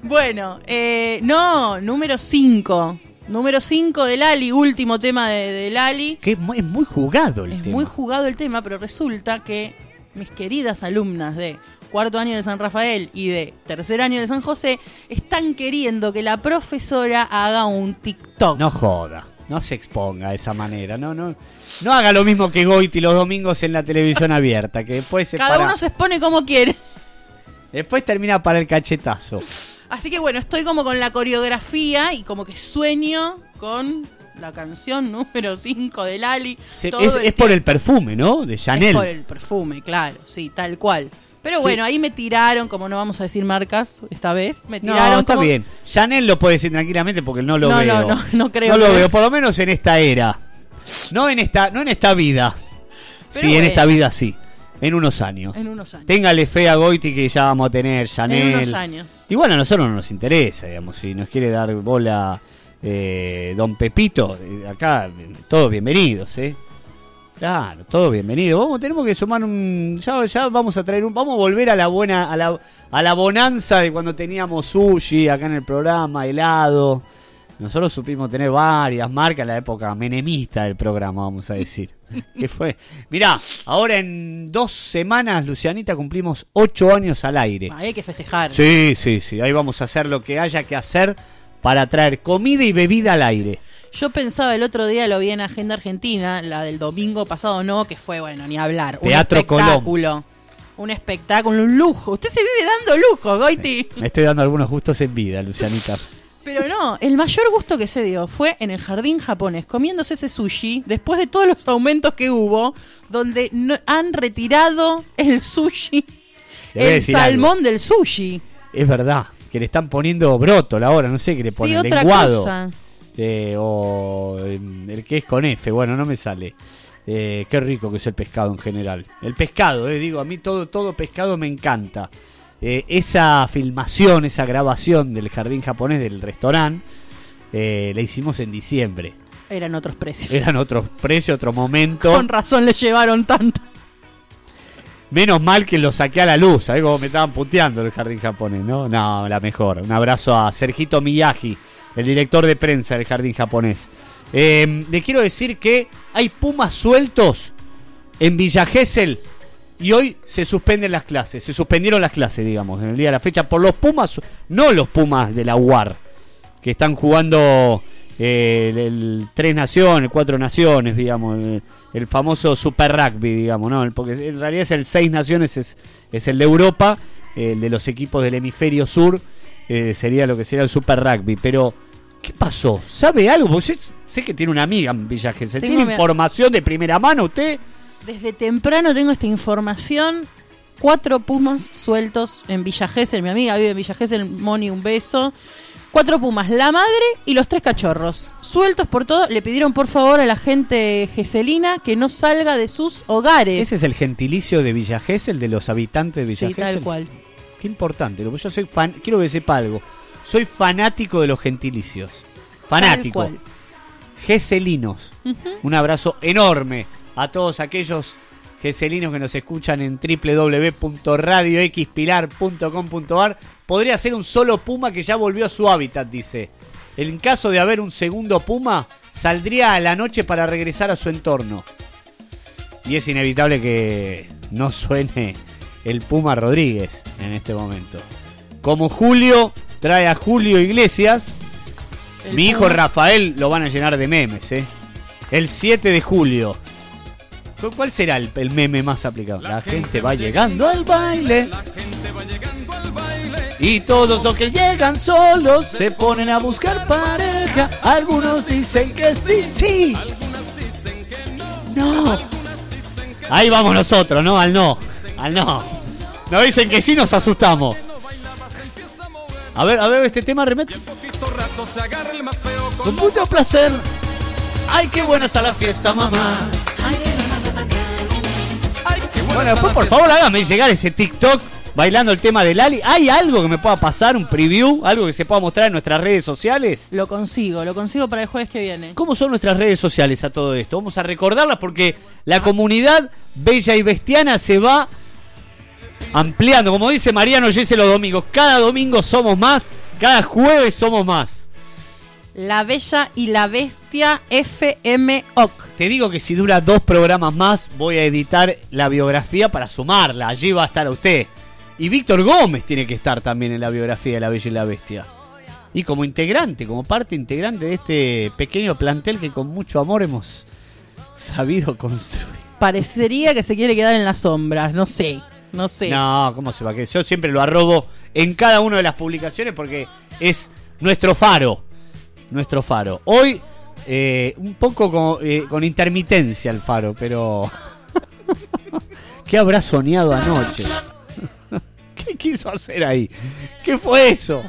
Bueno, eh, no, número 5. Número 5 de Lali, último tema de, de Lali. Que es muy, es muy jugado el Es tema. muy jugado el tema, pero resulta que mis queridas alumnas de cuarto año de San Rafael y de tercer año de San José están queriendo que la profesora haga un TikTok. No joda. No se exponga de esa manera. No, no, no haga lo mismo que Goiti los domingos en la televisión abierta. Que después se Cada para- uno se expone como quiere. Después termina para el cachetazo. Así que bueno, estoy como con la coreografía y como que sueño con la canción número 5 de Lali. Se- es, el es por el perfume, ¿no? De Es Chanel. por el perfume, claro, sí, tal cual. Pero bueno, ahí me tiraron, como no vamos a decir marcas esta vez, me No, tiraron está como- bien. Chanel lo puede decir tranquilamente porque no lo No, veo. no, no, no creo No lo veo, por lo menos en esta era. No en esta, no en esta vida. Pero sí, en esta vida sí. En unos años. En unos años. Téngale fe a Goiti que ya vamos a tener Chanel. En unos años. Y bueno, a nosotros no nos interesa, digamos, si nos quiere dar bola eh, Don Pepito, eh, acá todos bienvenidos, ¿eh? Claro, todo bienvenido. Vamos, tenemos que sumar un. Ya, ya vamos a traer un. Vamos a volver a la buena. A la, a la bonanza de cuando teníamos sushi acá en el programa, helado. Nosotros supimos tener varias marcas en la época menemista del programa, vamos a decir. ¿Qué fue? Mirá, ahora en dos semanas, Lucianita, cumplimos ocho años al aire. Ahí hay que festejar. Sí, sí, sí. Ahí vamos a hacer lo que haya que hacer para traer comida y bebida al aire. Yo pensaba el otro día, lo vi en Agenda Argentina, la del domingo pasado no, que fue, bueno, ni hablar. Teatro un espectáculo. Un espectáculo, un lujo. Usted se vive dando lujo, Goiti. Me estoy dando algunos gustos en vida, Lucianita. Pero no, el mayor gusto que se dio fue en el jardín japonés, comiéndose ese sushi, después de todos los aumentos que hubo, donde no- han retirado el sushi, el salmón algo. del sushi. Es verdad, que le están poniendo broto ahora, no sé qué le Sí, ponen, otra lenguado. cosa. Eh, o el que es con F, bueno, no me sale. Eh, qué rico que es el pescado en general. El pescado, eh, digo, a mí todo, todo pescado me encanta. Eh, esa filmación, esa grabación del jardín japonés del restaurante, la hicimos en diciembre. Eran otros precios. Eran otros precios, otro momento. Con razón le llevaron tanto. Menos mal que lo saqué a la luz, ¿sabes cómo me estaban puteando el jardín japonés, no? No, la mejor. Un abrazo a Sergito Miyagi, el director de prensa del jardín japonés. Eh, le quiero decir que hay pumas sueltos en Villa Gesell y hoy se suspenden las clases. Se suspendieron las clases, digamos, en el día de la fecha por los pumas, no los pumas de la UAR, que están jugando eh, el, el Tres Naciones, Cuatro Naciones, digamos, el, famoso Super Rugby, digamos, ¿no? Porque en realidad es el Seis Naciones, es, es el de Europa, el de los equipos del hemisferio sur, eh, sería lo que sería el Super Rugby. Pero, ¿qué pasó? ¿Sabe algo? Porque sé, sé que tiene una amiga en Villa Gesell. ¿Tiene mi- información de primera mano usted? Desde temprano tengo esta información. Cuatro pumas sueltos en Villa Gesell. Mi amiga vive en Villa Gesell. Moni, un beso. Cuatro pumas, la madre y los tres cachorros. Sueltos por todo. Le pidieron por favor a la gente geselina que no salga de sus hogares. Ese es el gentilicio de Villa Gesell, de los habitantes de Villa Sí, tal cual. Qué importante. lo- Yo soy fan, quiero que sepa algo. Soy fanático de los gentilicios. Fanático. Geselinos. Un abrazo enorme a todos aquellos geselinos que nos escuchan en www.radioxpilar.com.ar. Podría ser un solo puma que ya volvió a su hábitat, dice. En caso de haber un segundo puma, saldría a la noche para regresar a su entorno. Y es inevitable que no suene el Puma Rodríguez en este momento. Como Julio trae a Julio Iglesias, El mi hijo Puma. Rafael lo van a llenar de memes, ¿eh? El 7 de julio. ¿Cu- ¿Cuál será el, el meme más aplicado? La, gente va llegando al baile. Y todos los que llegan solos se ponen a buscar pareja. Algunos dicen que sí, sí. No. Ahí vamos nosotros, ¿no? Al no. Al no. Nos dicen que sí, nos asustamos. A ver, a ver, este tema remete. Con mucho placer. Ay, qué buena está la fiesta, mamá. Bueno, después por favor hágame llegar ese TikTok bailando el tema de Lali. ¿Hay algo que me pueda pasar? ¿Un preview? ¿Algo que se pueda mostrar en nuestras redes sociales? Lo consigo, lo consigo para el jueves que viene. ¿Cómo son nuestras redes sociales a todo esto? Vamos a recordarlas porque la comunidad bella y bestiana se va ampliando. Como dice Mariano Yese los domingos, cada domingo somos más, cada jueves somos más. La Bella y la Bestia FM OC. Te digo que si dura dos programas más, voy a editar la biografía para sumarla. Allí va a estar usted. Y Víctor Gómez tiene que estar también en la biografía de La Bella y la Bestia. Y como integrante, como parte integrante de este pequeño plantel que con mucho amor hemos sabido construir. Parecería que se quiere quedar en las sombras, no sé, no sé. No, ¿cómo se va quedar? Yo siempre lo arrobo en cada una de las publicaciones porque es nuestro faro. Nuestro faro. Hoy, eh, un poco con, eh, con intermitencia el faro, pero. ¿Qué habrá soñado anoche? ¿Qué quiso hacer ahí? ¿Qué fue eso?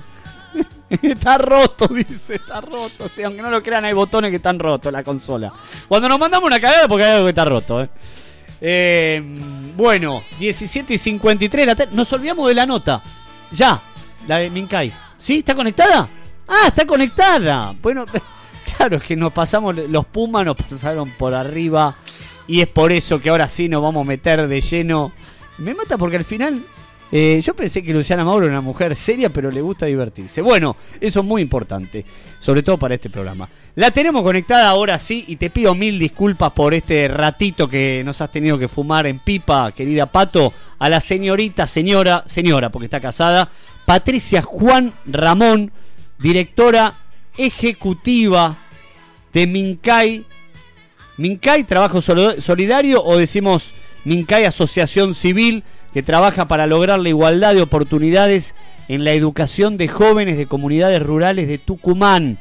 Está roto, dice, está roto. O sea, aunque no lo crean, hay botones que están rotos la consola. Cuando nos mandamos una cagada, porque hay algo que está roto, ¿eh? Eh, bueno, 17 y 53 de la. Nos olvidamos de la nota. Ya, la de Minkai. ¿Sí? ¿Está conectada? Ah, está conectada. Bueno, claro, es que nos pasamos, los Pumas nos pasaron por arriba Y es por eso que ahora sí nos vamos a meter de lleno. Me mata porque al final eh, yo pensé que Luciana Mauro era una mujer seria, pero le gusta divertirse. Bueno, eso es muy importante, sobre todo para este programa. La tenemos conectada ahora sí y te pido mil disculpas por este ratito que nos has tenido que fumar en pipa, querida Pato, a la señorita, señora, señora, porque está casada, Patricia Juan Ramón, directora ejecutiva de Mincay. Mincay, Trabajo Solidario o decimos Mincay Asociación Civil que trabaja para lograr la igualdad de oportunidades en la educación de jóvenes de comunidades rurales de Tucumán.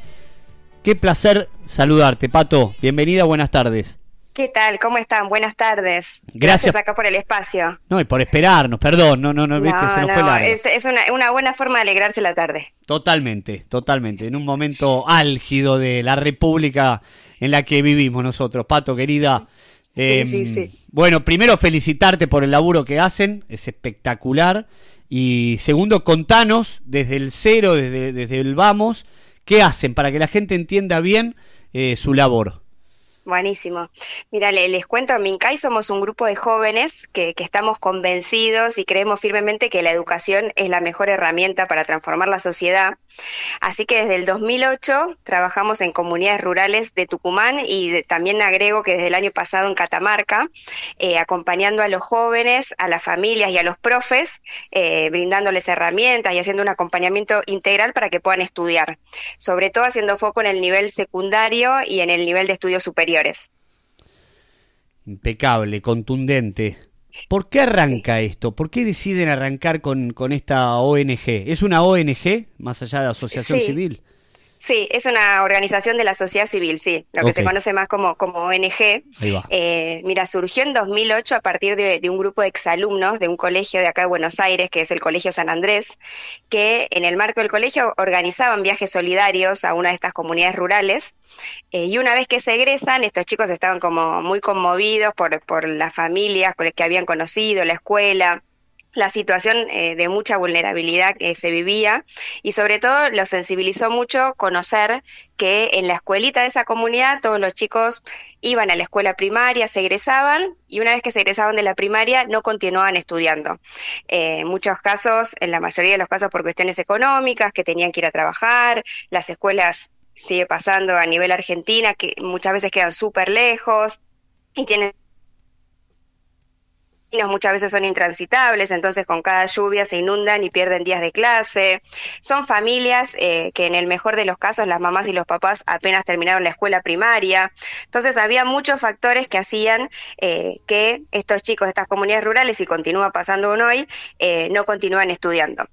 Qué placer saludarte, Pato. Bienvenida, buenas tardes. ¿Qué tal? ¿Cómo están? Buenas tardes. Gracias. acá por el espacio. No, y por esperarnos, perdón, no, no, no, viste, se nos fue no, largo. es, es una, una buena forma de alegrarse la tarde. Totalmente, totalmente. En un momento álgido de la República en la que vivimos nosotros. Pato, querida. Em, sí, sí. Bueno, primero felicitarte por el laburo que hacen, es espectacular. Y segundo, contanos desde el cero, desde, desde el vamos, qué hacen para que la gente entienda bien eh, su labor. Buenísimo. Mira, le- les cuento, en Mincay somos un grupo de jóvenes que, que estamos convencidos y creemos firmemente que la educación es la mejor herramienta para transformar la sociedad. Así que desde el 2008 trabajamos en comunidades rurales de Tucumán y también agrego que desde el año pasado en Catamarca, eh, acompañando a los jóvenes, a las familias y a los profes, eh, brindándoles herramientas y haciendo un acompañamiento integral para que puedan estudiar, sobre todo haciendo foco en el nivel secundario y en el nivel de estudios superiores. Impecable, contundente. ¿Por qué arranca esto? ¿Por qué deciden arrancar con, con esta ONG? ¿Es una ONG más allá de asociación Sí. civil? Sí, es una organización de la sociedad civil, sí, lo que se conoce más como, como ONG. Ahí va. Eh, mira, surgió en 2008 a partir de, de un grupo de exalumnos de un colegio de acá de Buenos Aires, que es el Colegio San Andrés, que en el marco del colegio organizaban viajes solidarios a una de estas comunidades rurales. Eh, y una vez que se egresan, estos chicos estaban como muy conmovidos por, por las familias con las que habían conocido, la escuela, la situación eh, de mucha vulnerabilidad que se vivía y sobre todo los sensibilizó mucho conocer que en la escuelita de esa comunidad todos los chicos iban a la escuela primaria, se egresaban y una vez que se egresaban de la primaria no continuaban estudiando. Eh, en muchos casos, en la mayoría de los casos por cuestiones económicas, que tenían que ir a trabajar, las escuelas sigue pasando a nivel Argentina, que muchas veces quedan súper lejos y tienen muchas veces son intransitables, entonces con cada lluvia se inundan y pierden días de clase. Son familias eh, que en el mejor de los casos las mamás y los papás apenas terminaron la escuela primaria. Entonces había muchos factores que hacían eh, que estos chicos de estas comunidades rurales, y continúa pasando aún hoy, eh, no continúan estudiando.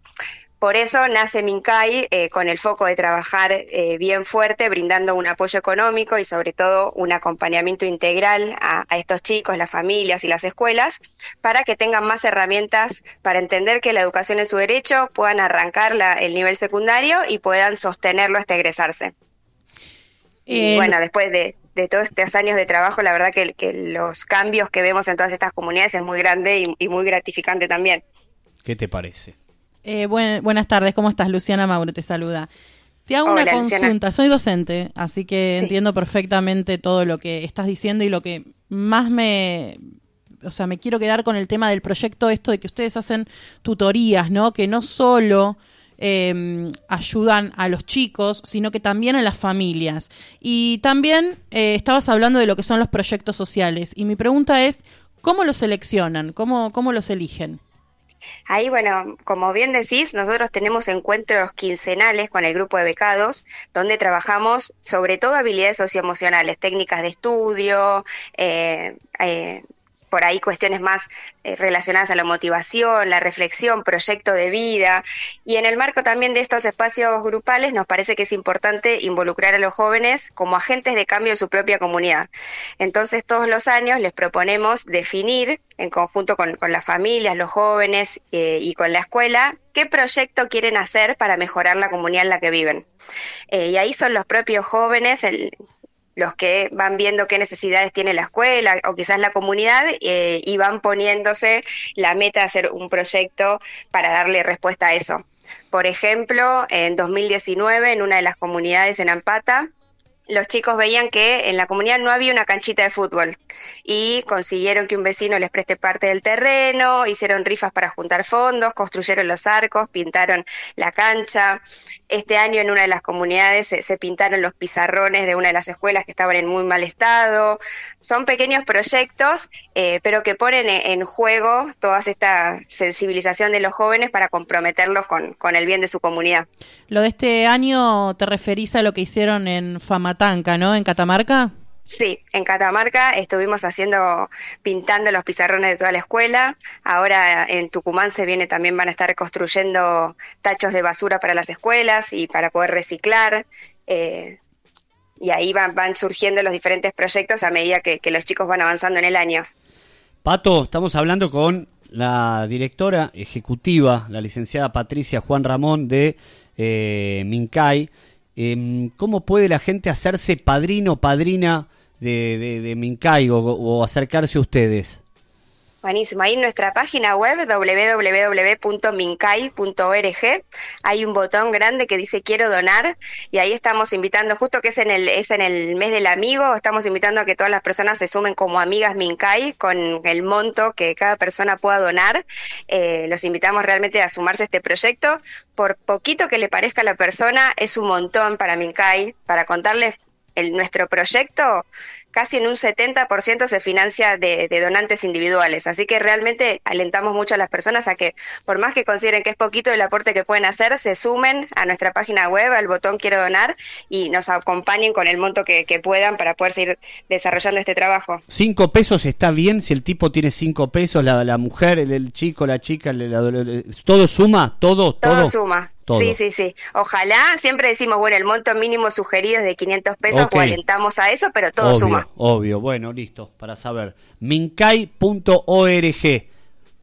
Por eso nace Mincay eh, con el foco de trabajar eh, bien fuerte, brindando un apoyo económico y sobre todo un acompañamiento integral a, a estos chicos, las familias y las escuelas, para que tengan más herramientas para entender que la educación es su derecho, puedan arrancar la- el nivel secundario y puedan sostenerlo hasta egresarse. Y Eh, bueno, después de, de todos estos años de trabajo, la verdad que, que los cambios que vemos en todas estas comunidades es muy grande y- y muy gratificante también. ¿Qué te parece? Eh, buen- buenas tardes, ¿cómo estás? Luciana Mauro te saluda. Te hago Hola, una Luciana. consulta. Soy docente, así que Sí. entiendo perfectamente todo lo que estás diciendo y lo que más me... O sea, me quiero quedar con el tema del proyecto, esto de que ustedes hacen tutorías, ¿no? Que no solo eh, ayudan a los chicos, sino que también a las familias. Y también eh, estabas hablando de lo que son los proyectos sociales. Y mi pregunta es, ¿cómo los seleccionan? ¿Cómo, cómo los eligen? Ahí, bueno, como bien decís, nosotros tenemos encuentros quincenales con el grupo de becados, donde trabajamos sobre todo habilidades socioemocionales, técnicas de estudio, eh, eh, por ahí cuestiones más eh, relacionadas a la motivación, la reflexión, proyecto de vida. Y en el marco también de estos espacios grupales nos parece que es importante involucrar a los jóvenes como agentes de cambio de su propia comunidad. Entonces todos los años les proponemos definir en conjunto con, las familias, los jóvenes eh, y con la escuela qué proyecto quieren hacer para mejorar la comunidad en la que viven. Eh, y ahí son los propios jóvenes el- los que van viendo qué necesidades tiene la escuela o quizás la comunidad eh, y van poniéndose la meta de hacer un proyecto para darle respuesta a eso. Por ejemplo, en 2019, en una de las comunidades en Ampata, los chicos veían que en la comunidad no había una canchita de fútbol y consiguieron que un vecino les preste parte del terreno, hicieron rifas para juntar fondos, construyeron los arcos, pintaron la cancha. Este año en una de las comunidades se, pintaron los pizarrones de una de las escuelas que estaban en muy mal estado. Son pequeños proyectos, eh, pero que ponen en, en juego toda esta sensibilización de los jóvenes para comprometerlos con, con el bien de su comunidad. Lo de este año te referís a lo que hicieron en Famatanca, ¿no? En Catamarca. Sí, en Catamarca estuvimos haciendo, pintando los pizarrones de toda la escuela. Ahora en Tucumán se viene también van a estar construyendo tachos de basura para las escuelas y para poder reciclar. eh, y ahí van, surgiendo los diferentes proyectos a medida que, los chicos van avanzando en el año. Pato, estamos hablando con la directora ejecutiva, la licenciada Patricia Juan Ramón de eh, Mincay. Em, ¿Cómo puede la gente hacerse padrino, padrina de, de, de Mincay o, acercarse a ustedes? Buenísimo. Ahí en nuestra página web www.mincay.org hay un botón grande que dice quiero donar y ahí estamos invitando, justo que es en el es en el mes del amigo, estamos invitando a que todas las personas se sumen como amigas Mincay con el monto que cada persona pueda donar. Eh, los invitamos realmente a sumarse a este proyecto. Por poquito que le parezca a la persona, es un montón para Mincay, para contarles el, nuestro proyecto casi en un 70% se financia de, de, donantes individuales. Así que realmente alentamos mucho a las personas a que, por más que consideren que es poquito el aporte que pueden hacer, se sumen a nuestra página web, al botón Quiero Donar, y nos acompañen con el monto que, que puedan para poder seguir desarrollando este trabajo. ¿Cinco pesos está bien si el tipo tiene cinco pesos, la, la mujer, el, el chico, la chica, el- la- todo suma? ¿Todo? Todo, Todo, suma. Todo. Sí, sí, sí. Ojalá, siempre decimos, bueno, el monto mínimo sugerido es de 500 pesos Ok. o alentamos a eso, pero todo obvio, suma. Obvio, bueno, listo, para saber. Mincay.org.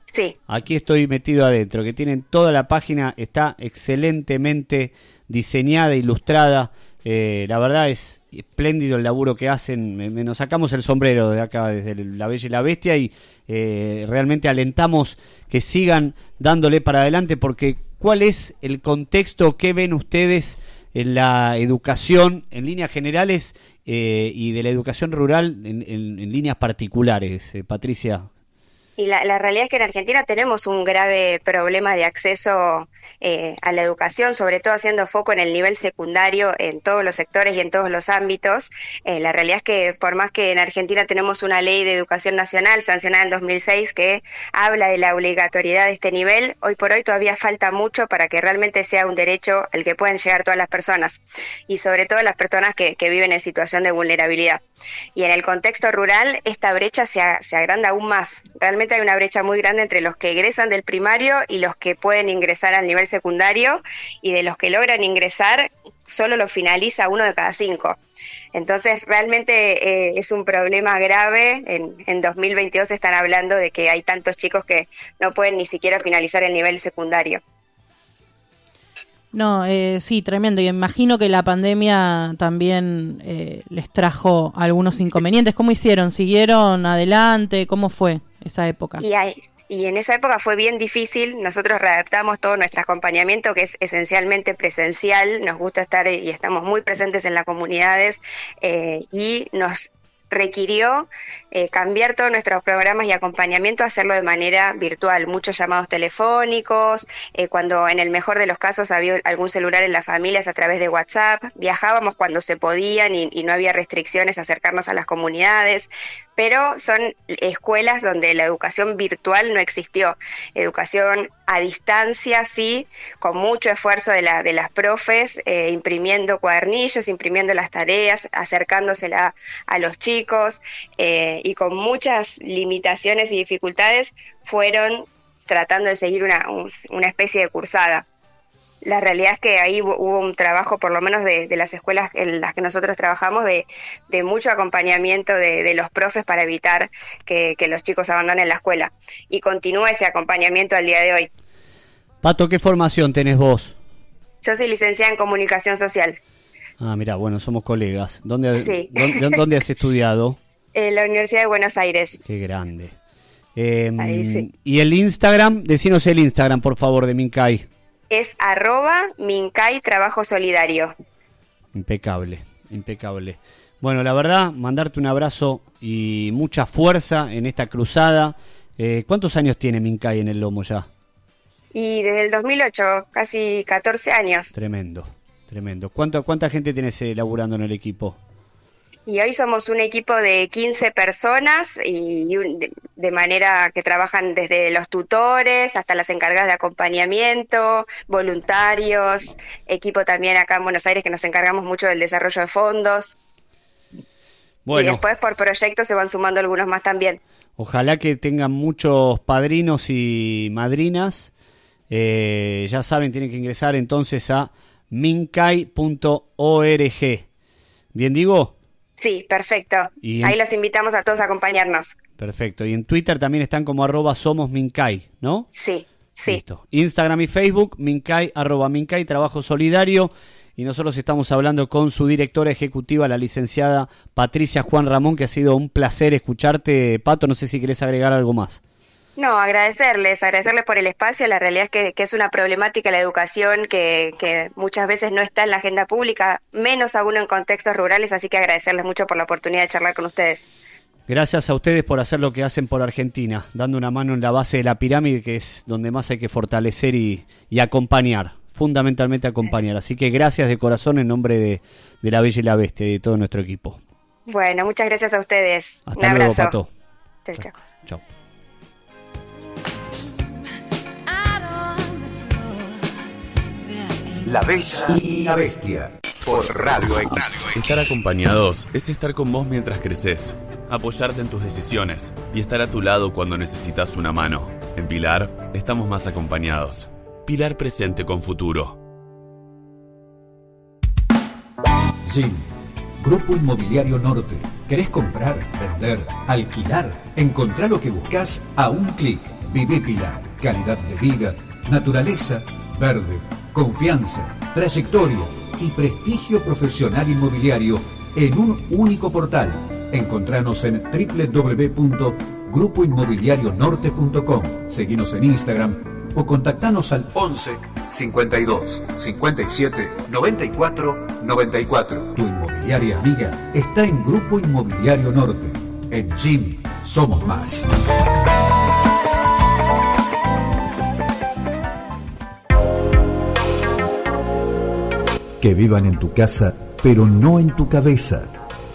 Sí. Aquí estoy metido adentro, que tienen toda la página, está excelentemente diseñada, ilustrada. Eh, la verdad es espléndido el laburo que hacen. Me- nos sacamos el sombrero de acá, desde La Bella y la Bestia, y eh, realmente alentamos que sigan dándole para adelante, porque ¿cuál es el contexto que ven ustedes en la educación en líneas generales eh, y de la educación rural en, en- en líneas particulares, eh, Patricia? Y la, realidad es que en Argentina tenemos un grave problema de acceso eh, a la educación, sobre todo haciendo foco en el nivel secundario en todos los sectores y en todos los ámbitos. Eh, la realidad es que por más que en Argentina tenemos una ley de educación nacional sancionada en 2006 que habla de la obligatoriedad de este nivel, hoy por hoy todavía falta mucho para que realmente sea un derecho al que puedan llegar todas las personas y sobre todo las personas que, que viven en situación de vulnerabilidad. Y en el contexto rural, esta brecha se, se agranda aún más. Realmente hay una brecha muy grande entre los que egresan del primario y los que pueden ingresar al nivel secundario, y de los que logran ingresar, solo lo finaliza uno de cada cinco. Entonces, realmente eh, es un problema grave. En, en 2022 están hablando de que hay tantos chicos que no pueden ni siquiera finalizar el nivel secundario. No, eh, sí, tremendo. Y imagino que la pandemia también eh, les trajo algunos inconvenientes. ¿Cómo hicieron? ¿Siguieron adelante? ¿Cómo fue esa época? Y, hay- y en esa época fue bien difícil. Nosotros readaptamos todo nuestro acompañamiento, que es esencialmente presencial. Nos gusta estar y estamos muy presentes en las comunidades eh, y nos requirió eh, cambiar todos nuestros programas y acompañamiento, hacerlo de manera virtual, muchos llamados telefónicos, eh, cuando en el mejor de los casos había algún celular en las familias a través de WhatsApp, viajábamos cuando se podían y, no había restricciones acercarnos a las comunidades, pero son escuelas donde la educación virtual no existió, educación a distancia sí, con mucho esfuerzo de, la, de las profes, eh, imprimiendo cuadernillos, imprimiendo las tareas, acercándosela a los chicos eh, y con muchas limitaciones y dificultades fueron tratando de seguir una, un- una especie de cursada. La realidad es que ahí hu- hubo un trabajo, por lo menos de, de las escuelas en las que nosotros trabajamos, de, de mucho acompañamiento de, de los profes para evitar que, que los chicos abandonen la escuela. Y continúa ese acompañamiento al día de hoy. Pato, ¿qué formación tenés vos? Yo soy licenciada en comunicación social Ah, mira, bueno, somos colegas. ¿Dónde, Sí. dónde, dónde has estudiado? En la Universidad de Buenos Aires. Qué grande. Eh, Ahí sí. Y el Instagram, decinos el Instagram, por favor, de Mincay. Es arroba Mincay Trabajo Solidario. Impecable. impecable. Bueno, la verdad, mandarte un abrazo y mucha fuerza en esta cruzada. Eh, ¿Cuántos años tiene Mincay en el lomo ya? Y desde el 2008, casi 14 años. Tremendo, tremendo. ¿Cuánto, ¿Cuánta gente tienes eh, laburando en el equipo? Y hoy somos un equipo de 15 personas y y un- de, de manera que trabajan desde los tutores hasta las encargadas de acompañamiento, voluntarios, equipo también acá en Buenos Aires que nos encargamos mucho del desarrollo de fondos. Y Bueno, después por proyectos se van sumando algunos más también. ojalá que tengan muchos padrinos y madrinas. Eh, ya saben, tienen que ingresar entonces a mincay.org. ¿Bien digo? Sí, perfecto. Y en- Ahí los invitamos a todos a acompañarnos. Perfecto. Y en Twitter también están como arroba somos Mincay, ¿no? Sí, sí. Listo. Instagram y Facebook, Mincay, arroba Mincay, Trabajo Solidario. Y nosotros estamos hablando con su directora ejecutiva, la licenciada Patricia Juan Ramón, que ha sido un placer escucharte. Pato, no sé si querés agregar algo más. No, agradecerles, agradecerles por el espacio. La realidad es que, que es una problemática la educación que, que muchas veces no está en la agenda pública, menos aún en contextos rurales, así que agradecerles mucho por la oportunidad de charlar con ustedes. Gracias a ustedes por hacer lo que hacen por Argentina, dando una mano en la base de la pirámide, que es donde más hay que fortalecer y, y acompañar, fundamentalmente acompañar. Así que gracias de corazón en nombre de, de la Bella y la Bestia y de todo nuestro equipo. Bueno, muchas gracias a ustedes. Hasta Un luego, abrazo. Pato. Chau, chau. Chao. La Bella y la Bestia. Por Radio X. Estar acompañados es estar con vos mientras creces, apoyarte en tus decisiones y estar a tu lado cuando necesitas una mano. En Pilar estamos más acompañados. Pilar presente con futuro. Jim, Grupo Inmobiliario Norte. ¿Querés comprar, vender, alquilar? Encontrá lo que buscas a un clic. Viví Pilar. Calidad de vida, naturaleza, verde, confianza, trayectoria y prestigio profesional inmobiliario en un único portal. Encontranos en www.grupoinmobiliarionorte.com. Seguinos en Instagram o contactanos al 11 52 57 94 94. Tu inmobiliaria amiga está en Grupo Inmobiliario Norte. En Jim somos más. Que vivan en tu casa, pero no en tu cabeza.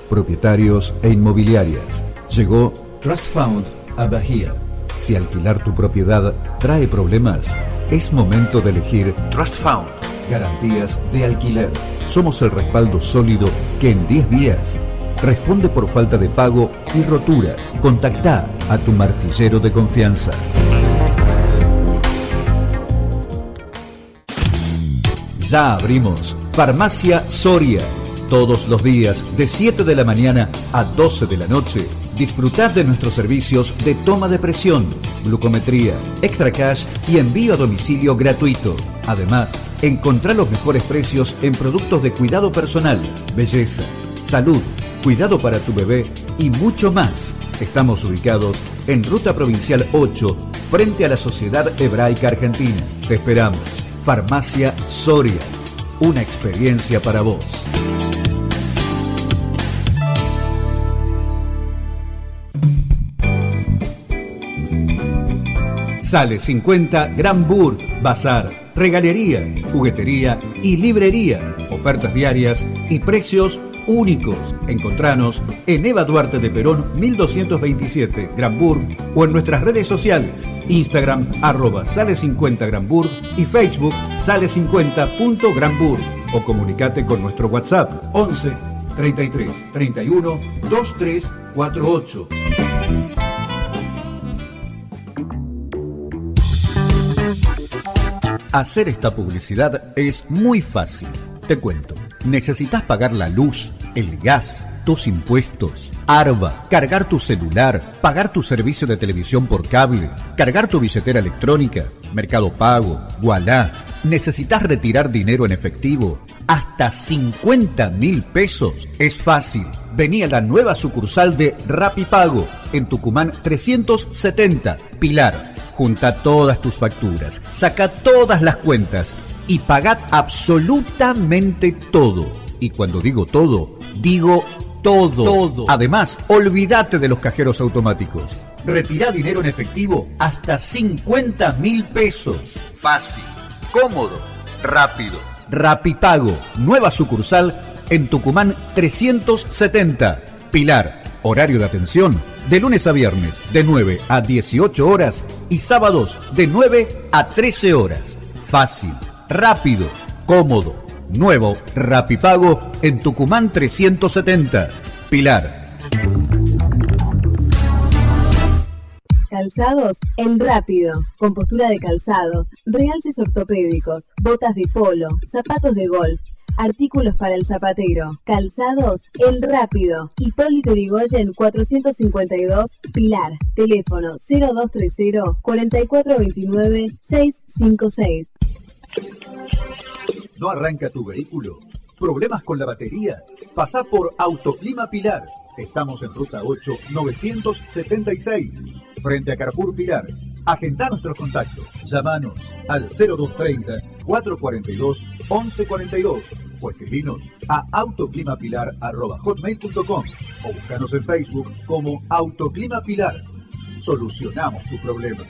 Propietarios e inmobiliarias. Llegó Trust Fund a Bahía. Si alquilar tu propiedad trae problemas, es momento de elegir Trust Fund. Garantías de alquiler. Somos el respaldo sólido que en 10 días responde por falta de pago y roturas. Contacta a tu martillero de confianza. Ya abrimos Farmacia Soria. Todos los días, de 7 de la mañana a 12 de la noche, disfrutad de nuestros servicios de toma de presión, glucometría, extra cash y envío a domicilio gratuito. Además, encontrá los mejores precios en productos de cuidado personal, belleza, salud, cuidado para tu bebé y mucho más. Estamos ubicados en Ruta Provincial 8, frente a la Sociedad Hebraica Argentina. Te esperamos. Farmacia Soria. Una experiencia para vos. Sale 50 Gran Bur, Bazar, regalería, juguetería y librería. Ofertas diarias y precios únicos. Encontranos en Eva Duarte de Perón 1227 Granburg o en nuestras redes sociales. Instagram arroba sale 50 Granburg y Facebook sale 50.granburg o comunicate con nuestro WhatsApp 11 33 31 2348. Hacer esta publicidad es muy fácil. Te cuento. Necesitas pagar la luz, el gas, tus impuestos, ARBA, cargar tu celular, pagar tu servicio de televisión por cable, cargar tu billetera electrónica, Mercado Pago, Voilà. Necesitas retirar dinero en efectivo, hasta 50 mil pesos. Es fácil. Vení a la nueva sucursal de Rapipago en Tucumán 370, Pilar. Junta todas tus facturas, saca todas las cuentas y pagad absolutamente todo. Y cuando digo todo, Digo todo. todo. Además, olvídate de los cajeros automáticos. Retira dinero en efectivo hasta 50 mil pesos. Fácil, cómodo, rápido. Rapipago, nueva sucursal en Tucumán 370. Pilar, horario de atención de lunes a viernes de 9 a 18 horas y sábados de 9 a 13 horas. Fácil, rápido, cómodo. Nuevo Rapipago en Tucumán 370. Pilar. Calzados El Rápido, con postura de calzados, realces ortopédicos, botas de polo, zapatos de golf, artículos para el zapatero, calzados El Rápido, Hipólito Yrigoyen 452 Pilar, teléfono 0230 4429 656. ¿No arranca tu vehículo? ¿Problemas con la batería? Pasa por Autoclima Pilar. Estamos en ruta 8 976, frente a Carrefour Pilar. Agenda nuestros contactos. Llámanos al 0230 442 1142 o escribinos a autoclimapilar.hotmail.com o búscanos en Facebook como Autoclima Pilar. Solucionamos tu problema.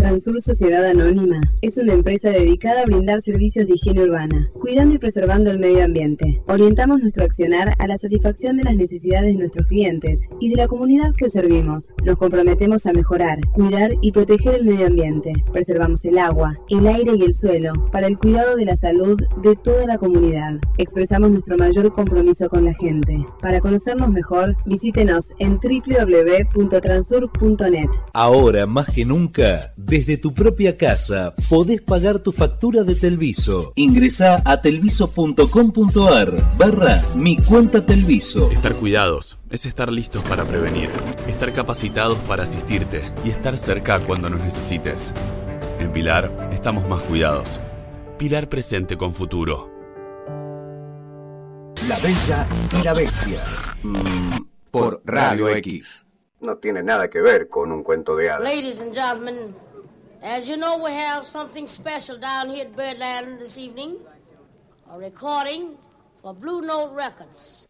Transur Sociedad Anónima es una empresa dedicada a brindar servicios de higiene urbana, cuidando y preservando el medio ambiente. Orientamos nuestro accionar a la satisfacción de las necesidades de nuestros clientes y de la comunidad que servimos. Nos comprometemos a mejorar, cuidar y proteger el medio ambiente. Preservamos el agua, el aire y el suelo para el cuidado de la salud de toda la comunidad. Expresamos nuestro mayor compromiso con la gente. Para conocernos mejor, visítenos en www.transur.net. Ahora más que nunca, desde tu propia casa podés pagar tu factura de Telviso. Ingresa a telviso.com.ar barra mi cuenta Telviso. Estar cuidados es estar listos para prevenir, estar capacitados para asistirte y estar cerca cuando nos necesites. En Pilar estamos más cuidados. Pilar presente con futuro. La Bella y la Bestia. Mm, por Radio X. No tiene nada que ver con un cuento de hadas. Ladies and gentlemen, as you know, we have something special down here at Birdland this evening. A recording for Blue Note Records.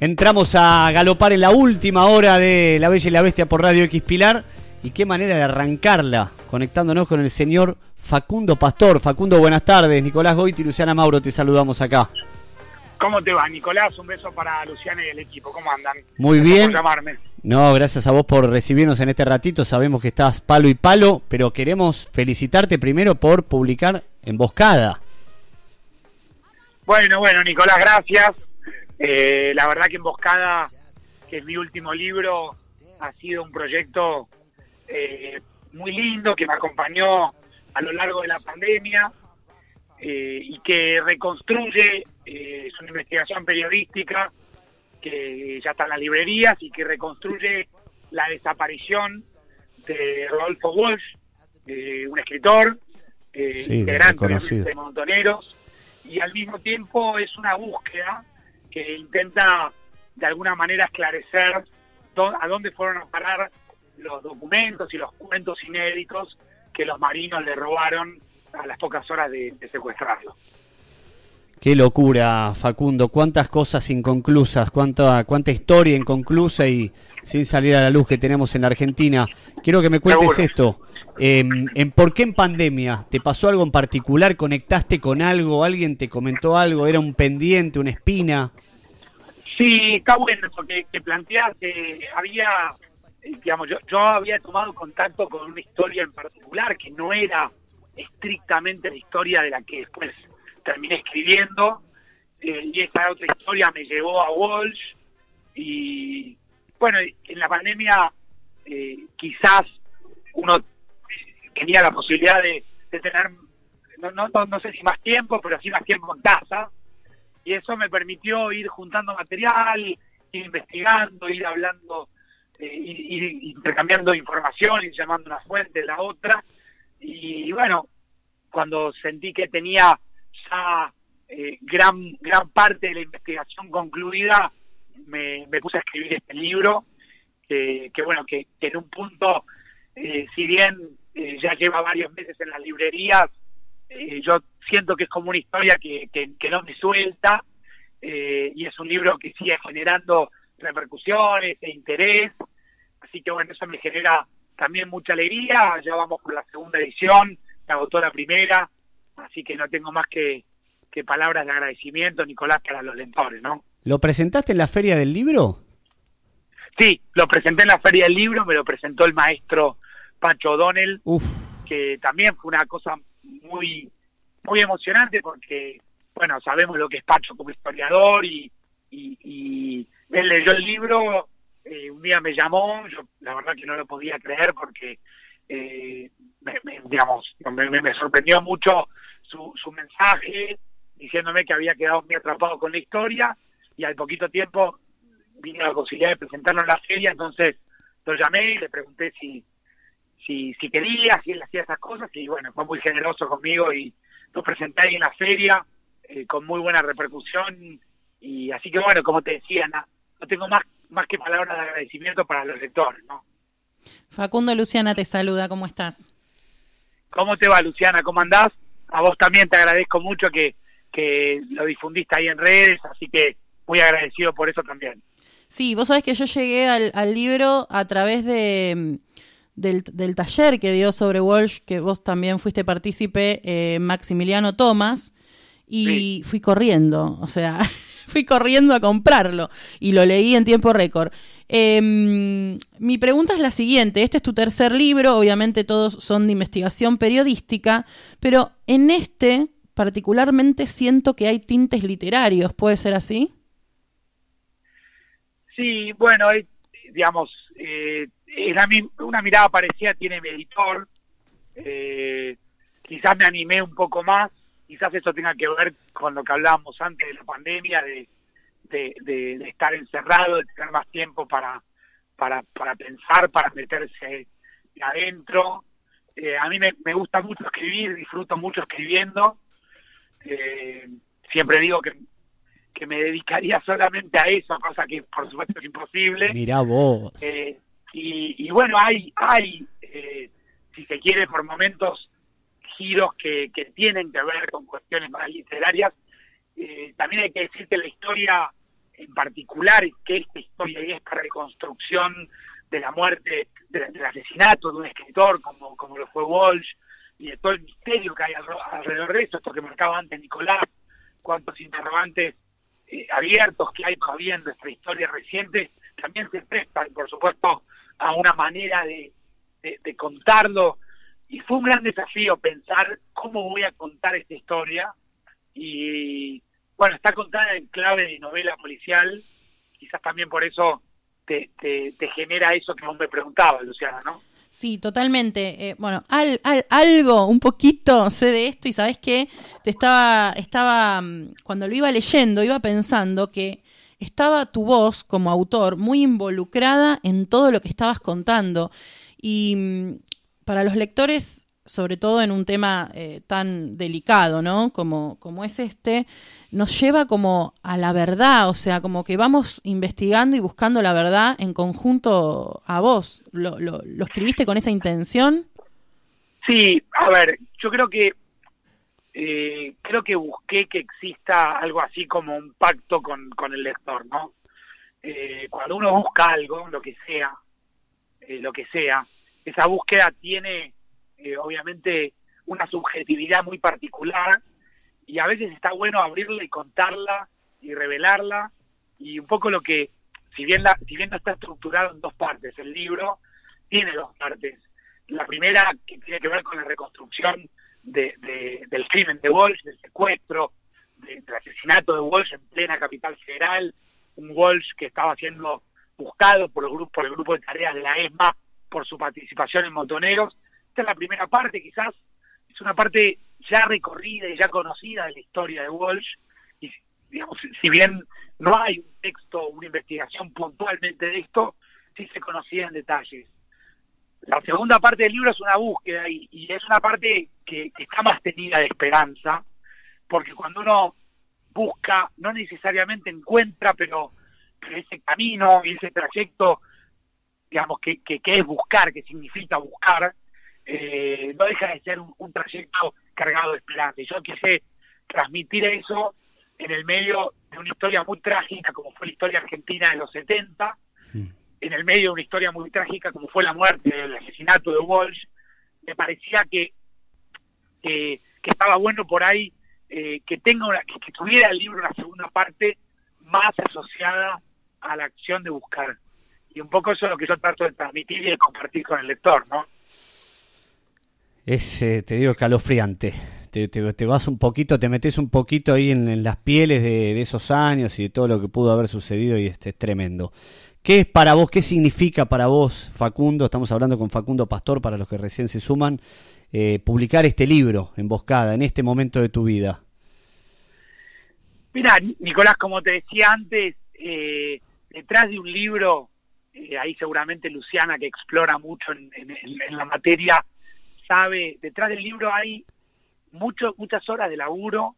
Entramos a galopar en la última hora de La Bella y la Bestia por Radio X Pilar. Y qué manera de arrancarla, conectándonos con el señor Facundo Pastor. Facundo, buenas tardes. Nicolás Goiti y Luciana Mauro, te saludamos acá. ¿Cómo te va, Nicolás? Un beso para Luciana y el equipo. ¿Cómo andan? Muy Gracias bien. por llamarme. No, gracias a vos por recibirnos en este ratito. Sabemos que estás palo y palo, pero queremos felicitarte primero por publicar Emboscada. Bueno, bueno, Nicolás, gracias. Eh, la verdad que Emboscada, que es mi último libro, ha sido un proyecto eh, muy lindo que me acompañó a lo largo de la pandemia eh, y que reconstruye, eh, es una investigación periodística que ya está en las librerías y que reconstruye la desaparición de Rodolfo Walsh, eh, un escritor, eh, Sí, integrante reconocido. de Montoneros, y al mismo tiempo es una búsqueda que intenta de alguna manera esclarecer a dónde fueron a parar los documentos y los cuentos inéditos que los marinos le robaron a las pocas horas de, de secuestrarlo. Qué locura, Facundo. Cuántas cosas inconclusas, cuánta, cuánta historia inconclusa y sin salir a la luz que tenemos en la Argentina. Quiero que me cuentes Seguro. esto. Eh, en ¿Por qué en pandemia? ¿Te pasó algo en particular? ¿Conectaste con algo? ¿Alguien te comentó algo? ¿Era un pendiente, una espina? Sí, está bueno eso que, planteas. que había, eh, digamos, yo, yo había tomado contacto con una historia en particular que no era estrictamente la historia de la que después terminé escribiendo. eh, y esa otra historia me llevó a Walsh. Y bueno, en la pandemia eh, quizás uno tenía la posibilidad de, de tener, no, no, no- sé si más tiempo, pero sí más tiempo en casa y eso me permitió ir juntando material, ir investigando, ir hablando, eh, ir, ir intercambiando información, ir llamando una fuente, la otra, y, bueno, cuando sentí que tenía ya eh, gran, gran parte de la investigación concluida, me, me puse a escribir este libro que, que bueno, que, que en un punto, eh, si bien eh, ya lleva varios meses en las librerías, eh, yo siento que es como una historia que, que, no me suelta eh, y es un libro que sigue generando repercusiones e interés, así que bueno, eso me genera también mucha alegría, ya vamos por la segunda edición, se agotó la primera, así que no tengo más que, que palabras de agradecimiento, Nicolás, para los lectores, ¿no? ¿Lo presentaste en la feria del libro? Sí, lo presenté en la Feria del Libro, me lo presentó el maestro Pacho O'Donnell, Uf, que también fue una cosa muy muy emocionante porque, bueno, sabemos lo que es Pacho como historiador y, y, y él leyó el libro, eh, un día me llamó, yo la verdad que no lo podía creer porque, eh, me, digamos, me, me- sorprendió mucho su, su mensaje diciéndome que había quedado muy atrapado con la historia y al poquito tiempo vine a la posibilidad de presentarlo en la feria, entonces lo llamé y le pregunté si, si, si quería, si él hacía esas cosas, y bueno, fue muy generoso conmigo y lo presenté ahí en la feria eh, con muy buena repercusión, y así que bueno, como te decía, na- no tengo más, más que palabras de agradecimiento para los lectores, ¿no? Facundo Luciana te saluda, ¿cómo estás? ¿Cómo te va, Luciana? ¿Cómo andás? A vos también te agradezco mucho que, que lo difundiste ahí en redes, así que muy agradecido por eso también. Sí, vos sabés que yo llegué al, al libro a través de del, del taller que dio sobre Walsh, que vos también fuiste partícipe, eh, Maximiliano Thomas, y fui corriendo, o sea, fui corriendo a comprarlo y lo leí en tiempo récord. Em, mi pregunta es la siguiente, este es tu tercer libro, obviamente todos son de investigación periodística, pero en este particularmente siento que hay tintes literarios, ¿puede ser así? Sí, bueno, eh, digamos, eh, era una mirada parecida tiene mi editor. Eh, quizás me animé un poco más, quizás eso tenga que ver con lo que hablábamos antes de la pandemia, de, de, de- de estar encerrado, de tener más tiempo para, para, para pensar, para meterse adentro. Eh, a mí me, me gusta mucho escribir, disfruto mucho escribiendo. Eh, siempre digo que, que me dedicaría solamente a eso, cosa que por supuesto es imposible. mirá vos. Eh, y, y bueno, hay, hay eh, si se quiere, por momentos, giros que, tienen que ver con cuestiones más literarias. Eh, también hay que decir que la historia en particular, que esta historia y esta reconstrucción de la muerte, de- del asesinato de un escritor como, lo fue Walsh, y de todo el misterio que hay alrededor de eso, esto que marcaba antes Nicolás, cuántos interrogantes eh, abiertos que hay todavía en nuestra historia reciente, también se prestan, por supuesto, a una manera de contarlo. Y fue un gran desafío pensar cómo voy a contar esta historia. Y bueno, está contada en clave de novela policial, quizás también por eso te, te, genera eso que vos me preguntabas, Luciana, ¿no? Sí, totalmente. Eh, bueno, al- al- algo, un poquito sé de esto y sabes que te estaba, estaba, mm, cuando lo iba leyendo, iba pensando que estaba tu voz como autor muy involucrada en todo lo que estabas contando. Y mm, para los lectores, sobre todo en un tema eh, tan delicado, ¿no? Como, como es este, nos lleva como a la verdad, o sea, como que vamos investigando y buscando la verdad en conjunto a vos. ¿Lo, escribiste con esa intención? Sí, a ver, yo creo que eh, creo que busqué que exista algo así como un pacto con, con el lector, ¿no? Eh, cuando uno busca algo, lo que sea, eh, lo que sea, esa búsqueda tiene eh, obviamente una subjetividad muy particular y a veces está bueno abrirla y contarla y revelarla y un poco lo que si bien la, si bien no está estructurado en dos partes el libro tiene dos partes. La primera que tiene que ver con la reconstrucción de, de- del crimen de Walsh del secuestro de- del asesinato de Walsh en plena capital federal un Walsh que estaba siendo buscado por el grupo por el grupo de tareas de la ESMA por su participación en Montoneros. Esta es la primera parte quizás. Es una parte ya recorrida y ya conocida de la historia de Walsh. Y digamos si bien no hay un texto una investigación puntualmente de esto sí se conocía en detalles. La segunda parte del libro es una búsqueda y, es una parte que, está más tenida de esperanza porque cuando uno busca no necesariamente encuentra pero ese camino y ese trayecto digamos, que, que, que es buscar, que significa buscar, eh, no deja de ser un, un trayecto cargado de esperanza. Y yo quise transmitir eso en el medio de una historia muy trágica como fue la historia argentina de los 70, en el medio de una historia muy trágica como fue la muerte, el asesinato de Walsh, me parecía que, que, que estaba bueno por ahí eh, que tenga una, que, que tuviera el libro una segunda parte más asociada a la acción de buscar. Y un poco eso es lo que yo trato de transmitir y de compartir con el lector, ¿no? Es, eh, te digo, escalofriante. Te, te, te vas un poquito, te metes un poquito ahí en, en las pieles de, de esos años y de todo lo que pudo haber sucedido y este es tremendo. ¿Qué es para vos, qué significa para vos, Facundo? Estamos hablando con Facundo Pastor, para los que recién se suman, eh, publicar este libro, Emboscada, en este momento de tu vida. Mira, Nicolás, como te decía antes, eh, detrás de un libro, eh, ahí seguramente Luciana, que explora mucho en, la materia, sabe, detrás del libro hay mucho, muchas horas de laburo,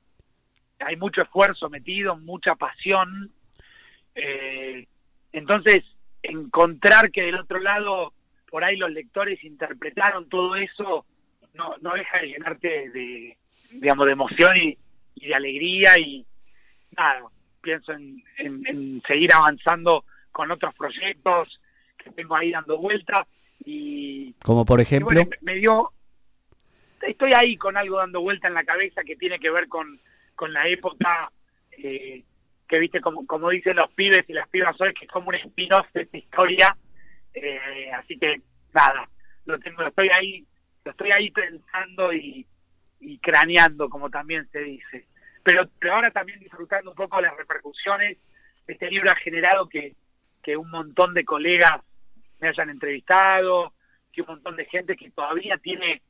hay mucho esfuerzo metido, mucha pasión. eh, entonces, encontrar que del otro lado, por ahí los lectores interpretaron todo eso, no, no deja de llenarte de, digamos, de emoción y, de alegría y nada, pienso en, en- en seguir avanzando con otros proyectos que tengo ahí dando vueltas y, Como por ejemplo, bueno, me, dio, estoy ahí con algo dando vuelta en la cabeza que tiene que ver con, con la época eh, que viste como, como dicen los pibes y las pibas hoy que es como un spin-off de esta historia. Eh, así que nada lo tengo lo estoy ahí lo estoy ahí pensando y, y craneando como también se dice. Pero, pero ahora también disfrutando un poco de las repercusiones este libro ha generado que, que un montón de colegas me hayan entrevistado que un montón de gente que todavía tiene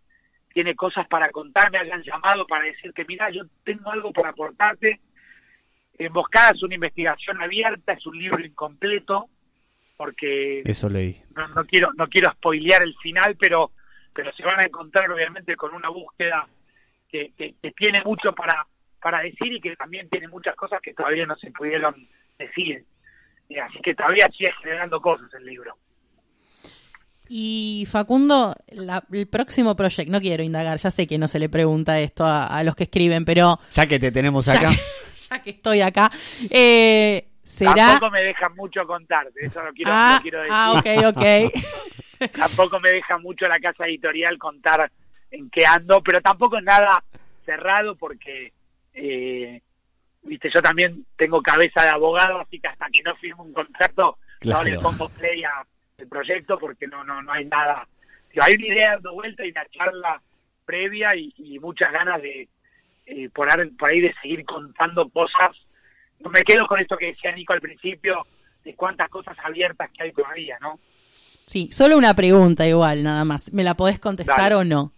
tiene cosas para contar, me hayan llamado para decir que mira, yo tengo algo para aportarte. Emboscada es una investigación abierta, es un libro incompleto, porque eso leí. no, no quiero no quiero spoilear el final, pero pero se van a encontrar obviamente con una búsqueda que, que, que tiene mucho para para decir y que también tiene muchas cosas que todavía no se pudieron decir. Así que todavía sigue generando cosas el libro. Y Facundo, la- el próximo proyecto, no quiero indagar, ya sé que no se le pregunta esto a, a los que escriben, pero Ya que te tenemos Ya acá. que- ya que estoy acá, eh, será... Tampoco me deja mucho contarte, eso lo quiero, Ah, lo quiero decir. ah, ok, ok. tampoco me deja mucho la casa editorial contar en qué ando, pero tampoco es nada cerrado porque, eh, viste, yo también tengo cabeza de abogado, así que hasta que no firmo un contrato Claro. no le pongo play a el proyecto porque no no no hay nada. Digo, hay una idea dando vuelta y una charla previa y, y muchas ganas de eh, por, por ahí de seguir contando cosas. No me quedo con esto que decía Nico al principio de cuántas cosas abiertas que hay todavía, ¿no? Sí, solo una pregunta igual, nada más. ¿Me la podés contestar Dale. o no?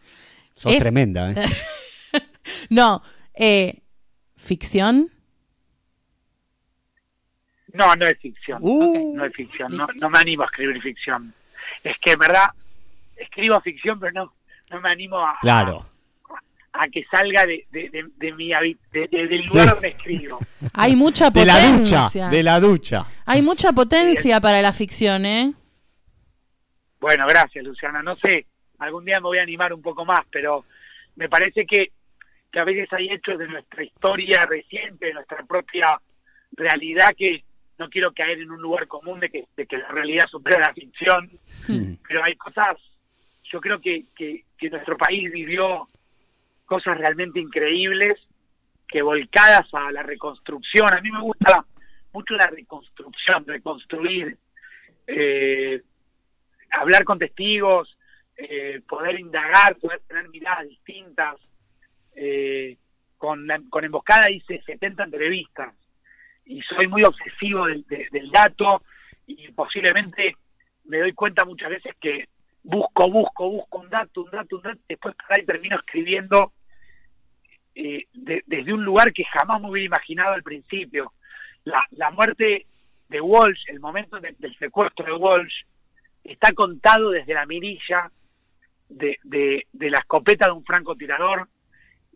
Sos Es- tremenda, ¿eh? no, eh, ¿ficción? No, no es ficción. Uh. No es ficción. No, no me animo a escribir ficción. Es que, en verdad, escribo ficción, pero no, no me animo a, Claro. a que salga de, de, de, de mi habi- de- de- del lugar Sí. donde escribo. Hay mucha De la potencia. ducha, de la ducha. Hay mucha potencia para la ficción, ¿eh? Bueno, gracias, Luciana. No sé, algún día me voy a animar un poco más, pero me parece que, que a veces hay hechos de nuestra historia reciente, de nuestra propia realidad, que no quiero caer en un lugar común de que, de que la realidad supera la ficción, pero hay cosas, yo creo que, que, que nuestro país vivió cosas realmente increíbles, que volcadas a la reconstrucción, a mí me gusta mucho la reconstrucción, reconstruir, eh, hablar con testigos, eh, poder indagar, poder tener miradas distintas. Eh, con, con Emboscada hice 70 entrevistas y soy muy obsesivo del, de- del dato y posiblemente me doy cuenta muchas veces que busco, busco, busco un dato, un dato, un dato, después ahí termino escribiendo eh, de- desde un lugar que jamás me hubiera imaginado al principio. La, la muerte de Walsh, el momento de- del secuestro de Walsh, está contado desde la mirilla de, de, de la escopeta de un francotirador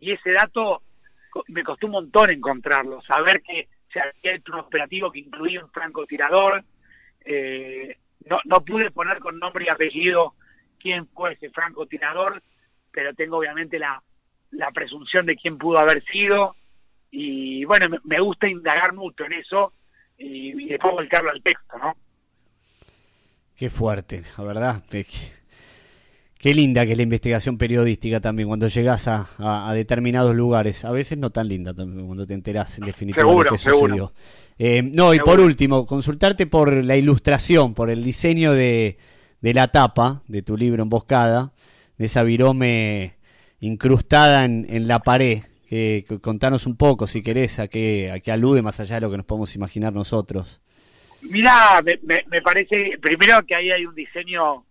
y ese dato me costó un montón encontrarlo, saber que se había hecho un operativo que incluía un francotirador, eh, no, no pude poner con nombre y apellido quién fue ese francotirador, pero tengo obviamente la, la presunción de quién pudo haber sido y bueno, me, gusta indagar mucho en eso y, y después volcarlo al texto, ¿no? Qué fuerte, la verdad. Qué, linda que es la investigación periodística también cuando llegas a, a- a determinados lugares. A veces no tan linda también cuando te enterás en definitiva de Seguro, seguro. sucedió. Eh, no, y por último, consultarte por la ilustración, por el diseño de, de la tapa de tu libro Emboscada, de esa virome incrustada en, en la pared. Eh, contanos un poco, si querés, a qué, a qué alude más allá de lo que nos podemos imaginar nosotros. Mira, me, me, me parece, primero que ahí hay un diseño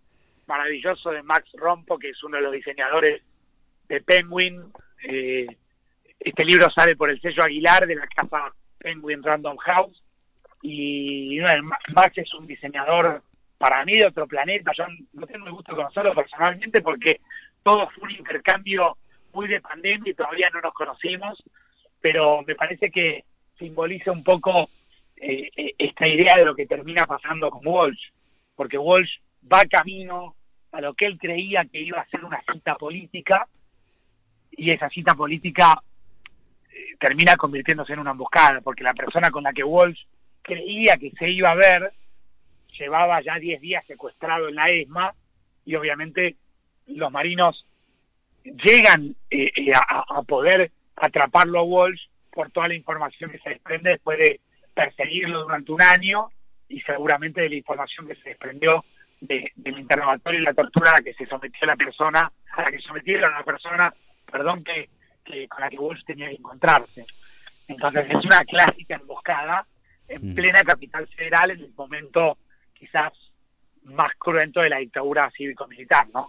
maravilloso de Max Rompo, que es uno de los diseñadores de Penguin. Eh, este libro sale por el sello Aguilar de la casa Penguin Random House. Y Max es un diseñador para mí de otro planeta. Yo no tengo el gusto de conocerlo personalmente porque todo fue un intercambio muy de pandemia y todavía no nos conocimos. Pero me parece que simboliza un poco eh, eh, esta idea de lo que termina pasando con Walsh, porque Walsh va camino a lo que él creía que iba a ser una cita política y esa cita política eh, termina convirtiéndose en una emboscada, porque la persona con la que Walsh creía que se iba a ver llevaba ya 10 días secuestrado en la ESMA y obviamente los marinos llegan eh, eh, a, a poder atraparlo a Walsh por toda la información que se desprende después de perseguirlo durante un año y seguramente de la información que se desprendió de- del interrogatorio y la tortura a la que se sometió la persona, a la que sometieron a la persona, perdón, que, que con la que Walsh tenía que encontrarse. Entonces es una clásica emboscada en plena capital federal en el momento quizás más cruento de la dictadura cívico-militar, ¿no?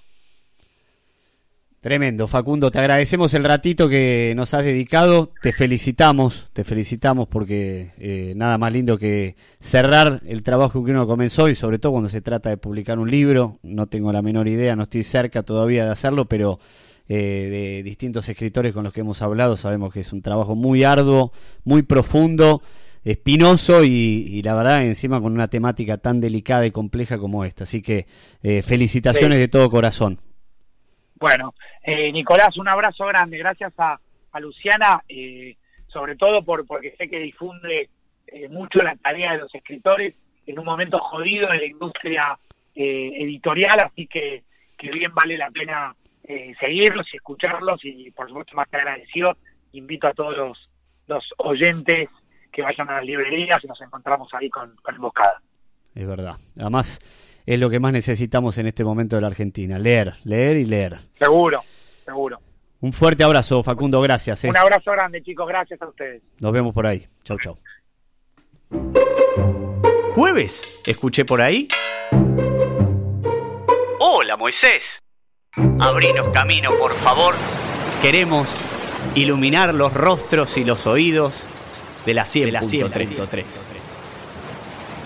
Tremendo, Facundo, te agradecemos el ratito que nos has dedicado, te felicitamos, te felicitamos porque eh, nada más lindo que cerrar el trabajo que uno comenzó y sobre todo cuando se trata de publicar un libro, no tengo la menor idea, no estoy cerca todavía de hacerlo, pero eh, de distintos escritores con los que hemos hablado sabemos que es un trabajo muy arduo, muy profundo, espinoso y, y la verdad encima con una temática tan delicada y compleja como esta, así que eh, felicitaciones Sí. de todo corazón. Bueno, eh, Nicolás, un abrazo grande. Gracias a, Luciana, eh, sobre todo por porque sé que difunde eh, mucho la tarea de los escritores en un momento jodido de la industria eh, editorial, así que, que bien vale la pena eh, seguirlos y escucharlos y por supuesto más que agradecido, invito a todos los, los oyentes que vayan a las librerías y nos encontramos ahí con, con Emboscada. Es verdad. Además, es lo que más necesitamos en este momento de la Argentina. Leer, leer y leer. Seguro, seguro. Un fuerte abrazo, Facundo. Gracias. eh. Un abrazo grande, chicos. Gracias a ustedes. Nos vemos por ahí. Chau, chau. ¿Jueves? ¿Escuché por ahí? Hola, Moisés. Abrinos camino, por favor. Queremos iluminar los rostros y los oídos de la 100.3.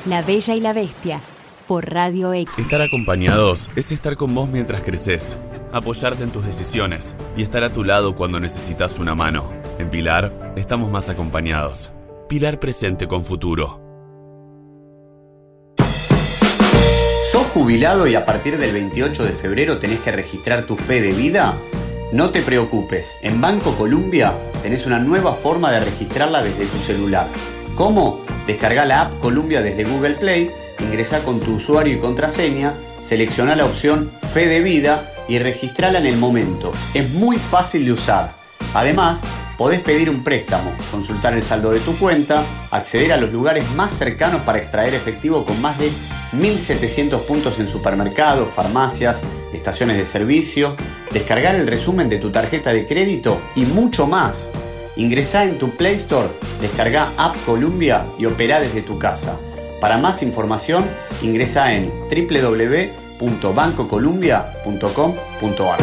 La Bella y la Bestia por Radio X. Estar acompañados es estar con vos mientras creces, apoyarte en tus decisiones y estar a tu lado cuando necesitas una mano. En Pilar estamos más acompañados. Pilar presente con futuro. ¿Sos jubilado y a partir del 28 de febrero tenés que registrar tu fe de vida? No te preocupes, en Banco Columbia tenés una nueva forma de registrarla desde tu celular. ¿Cómo? Descarga la app Columbia desde Google Play, ingresa con tu usuario y contraseña, selecciona la opción Fe de Vida y registrala en el momento. Es muy fácil de usar. Además, podés pedir un préstamo, consultar el saldo de tu cuenta, acceder a los lugares más cercanos para extraer efectivo con más de 1.700 puntos en supermercados, farmacias, estaciones de servicio, descargar el resumen de tu tarjeta de crédito y mucho más. Ingresá en tu Play Store, descarga App Columbia y operá desde tu casa. Para más información, ingresa en www.bancocolumbia.com.ar.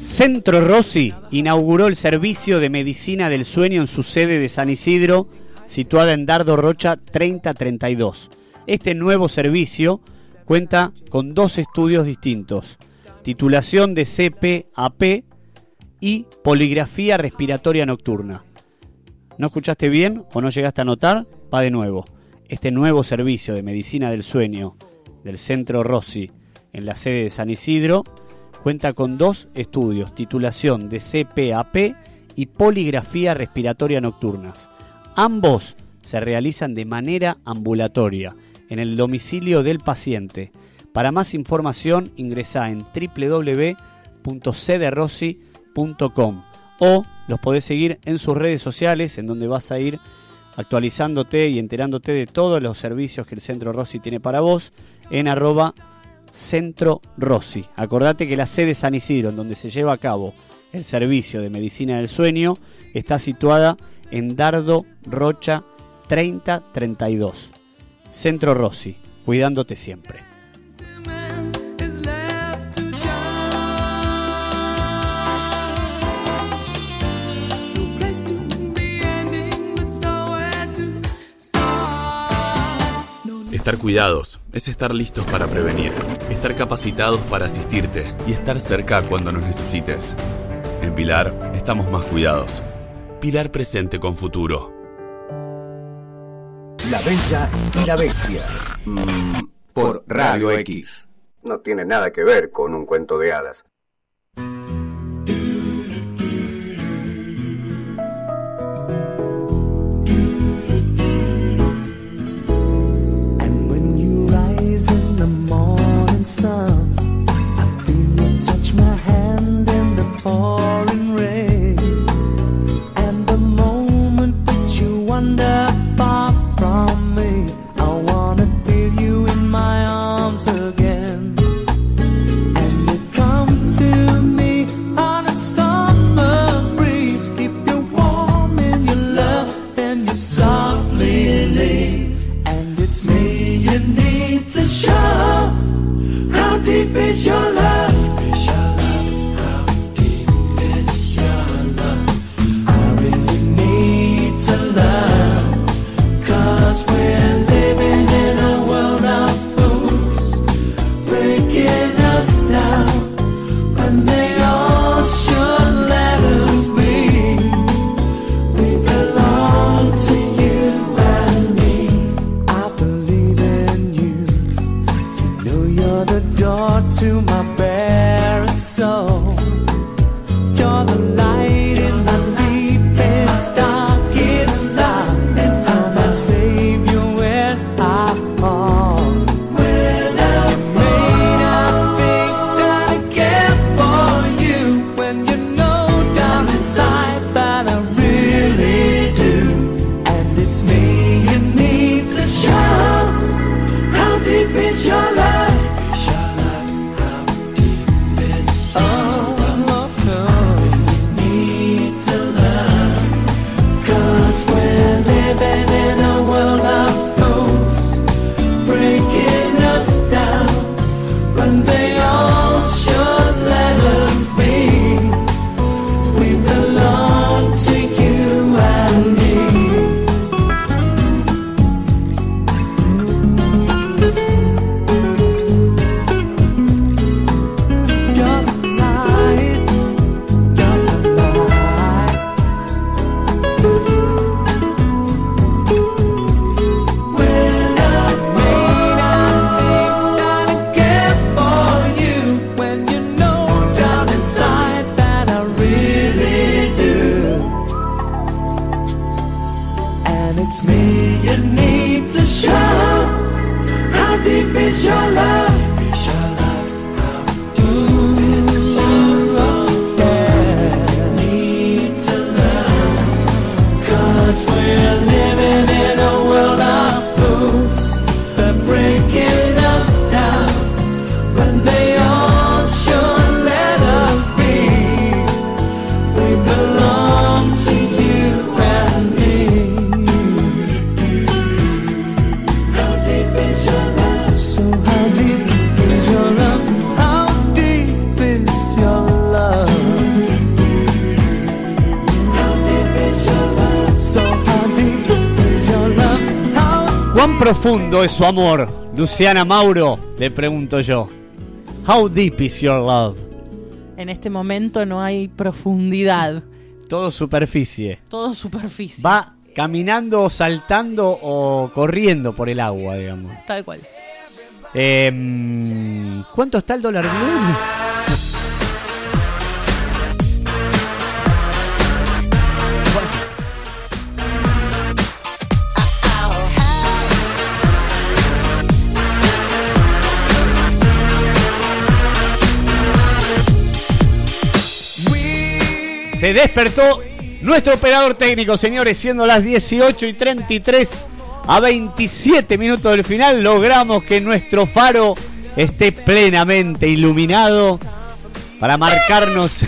Centro Rossi inauguró el servicio de medicina del sueño en su sede de San Isidro, situada en Dardo Rocha 3032. Este nuevo servicio cuenta con dos estudios distintos, titulación de CPAP y poligrafía respiratoria nocturna. ¿No escuchaste bien o no llegaste a notar? Va de nuevo. este nuevo servicio de medicina del sueño del Centro Rossi en la sede de San Isidro cuenta con dos estudios, titulación de CPAP y poligrafía respiratoria nocturnas. Ambos se realizan de manera ambulatoria en el domicilio del paciente. Para más información ingresa en www.cederossi.com o los podés seguir en sus redes sociales en donde vas a ir actualizándote y enterándote de todos los servicios que el Centro Rossi tiene para vos en arroba Centro Rossi. Acordate que la sede San Isidro, en donde se lleva a cabo el servicio de medicina del sueño, está situada en Dardo Rocha 3032. Centro Rossi, cuidándote siempre. Estar cuidados es estar listos para prevenir, estar capacitados para asistirte y estar cerca cuando nos necesites. En Pilar estamos más cuidados. Pilar presente con futuro. La Bella y la Bestia. Mm, por Radio X. No tiene nada que ver con un cuento de hadas. Some. Profundo es su amor? Luciana Mauro, le pregunto yo. How deep is your love? En este momento no hay profundidad, Todo superficie. todo superficie. Va caminando, saltando o corriendo por el agua, digamos. Tal cual. Em, ¿Cuánto está el dólar blue? Se despertó nuestro operador técnico, señores, siendo las 18 y 33 a 27 minutos del final, logramos que nuestro faro esté plenamente iluminado para marcarnos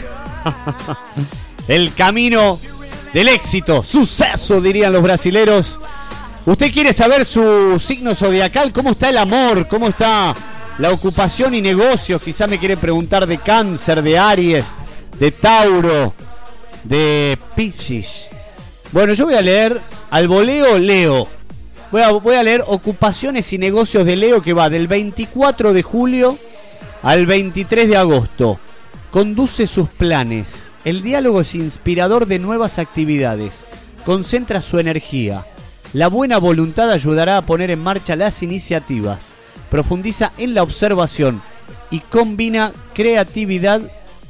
el camino del éxito, suceso, dirían los brasileros. ¿Usted quiere saber su signo zodiacal? ¿Cómo está el amor? ¿Cómo está la ocupación y negocios? Quizá me quiere preguntar de cáncer, de Aries, de Tauro, de Piscis. Bueno, yo voy a leer al voleo Leo. Voy a, voy a leer ocupaciones y negocios de Leo que va del 24 de julio al 23 de agosto. Conduce sus planes. El diálogo es inspirador de nuevas actividades. Concentra su energía. La buena voluntad ayudará a poner en marcha las iniciativas. Profundiza en la observación y combina creatividad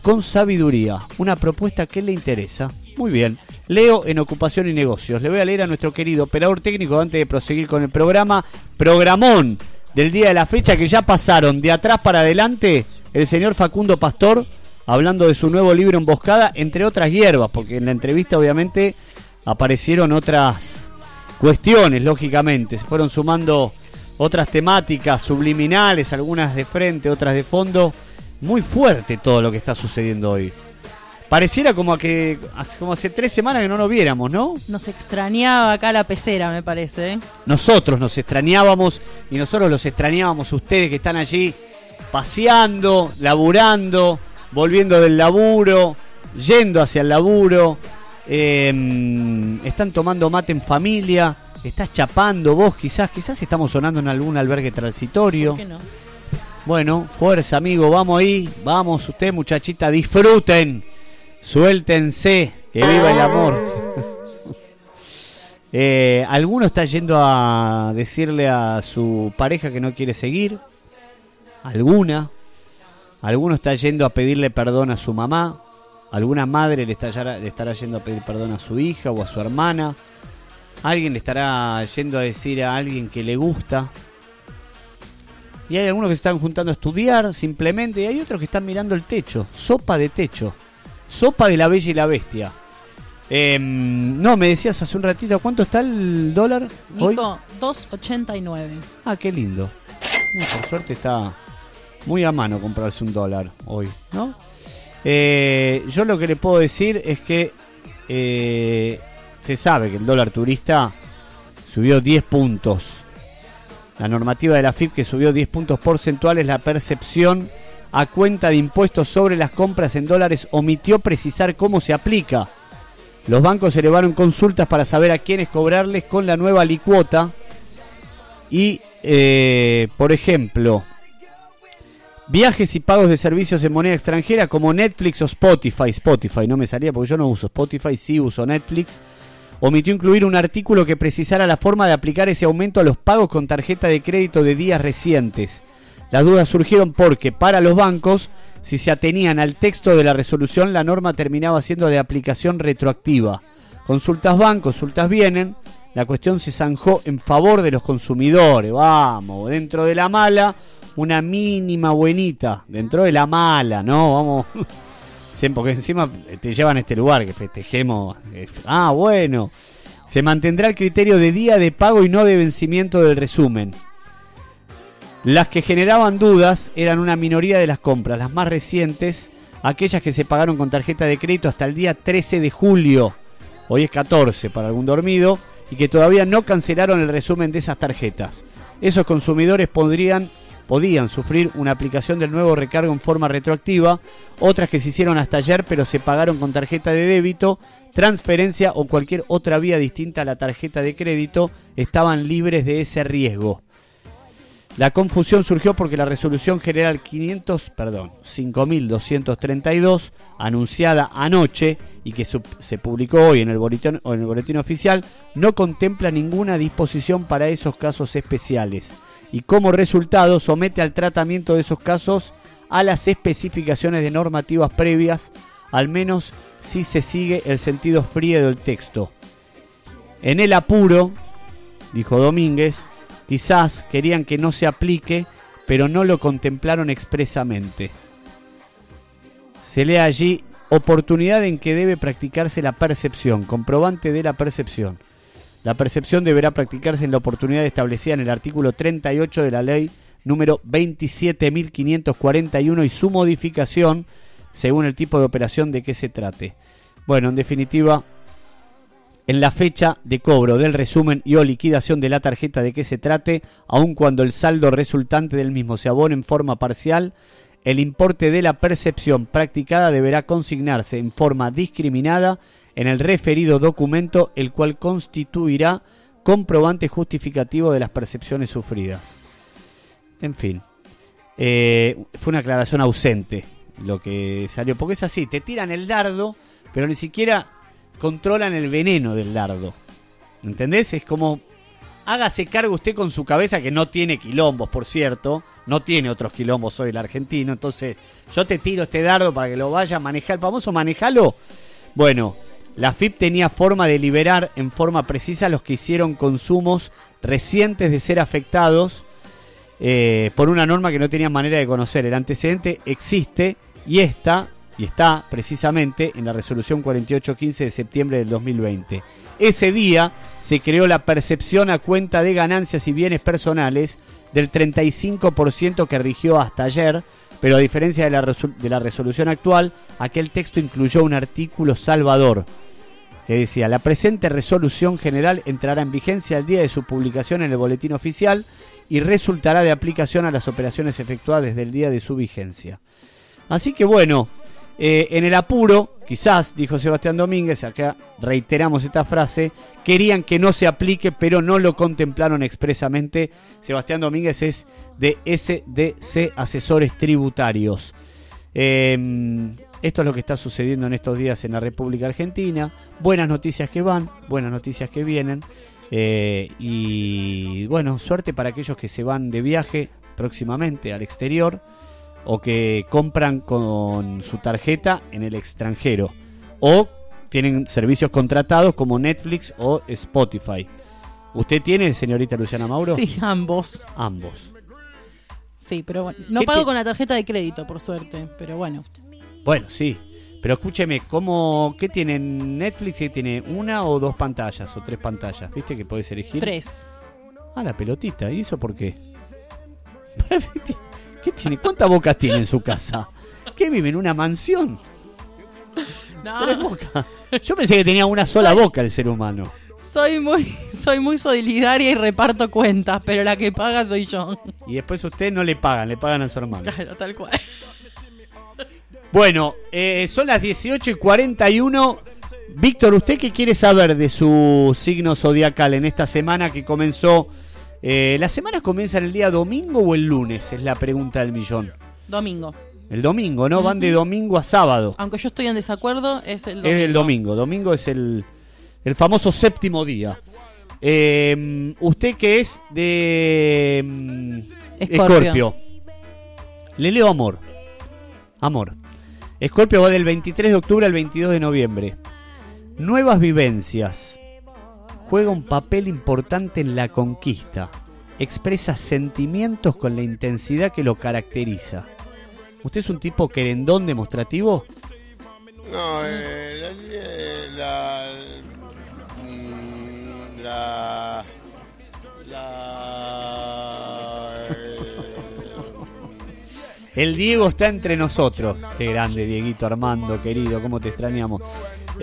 con sabiduría. Una propuesta que le interesa. Muy bien. Leo en ocupación y negocios. Le voy a leer a nuestro querido operador técnico antes de proseguir con el programa. Programón del día de la fecha que ya pasaron de atrás para adelante el señor Facundo Pastor hablando de su nuevo libro Emboscada, entre otras hierbas, porque en la entrevista obviamente aparecieron otras cuestiones, lógicamente. Se fueron sumando otras temáticas subliminales, algunas de frente, otras de fondo. Muy fuerte todo lo que está sucediendo hoy. Pareciera como que hace, como hace tres semanas que no nos viéramos, ¿no? Nos extrañaba acá la pecera, me parece. ¿eh? Nosotros nos extrañábamos y nosotros los extrañábamos ustedes que están allí paseando, laburando, volviendo del laburo, yendo hacia el laburo, eh, están tomando mate en familia, estás chapando vos quizás, quizás estamos sonando en algún albergue transitorio. ¿Por qué no? Bueno, fuerza amigo, vamos ahí, vamos usted muchachita, disfruten, suéltense, que viva el amor. Eh, alguno está yendo a decirle a su pareja que no quiere seguir, alguna, alguno está yendo a pedirle perdón a su mamá, alguna madre le, estará, le estará yendo a pedir perdón a su hija o a su hermana, alguien le estará yendo a decir a alguien que le gusta. Y hay algunos que se están juntando a estudiar simplemente y hay otros que están mirando el techo, sopa de techo, sopa de la bella y la bestia. Em, no, me decías hace un ratito, ¿cuánto está el dólar hoy? Nico, 2.89. Ah, qué lindo. Por suerte está muy a mano comprarse un dólar hoy, ¿no? Eh, yo lo que le puedo decir es que eh, se sabe que el dólar turista subió 10 puntos. La normativa de la FIP que subió 10 puntos porcentuales, la percepción a cuenta de impuestos sobre las compras en dólares omitió precisar cómo se aplica. Los bancos elevaron consultas para saber a quiénes cobrarles con la nueva alicuota. Y, eh, por ejemplo, viajes y pagos de servicios en moneda extranjera como Netflix o Spotify. Spotify no me salía porque yo no uso Spotify, sí uso Netflix. Omitió incluir un artículo que precisara la forma de aplicar ese aumento a los pagos con tarjeta de crédito de días recientes. Las dudas surgieron porque para los bancos, si se atenían al texto de la resolución, la norma terminaba siendo de aplicación retroactiva. Consultas van, consultas vienen. La cuestión se zanjó en favor de los consumidores. Vamos, dentro de la mala, una mínima buenita. Dentro de la mala, ¿no? Vamos. Porque encima te llevan a este lugar que festejemos. Eh, Ah, bueno. Se mantendrá el criterio de día de pago y no de vencimiento del resumen. Las que generaban dudas eran una minoría de las compras, las más recientes, aquellas que se pagaron con tarjeta de crédito hasta el día 13 de julio, hoy es 14 para algún dormido, y que todavía no cancelaron el resumen de esas tarjetas. Esos consumidores podrían, podían sufrir una aplicación del nuevo recargo en forma retroactiva, otras que se hicieron hasta ayer pero se pagaron con tarjeta de débito, transferencia o cualquier otra vía distinta a la tarjeta de crédito, estaban libres de ese riesgo. La confusión surgió porque la resolución general 500, perdón, 5232 anunciada anoche y que se publicó hoy en el boletín en el boletín oficial no contempla ninguna disposición para esos casos especiales y como resultado somete al tratamiento de esos casos a las especificaciones de normativas previas, al menos si se sigue el sentido frío del texto. En el apuro, dijo Domínguez, quizás querían que no se aplique, pero no lo contemplaron expresamente. Se lee allí oportunidad en que debe practicarse la percepción, comprobante de la percepción. La percepción deberá practicarse en la oportunidad establecida en el artículo 38 de la ley número 27.541 y su modificación según el tipo de operación de que se trate. Bueno, en definitiva, en la fecha de cobro del resumen y o liquidación de la tarjeta de que se trate, aun cuando el saldo resultante del mismo se abone en forma parcial, el importe de la percepción practicada deberá consignarse en forma discriminada en el referido documento, el cual constituirá comprobante justificativo de las percepciones sufridas. En fin, eh, fue una aclaración ausente lo que salió, porque es así, te tiran el dardo, pero ni siquiera controlan el veneno del dardo. ¿Entendés? Es como, hágase cargo usted con su cabeza, que no tiene quilombos, por cierto, no tiene otros quilombos hoy el argentino, entonces yo te tiro este dardo para que lo vaya a manejar, el famoso manejalo. Bueno, la FIP tenía forma de liberar en forma precisa a los que hicieron consumos recientes de ser afectados eh, por una norma que no tenían manera de conocer. El antecedente existe y está, y está precisamente en la resolución 4815 de septiembre del 2020. Ese día se creó la percepción a cuenta de ganancias y bienes personales del 35% que rigió hasta ayer, pero a diferencia de la, de la resolución actual, aquel texto incluyó un artículo salvador que decía, la presente resolución general entrará en vigencia el día de su publicación en el boletín oficial y resultará de aplicación a las operaciones efectuadas desde el día de su vigencia. Así que bueno, eh, en el apuro, quizás, dijo Sebastián Domínguez, acá reiteramos esta frase, querían que no se aplique, pero no lo contemplaron expresamente. Sebastián Domínguez es de SDC Asesores Tributarios. Eh, esto es lo que está sucediendo en estos días en la República Argentina. Buenas noticias que van, buenas noticias que vienen. Eh, y bueno, suerte para aquellos que se van de viaje próximamente al exterior o que compran con su tarjeta en el extranjero o tienen servicios contratados como Netflix o Spotify. ¿Usted tiene, señorita Luciana Mauro? Sí, ambos. Ambos. Sí, pero bueno. No ¿Qué pago con la tarjeta de crédito, por suerte. Pero bueno. Bueno, sí. Pero escúcheme, ¿cómo, ¿qué tiene Netflix? ¿Qué tiene una o dos pantallas o tres pantallas? ¿Viste que podés elegir? Tres. Ah, la pelotita. ¿Y eso por qué? ¿Qué tiene? ¿Cuántas bocas tiene en su casa? ¿Qué vive en una mansión? Tres bocas. Yo pensé que tenía una sola boca el ser humano. Soy muy, soy muy solidaria y reparto cuentas, pero la que paga soy yo. Y después usted no le pagan, le pagan a su hermano. Claro, tal cual. Bueno, eh, son las 18 y 41. Víctor, ¿usted qué quiere saber de su signo zodiacal en esta semana que comenzó? Eh, ¿Las semanas comienzan el día domingo o el lunes? Es la pregunta del millón. Domingo. El domingo, ¿no? Van de domingo a sábado. Aunque yo estoy en desacuerdo, es el domingo. Es el domingo. Domingo es el, el famoso séptimo día. Eh, ¿Usted qué es de mm, Escorpio. Escorpio? Le leo amor. Amor. Escorpio va del 23 de octubre al 22 de noviembre. Nuevas vivencias. Juega un papel importante en la conquista. Expresa sentimientos con la intensidad que lo caracteriza. ¿Usted es un tipo querendón demostrativo? No, eh, la, la, mm, la, la, El Diego está entre nosotros. Qué grande, Dieguito Armando, querido, cómo te extrañamos.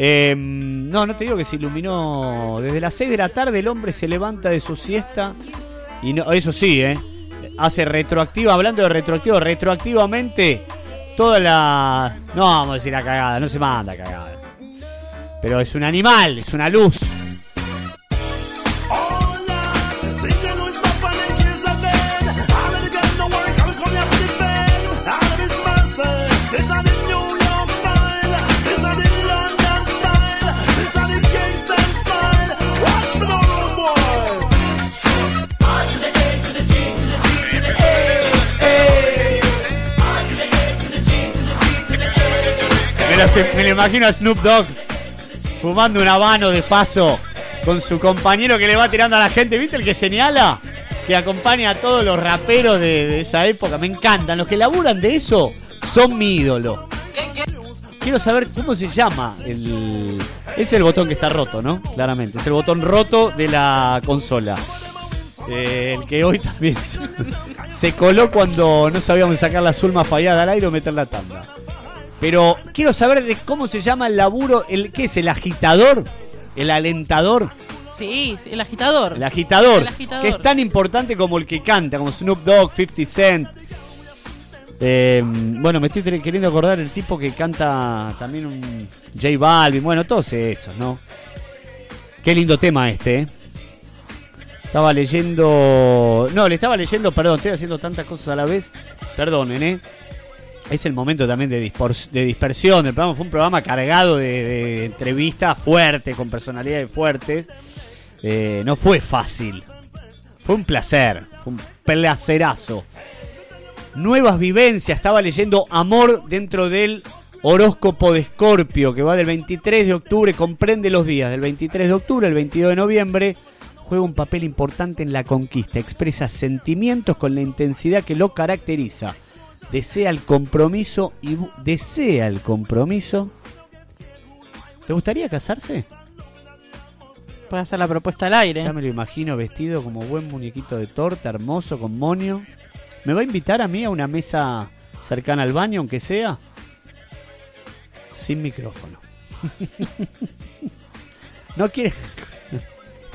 Eh, no, no te digo que se iluminó. Desde las 6 de la tarde el hombre se levanta de su siesta. Y no, eso sí, ¿eh? Hace retroactiva, hablando de retroactivo, retroactivamente toda la. No vamos a decir la cagada, no se manda cagada. Pero es un animal, es una luz. Me lo imagino a Snoop Dogg fumando un habano de paso con su compañero que le va tirando a la gente. ¿Viste el que señala? Que acompaña a todos los raperos de, esa época. Me encantan. Los que laburan de eso son mi ídolo. Quiero saber cómo se llama el. Es el botón que está roto, ¿no? Claramente. Es el botón roto de la consola. Eh, el que hoy también se coló cuando no sabíamos sacar la Zulma fallada al aire o meter la tanda. Pero quiero saber de cómo se llama el laburo, el ¿qué es? ¿El agitador? ¿El alentador? Sí, el agitador. El agitador, El agitador. que es tan importante como el que canta, como Snoop Dogg, 50 Cent. Eh, bueno, me estoy quer- queriendo acordar el tipo que canta también un J Balvin, bueno, todos esos, ¿no? Qué lindo tema este, ¿eh? Estaba leyendo... No, le estaba leyendo, perdón, estoy haciendo tantas cosas a la vez. Perdonen, ¿eh? Es el momento también de, de dispersión del programa. Fue un programa cargado de, de entrevistas fuertes, con personalidades fuertes. Eh, no fue fácil. Fue un placer. Fue un placerazo. Nuevas vivencias. Estaba leyendo Amor dentro del horóscopo de Escorpio, que va del 23 de octubre, comprende los días del 23 de octubre al 22 de noviembre. Juega un papel importante en la conquista. Expresa sentimientos con la intensidad que lo caracteriza. Desea el compromiso y desea el compromiso. ¿Te gustaría casarse? Puede hacer la propuesta al aire. Ya me lo imagino vestido como buen muñequito de torta, hermoso, con moño. ¿Me va a invitar a mí a una mesa cercana al baño, aunque sea? Sin micrófono. no quiere.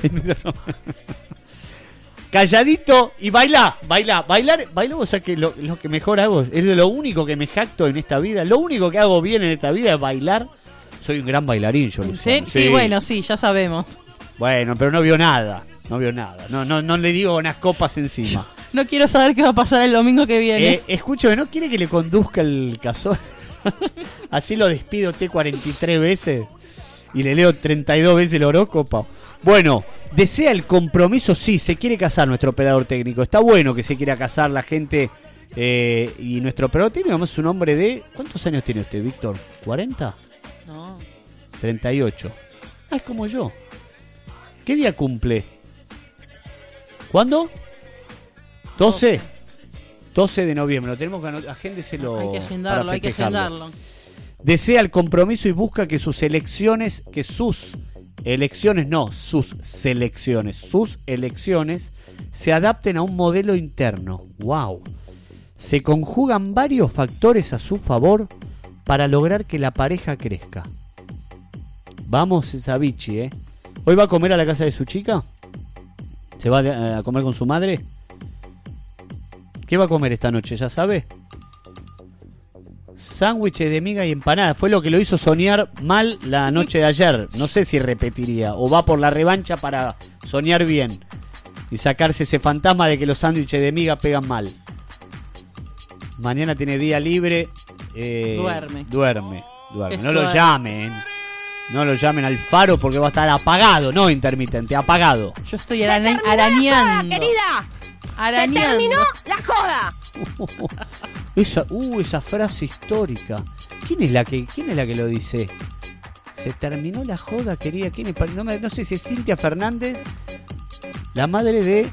Calladito y baila, baila, bailar, bailar, o sea que lo, lo que mejor hago, es de lo único que me jacto en esta vida, lo único que hago bien en esta vida es bailar. Soy un gran bailarín, yo lo ¿Sí? Sí, bueno, sí, ya sabemos. bueno, pero no vio nada. No vio nada. No, no, no le digo unas copas encima. No quiero saber qué va a pasar el domingo que viene. Eh, escúchame, ¿no quiere que le conduzca el casón? Así lo despido T 43 veces y le leo 32 veces el horóscopo. Bueno, desea el compromiso, sí, se quiere casar nuestro operador técnico. Está bueno que se quiera casar la gente. eh, y nuestro operador técnico es un hombre de... ¿Cuántos años tiene usted, Víctor? ¿40? No. 38. Ah, es como yo. ¿Qué día cumple? ¿Cuándo? 12. 12 de noviembre. Lo tenemos que anotar. Agéndeselo. Hay que para agendarlo, hay que agendarlo. Desea el compromiso y busca que sus elecciones, que sus elecciones, no, sus selecciones, sus elecciones se adapten a un modelo interno. ¡Wow! Se conjugan varios factores a su favor para lograr que la pareja crezca. Vamos, esa bichi, ¿eh? ¿Hoy va a comer a la casa de su chica? ¿Se va a comer con su madre? ¿Qué va a comer esta noche? ¿Ya sabe? Sándwiches de miga y empanada. Fue lo que lo hizo soñar mal la noche de ayer. No sé si repetiría. O va por la revancha para soñar bien. Y sacarse ese fantasma de que los sándwiches de miga pegan mal. Mañana tiene día libre. eh, Duerme. Duerme. duerme. No lo llamen. No lo llamen al faro porque va a estar apagado, no intermitente, apagado. Yo estoy arañando. querida! Arañando. ¡Se terminó la joda! Esa, uh, esa frase histórica. ¿Quién es la que, quién es la que lo dice? Se terminó la joda, querida. ¿Quién es? No, me- no sé si es Cintia Fernández, la madre de,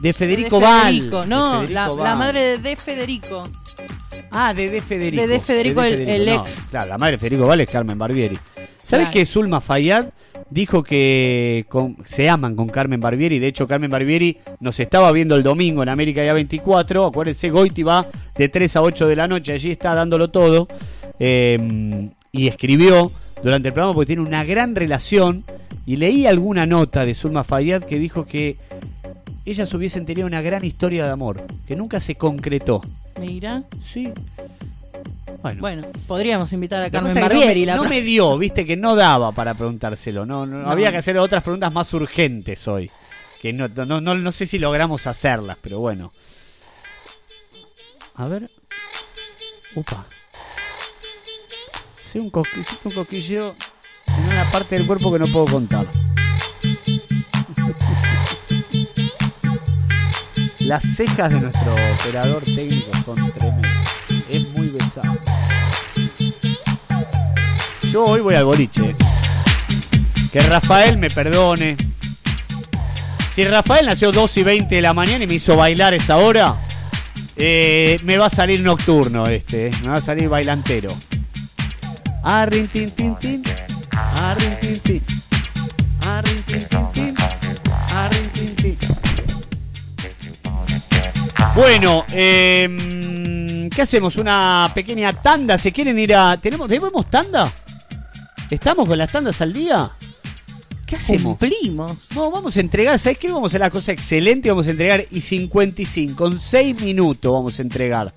de Federico, de Val. De no, Federico la, Val. la madre de, de Federico. Ah, de De Federico. De De Federico, el- el No, ex. claro, la madre de Federico Val es Carmen Barbieri. ¿Sabes Claro. que Zulma Fayad dijo que con- se aman con Carmen Barbieri? De hecho, Carmen Barbieri nos estaba viendo el domingo en América ya 24. Acuérdense, Goiti va de 3 a 8 de la noche. Allí está dándolo todo. Eh, y escribió durante el programa porque tiene una gran relación. Y leí alguna nota de Zulma Fayad que dijo que ellas hubiesen tenido una gran historia de amor, que nunca se concretó. Mira. Sí. Bueno. Bueno, podríamos invitar a Carmen Barbieri. no, la me, no me dio, viste, que no daba para preguntárselo. No, no, No. Había que hacer otras preguntas más urgentes hoy. Que no, no, no, no sé si logramos hacerlas, pero bueno. A ver. Upa. Sí, un, sí, un cosquilleo en una parte del cuerpo que no puedo contar. Las cejas de nuestro operador técnico son tremendas. Yo hoy voy al boliche. Que Rafael me perdone. Si Rafael nació 2 y 20 de la mañana y me hizo bailar esa hora, eh, me va a salir nocturno este. eh. Me va a salir bailantero. Arrin, tin, tin, tin. Arrin, tin, tin. Arrin, tin, tin, tin. Arrin, tin. Bueno, eh, ¿qué hacemos? Una pequeña tanda. ¿Se quieren ir a.? ¿Tenemos, ¿Tenemos tanda? ¿Estamos con las tandas al día? ¿Qué hacemos? Cumplimos. No, vamos a entregar, ¿sabes qué? Vamos a hacer la cosa excelente, vamos a entregar y 55, en 6 minutos vamos a entregar.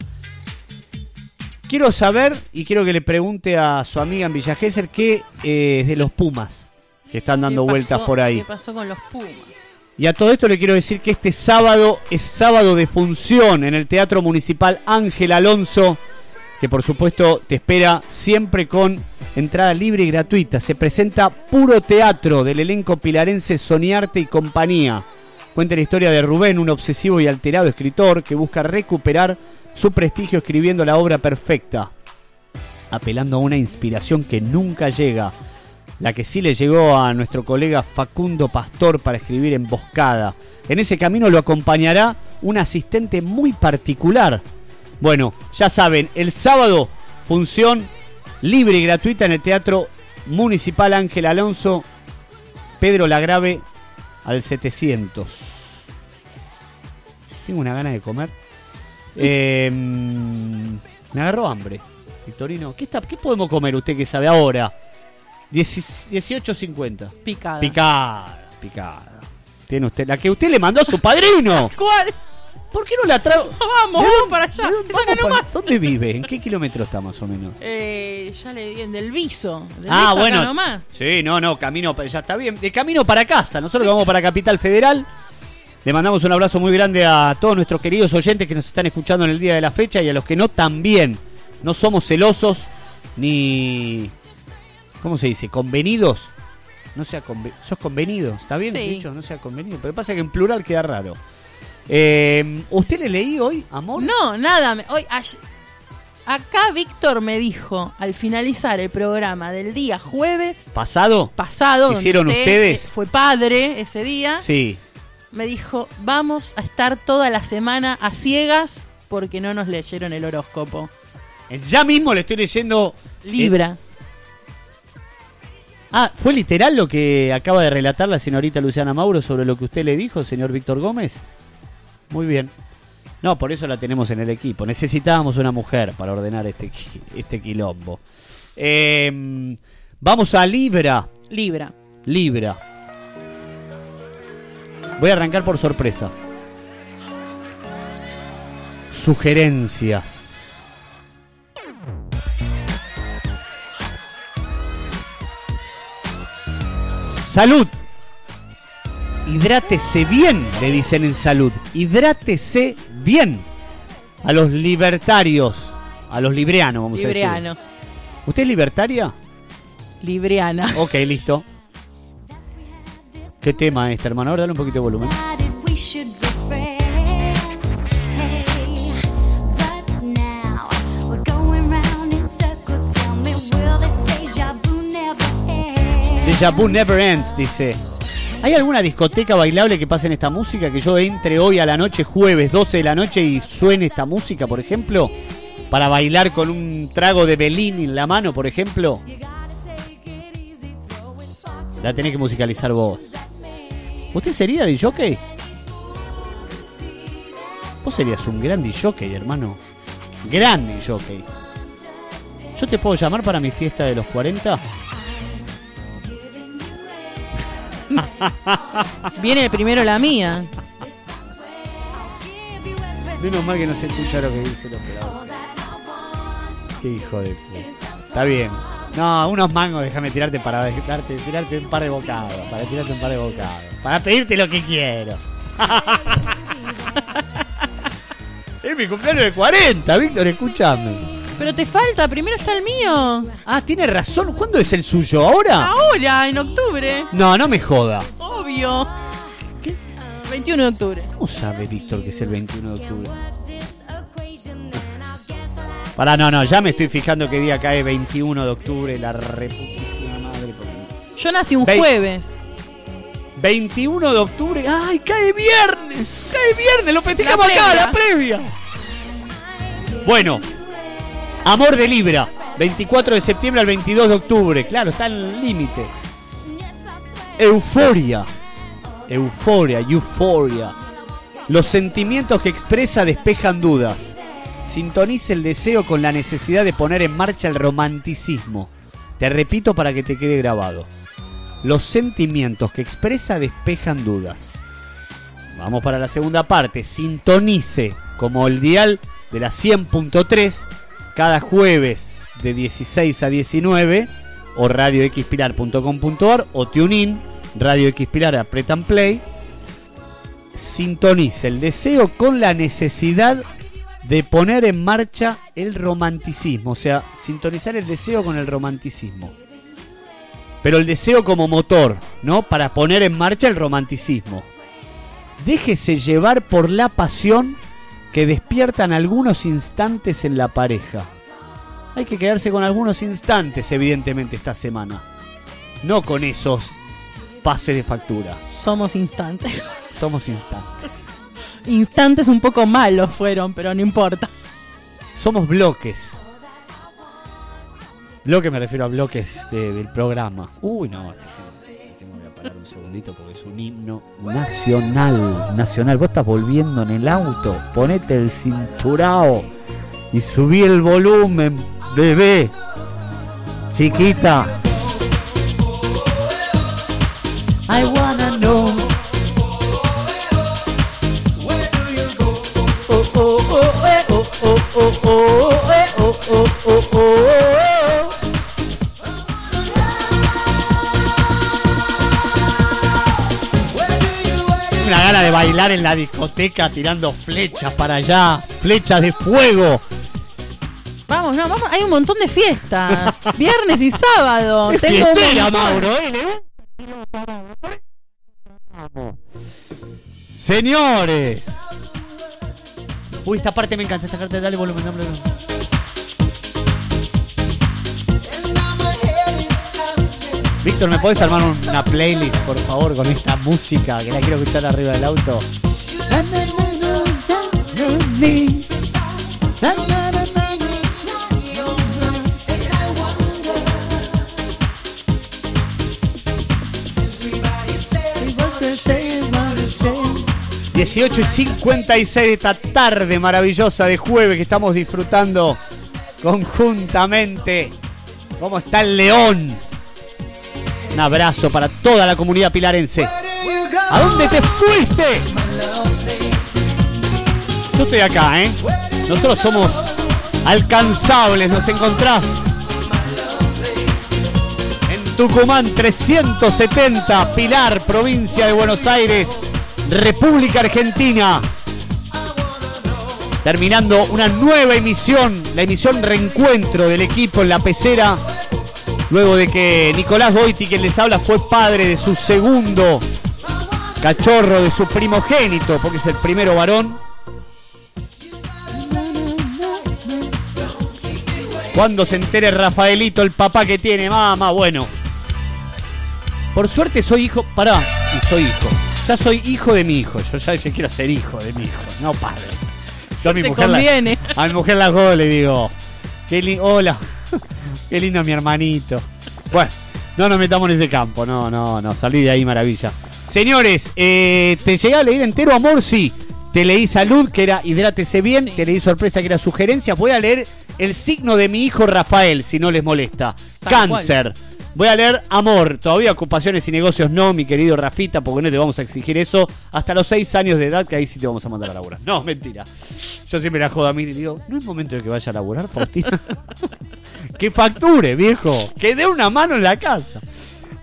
Quiero saber y quiero que le pregunte a su amiga en Villa Gesell qué eh, es de los Pumas que están dando ¿Qué vueltas pasó- por ahí. ¿Qué pasó con los Pumas? Y a todo esto le quiero decir que este sábado es sábado de función en el Teatro Municipal Ángel Alonso, que por supuesto te espera siempre con entrada libre y gratuita. Se presenta puro teatro del elenco pilarense Soñarte y compañía. Cuenta la historia de Rubén, un obsesivo y alterado escritor que busca recuperar su prestigio escribiendo la obra perfecta, apelando a una inspiración que nunca llega la que sí le llegó a nuestro colega Facundo Pastor para escribir Emboscada. En ese camino lo acompañará un asistente muy particular. Bueno, ya saben, el sábado función libre y gratuita en el Teatro Municipal Ángel Alonso, Pedro Lagrave al 700. Tengo una gana de comer. Eh, me agarró hambre, Victorino. ¿Qué, está, ¿Qué podemos comer usted que sabe ahora? 18.50. Picada. Picada, picada. Tiene usted la que usted le mandó a su padrino. ¿Cuál? ¿Por qué no la trajo? Vamos, ¿De vamos para allá. ¿De dónde, Esa vamos nomás. para- ¿Dónde vive? ¿En qué kilómetro está más o menos? Eh, ya le di del viso. Del Ah, viso acá bueno. nomás. Sí, no, no, camino, pa- ya está bien. De camino para casa. Nosotros que vamos para Capital Federal. Le mandamos un abrazo muy grande a todos nuestros queridos oyentes que nos están escuchando en el día de la fecha y a los que no también. No somos celosos ni. ¿Cómo se dice? ¿Convenidos? No sea conve- sos convenido, ¿está bien Sí. dicho? No sea convenido. Pero pasa que en plural queda raro. Eh, ¿Usted le leí hoy, amor? No, nada. me- Hoy, acá Víctor me dijo, al finalizar el programa del día jueves ¿Pasado? pasado, ¿Hicieron usted, ustedes? eh, fue padre ese día, Sí. me dijo, vamos a estar toda la semana a ciegas porque no nos leyeron el horóscopo. Ya mismo le estoy leyendo. Libra. Ah, ¿fue literal lo que acaba de relatar la señorita Luciana Mauro sobre lo que usted le dijo, señor Víctor Gómez? Muy bien. No, por eso la tenemos en el equipo. Necesitábamos una mujer para ordenar este, este quilombo. Eh, vamos a Libra. Libra. Libra. Voy a arrancar por sorpresa. Sugerencias. Salud. Hidrátese bien, le dicen en salud. Hidrátese bien. A los libertarios. A los librianos, vamos a Libriano. decir. ¿Usted es libertaria? Libriana. Ok, listo. ¿Qué tema este, hermano? Ahora dale un poquito de volumen. Deja Vu Never Ends, dice. ¿Hay alguna discoteca bailable que pase en esta música? Que yo entre hoy a la noche, jueves 12 de la noche, y suene esta música, por ejemplo? Para bailar con un trago de Belín en la mano, por ejemplo. La tenés que musicalizar vos. ¿Usted sería de jockey? Vos serías un gran jockey, hermano. Gran jockey. ¿Yo te puedo llamar para mi fiesta de los 40? Viene primero la mía. Menos mal que no se escucha lo que dice el operador. Qué hijo de puta. Está bien. No, unos mangos, déjame tirarte para darte, tirarte un par de bocados. Para tirarte un par de bocados. Para pedirte lo que quiero. es mi cumpleaños de 40, Víctor, escúchame. Pero te falta, primero está el mío. Ah, tiene razón. ¿Cuándo es el suyo? ¿Ahora? Ahora, en octubre. No, no me joda. Obvio. 21 de octubre. ¿Cómo sabe Víctor que es el 21 de octubre? Pará, no, no, ya me estoy fijando qué día cae 21 de octubre, la reputísima madre. Yo nací un Ve- jueves. 21 de octubre, ¡ay, cae viernes! ¡Cae viernes! ¡Lo festejamos acá, la previa! Bueno, Amor de Libra, 24 de septiembre al 22 de octubre, claro, está en límite. Euforia, euforia, euforia. Los sentimientos que expresa despejan dudas. Sintonice el deseo con la necesidad de poner en marcha el romanticismo. Te repito para que te quede grabado. Los sentimientos que expresa despejan dudas. Vamos para la segunda parte. Sintonice como el dial de la 100.3 cada jueves de 16 a 19 o radioxpilar.com.ar o TuneIn, Radio Xpilar, apretan play. Sintonice el deseo con la necesidad de poner en marcha el romanticismo, o sea, sintonizar el deseo con el romanticismo. Pero el deseo como motor, ¿no? Para poner en marcha el romanticismo. Déjese llevar por la pasión que despiertan algunos instantes en la pareja. Hay que quedarse con algunos instantes, evidentemente, esta semana. No con esos pases de factura. Somos instantes. Somos instantes. Instantes un poco malos fueron, pero no importa. Somos bloques. Bloque me refiero a bloques de- del programa. Uy, no. Un segundito porque es un himno nacional. Nacional. Vos estás volviendo en el auto. Ponete el cinturao y subí el volumen, bebé. Chiquita. I wanna know. Oh, oh, oh, eh, oh, oh, oh, oh, eh, oh, oh, oh, oh. Bailar en la discoteca tirando flechas para allá, flechas de fuego. Vamos, no, vamos. Hay un montón de fiestas. Viernes y sábado. Es Tengo un. Mauro, ¿eh? Señores. Uy, esta parte me encanta, esta parte, dale volumen, dale volumen. Víctor, ¿me puedes armar una playlist, por favor, con esta música que la quiero escuchar arriba del auto? Everybody 18 y 56 de esta tarde maravillosa de jueves que estamos disfrutando conjuntamente. ¿Cómo está el león? Un abrazo para toda la comunidad pilarense. ¿A dónde te fuiste? Yo estoy acá, ¿eh? Nosotros somos alcanzables, nos encontrás en Tucumán 370, Pilar, provincia de Buenos Aires, República Argentina. Terminando una nueva emisión, la emisión reencuentro del equipo en la pecera. Luego de que Nicolás Boiti, quien les habla, fue padre de su segundo cachorro, de su primogénito, porque es el primero varón. Cuando se entere Rafaelito, el papá que tiene, mamá, bueno. Por suerte soy hijo, pará, y soy hijo. Ya soy hijo de mi hijo, yo ya, ya quiero ser hijo de mi hijo, no padre. Yo a mi mujer la- a mi mujer la le digo, hola, qué lindo mi hermanito. Bueno, no nos metamos en ese campo, no, no, no, salí de ahí, maravilla. Señores, eh, te llegué a leer entero amor, sí. Te leí salud, que era hidrátese bien. Te leí sorpresa, que era sugerencia. Voy a leer el signo de mi hijo Rafael, si no les molesta. Tal Cáncer. Voy a leer amor. Todavía ocupaciones y negocios no, mi querido Rafita, porque no te vamos a exigir eso hasta los 6 años de edad, que ahí sí te vamos a mandar a laburar. No, mentira. Yo siempre la jodo a mí y digo, ¿no es momento de que vaya a laburar, Faustina? que facture, viejo. Que dé una mano en la casa.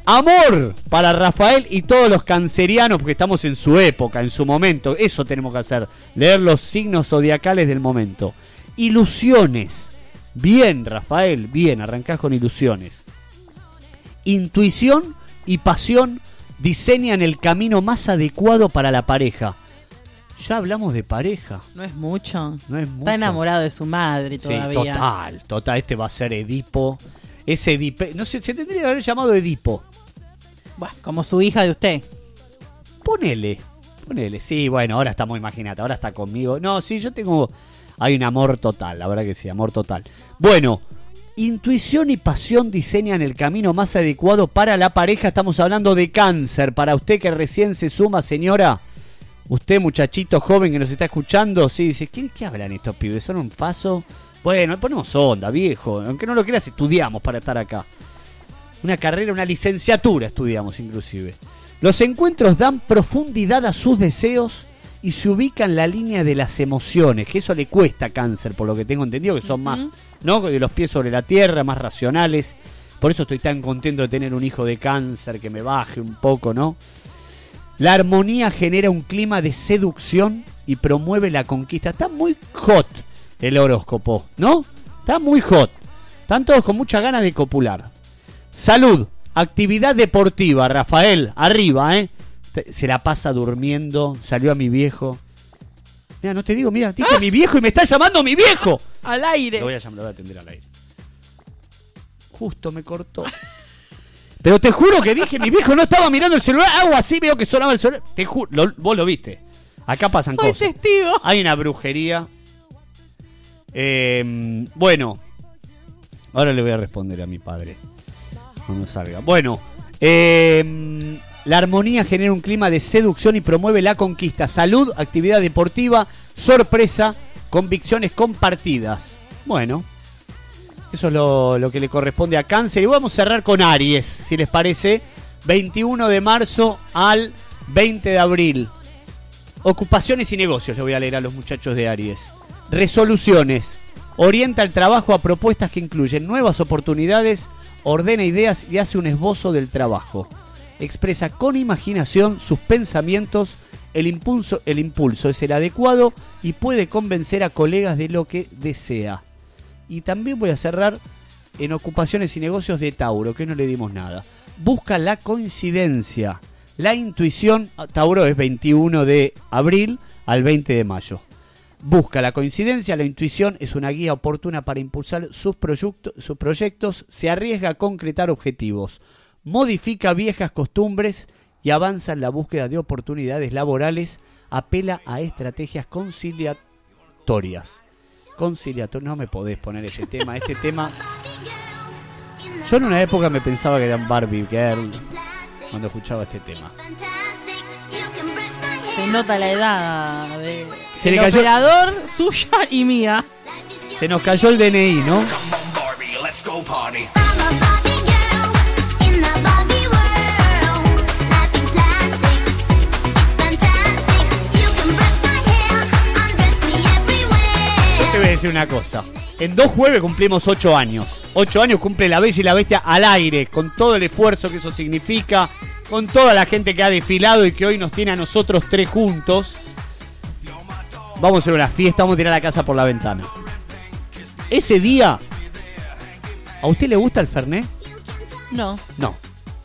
Amor para Rafael y todos los cancerianos, porque estamos en su época, en su momento. Eso tenemos que hacer. Leer los signos zodiacales del momento. Ilusiones. Bien, Rafael, bien, arrancás con ilusiones. Intuición y pasión diseñan el camino más adecuado para la pareja. Ya hablamos de pareja. No es mucho. No es mucho. Está enamorado de su madre Sí, todavía. total, total. Este va a ser Edipo. Ese Edipe. No sé, se tendría que haber llamado Edipo. Buah, como su hija de usted. Ponele. Ponele. Sí, bueno, ahora estamos, imagínate, ahora está conmigo. No, sí, yo tengo. Hay un amor total, la verdad que sí, amor total. Bueno, intuición y pasión diseñan el camino más adecuado para la pareja. Estamos hablando de cáncer. Para usted que recién se suma, señora. Usted, muchachito joven que nos está escuchando, sí, dice, ¿qué, qué hablan estos pibes? ¿Son un paso? Bueno, ponemos onda, viejo. Aunque no lo creas, estudiamos para estar acá. Una carrera, una licenciatura estudiamos inclusive. Los encuentros dan profundidad a sus deseos y se ubican en la línea de las emociones, que eso le cuesta a cáncer, por lo que tengo entendido, que son más, ¿no? De los pies sobre la tierra, más racionales. Por eso estoy tan contento de tener un hijo de cáncer, que me baje un poco, ¿no? La armonía genera un clima de seducción y promueve la conquista. Está muy hot el horóscopo, ¿no? Está muy hot. Están todos con muchas ganas de copular. Salud, actividad deportiva, Rafael, arriba, ¿eh? Se la pasa durmiendo, salió a mi viejo. Mira, no te digo, mira, dije mi viejo y me está llamando mi viejo. Al aire. Lo voy a llamar, lo voy a atender al aire. Justo me cortó. Pero te juro que dije, mi viejo no estaba mirando el celular, hago así, veo que sonaba el celular. Te juro, lo- vos lo viste. Acá pasan Soy cosas. testigo. Hay una brujería. Eh, bueno, ahora le voy a responder a mi padre cuando salga. Bueno, eh, la armonía genera un clima de seducción y promueve la conquista. Salud, actividad deportiva, sorpresa, convicciones compartidas. Bueno, eso es lo, lo que le corresponde a Cáncer. Y vamos a cerrar con Aries, si les parece. 21 de marzo al 20 de abril. Ocupaciones y negocios, le voy a leer a los muchachos de Aries. Resoluciones. Orienta el trabajo a propuestas que incluyen nuevas oportunidades, ordena ideas y hace un esbozo del trabajo. Expresa con imaginación sus pensamientos, el impulso, el impulso es el adecuado y puede convencer a colegas de lo que desea. Y también voy a cerrar en ocupaciones y negocios de Tauro, que no le dimos nada. Busca la coincidencia, la intuición. ah, Tauro es 21 de abril al 20 de mayo. Busca la coincidencia, la intuición es una guía oportuna para impulsar sus, proyecto- sus proyectos, se arriesga a concretar objetivos, modifica viejas costumbres y avanza en la búsqueda de oportunidades laborales, apela a estrategias conciliatorias. Conciliatorias, no me podés poner ese tema, este tema... Yo en una época me pensaba que eran Barbie Girl cuando escuchaba este tema. Se nota la edad de Se el le cayó- operador, suya y mía. Se nos cayó el DNI, ¿no? Yo te voy a decir una cosa. En dos jueves cumplimos ocho años. Ocho años cumple la Bella y la Bestia al aire, con todo el esfuerzo que eso significa, con toda la gente que ha desfilado y que hoy nos tiene a nosotros tres juntos. Vamos a hacer una fiesta, vamos a tirar la casa por la ventana. Ese día, ¿a usted le gusta el Fernet? No. No.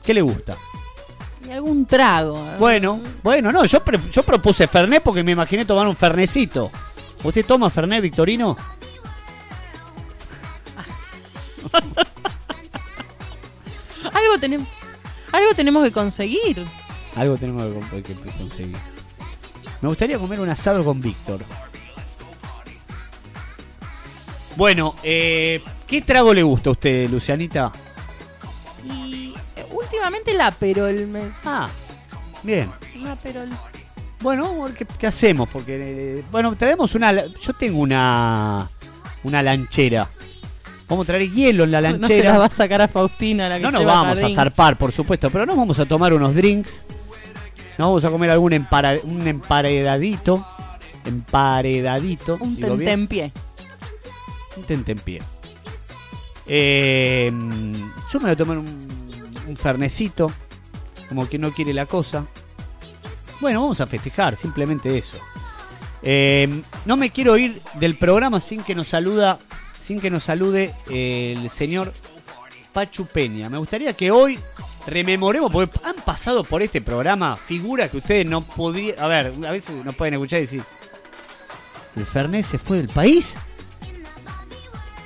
¿Qué le gusta? Y algún trago. Bueno, bueno, no, yo, pre- yo propuse Fernet porque me imaginé tomar un Fernecito. ¿Usted toma Fernet, Victorino? Algo tenemos. Algo tenemos que conseguir. Algo tenemos que, con- que conseguir. Me gustaría comer un asado con Víctor. Bueno, eh, ¿qué trago le gusta a usted, Lucianita? Y eh, últimamente el Aperol. Me... Ah, bien. Un Aperol. Bueno, ¿qué, qué hacemos? Porque, eh, bueno, traemos una... Yo tengo una... Una lanchera. Vamos a traer hielo en la No se lanchera. la va a sacar a Faustina la que No nos lleva vamos a zarpar, por supuesto, pero nos vamos a tomar unos drinks. Nos vamos a comer algún empara- un emparedadito. Emparedadito. Un tentempié. Un tentempié. Eh, yo me voy a tomar un, un fernecito. Como que no quiere la cosa. Bueno, vamos a festejar, simplemente eso. Eh, no me quiero ir del programa sin que nos saluda, sin que nos salude eh, el señor Pachu Peña. Me gustaría que hoy rememoremos, porque han pasado por este programa figura que ustedes no podían... A ver, a veces nos pueden escuchar y decir... ¿El Fernet se fue del país?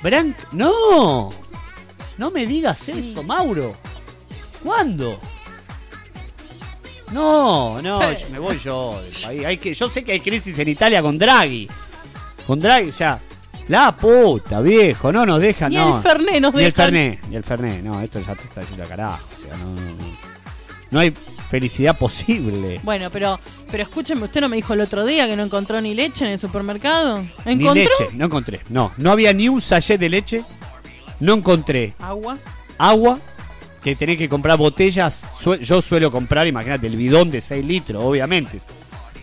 Branc... ¡No! No me digas eso, Mauro. ¿Cuándo? No, no, me voy yo del país. Hay que, yo sé que hay crisis en Italia con Draghi. Con Draghi ya. La puta, viejo, no nos dejan, Ni no. el Fernet nos Ni el dejan. Fernet, ni el Fernet. No, esto ya te está diciendo a carajo. O sea, no, no, no. No hay felicidad posible. Bueno, pero pero escúcheme, usted no me dijo el otro día que no encontró ni leche en el supermercado. Ni ¿Encontró? leche, no encontré. No, no había ni un sachet de leche. No encontré Agua. agua, que tenés que comprar botellas. Yo suelo comprar, imagínate, el bidón de 6 litros, obviamente.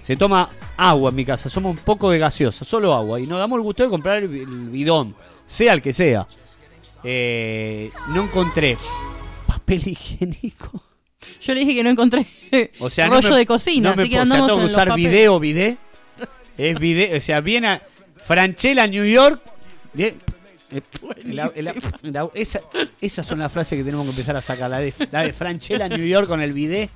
Se toma agua en mi casa, somos un poco de gaseosa, solo agua. Y nos damos el gusto de comprar el, bi- el bidón, sea el que sea. Eh, no encontré papel higiénico. Yo le dije que no encontré O sea, no rollo me- de cocina, no me así que po- o sea, andamos tengo que en los usar papeles. video, bidet. Es bidet, o sea, viene a Franchella, New York. Eh, esa- esas son las frases que tenemos que empezar a sacar. La de, la de Franchella, New York con el bidet.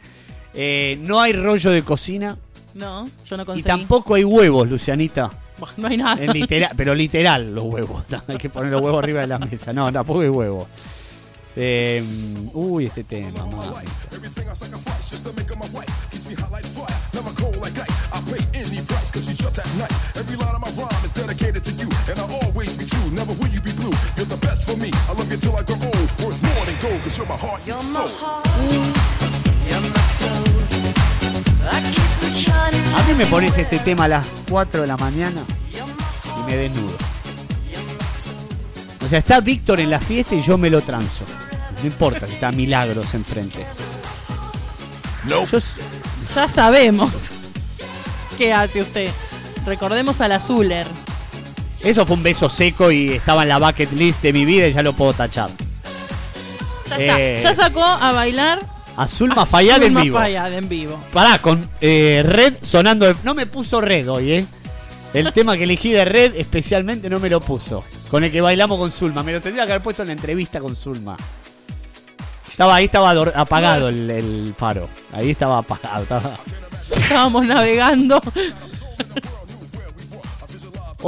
Eh, no hay rollo de cocina. No, yo no Y conseguí. tampoco hay huevos, Lucianita. No hay nada. En literal, pero literal los huevos. Hay que poner los huevos arriba de la mesa. No, tampoco hay huevos. Eh, uy, este tema, mamá. You're the best for me. I love you till I grow old. Worth more than gold cause you're my heart and soul. A mí me pones este tema a las 4 de la mañana y me desnudo. O sea, está Víctor en la fiesta y yo me lo transo. No importa si está Milagros enfrente. Yo s- Ya sabemos. ¿Qué hace usted? Recordemos a la Zuller. Eso fue un beso seco y estaba en la bucket list de mi vida y ya lo puedo tachar. Ya está. Eh, Ya sacó a bailar a Zulma Fayad en vivo. En vivo. Pará, con eh, Red sonando. de- No me puso Red hoy, ¿eh? El tema que elegí de Red especialmente no me lo puso. Con el que bailamos con Zulma. Me lo tendría que haber puesto en la entrevista con Zulma. Estaba ahí, estaba apagado el, el faro. Ahí estaba apagado. estaba- Estábamos navegando.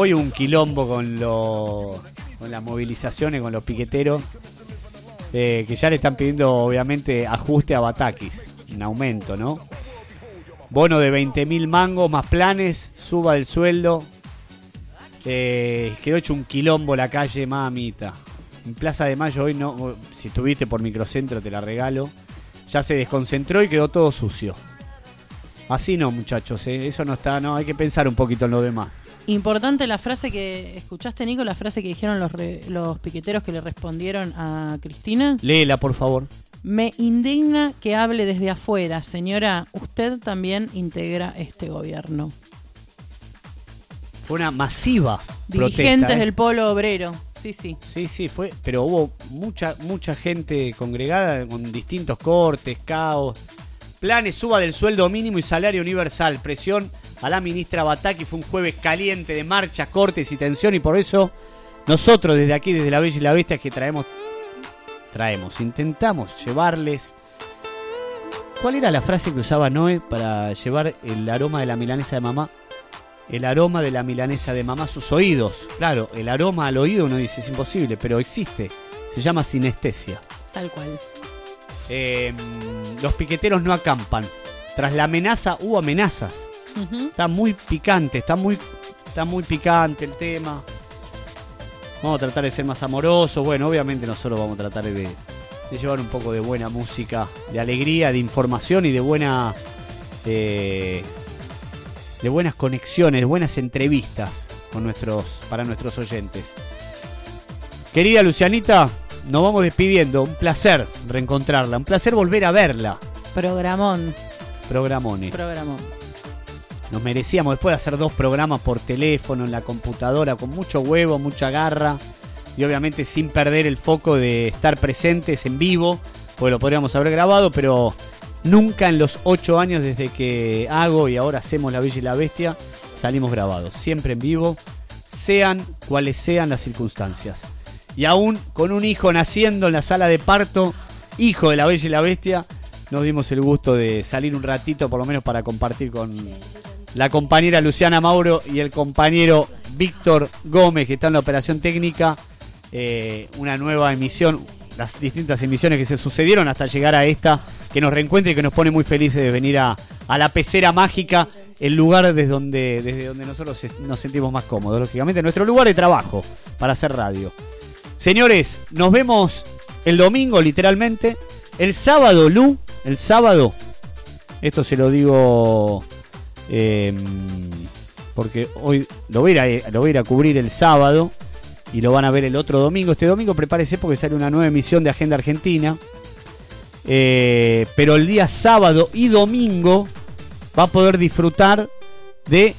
Hoy un quilombo con, lo- con las movilizaciones, con los piqueteros. eh, que ya le están pidiendo, obviamente, ajuste a Batakis. Un aumento, ¿no? Bono de 20 mil mangos más planes, suba el sueldo. Eh, quedó hecho un quilombo la calle, mamita. En Plaza de Mayo hoy no, si estuviste por microcentro te la regalo. Ya se desconcentró y quedó todo sucio. Así no, muchachos, ¿eh? eso no está, no, hay que pensar un poquito en lo demás. Importante la frase que escuchaste, Nico, la frase que dijeron los, re- los piqueteros que le respondieron a Cristina. Léela, por favor. Me indigna que hable desde afuera, señora. Usted también integra este gobierno. Fue una masiva Dirigentes protesta. ¿eh? del polo obrero. Sí, sí. Sí, sí, fue, pero hubo mucha mucha gente congregada con distintos cortes, caos, planes, suba del sueldo mínimo y salario universal, presión a la ministra Bataki, fue un jueves caliente de marchas, cortes y tensión y por eso nosotros desde aquí, desde La Bella y la Bestia, es que traemos, traemos, intentamos llevarles... ¿Cuál era la frase que usaba Noé para llevar el aroma de la milanesa de mamá? El aroma de la milanesa de mamá a sus oídos. Claro, el aroma al oído uno dice es imposible, pero existe. Se llama sinestesia. Tal cual. Eh, los piqueteros no acampan. Tras la amenaza hubo amenazas. Está muy picante, está muy, está muy picante el tema. Vamos a tratar de ser más amorosos. Bueno, obviamente nosotros vamos a tratar de, de llevar un poco de buena música, de alegría, de información y de buena. eh, de buenas conexiones, de buenas entrevistas con nuestros, para nuestros oyentes. Querida Lucianita, nos vamos despidiendo. Un placer reencontrarla, un placer volver a verla. Programón. Programone. Programón. Nos merecíamos después de hacer dos programas por teléfono, en la computadora, con mucho huevo, mucha garra y obviamente sin perder el foco de estar presentes en vivo, porque lo podríamos haber grabado, pero nunca en los ocho años desde que hago y ahora hacemos La Bella y la Bestia salimos grabados, siempre en vivo, sean cuales sean las circunstancias. Y aún con un hijo naciendo en la sala de parto, hijo de La Bella y la Bestia, nos dimos el gusto de salir un ratito, por lo menos para compartir con la compañera Luciana Mauro y el compañero Víctor Gómez, que está en la operación técnica, eh, una nueva emisión, las distintas emisiones que se sucedieron hasta llegar a esta, que nos reencuentra y que nos pone muy felices de venir a, a la pecera mágica, el lugar desde donde, desde donde nosotros nos sentimos más cómodos, lógicamente, nuestro lugar de trabajo para hacer radio. Señores, nos vemos el domingo, literalmente. El sábado, Lu, el sábado, esto se lo digo eh, porque hoy lo voy, a ir a, lo voy a cubrir el sábado y lo van a ver el otro domingo. Este domingo prepárese porque sale una nueva emisión de Agenda Argentina. Eh, pero el día sábado y domingo va a poder disfrutar de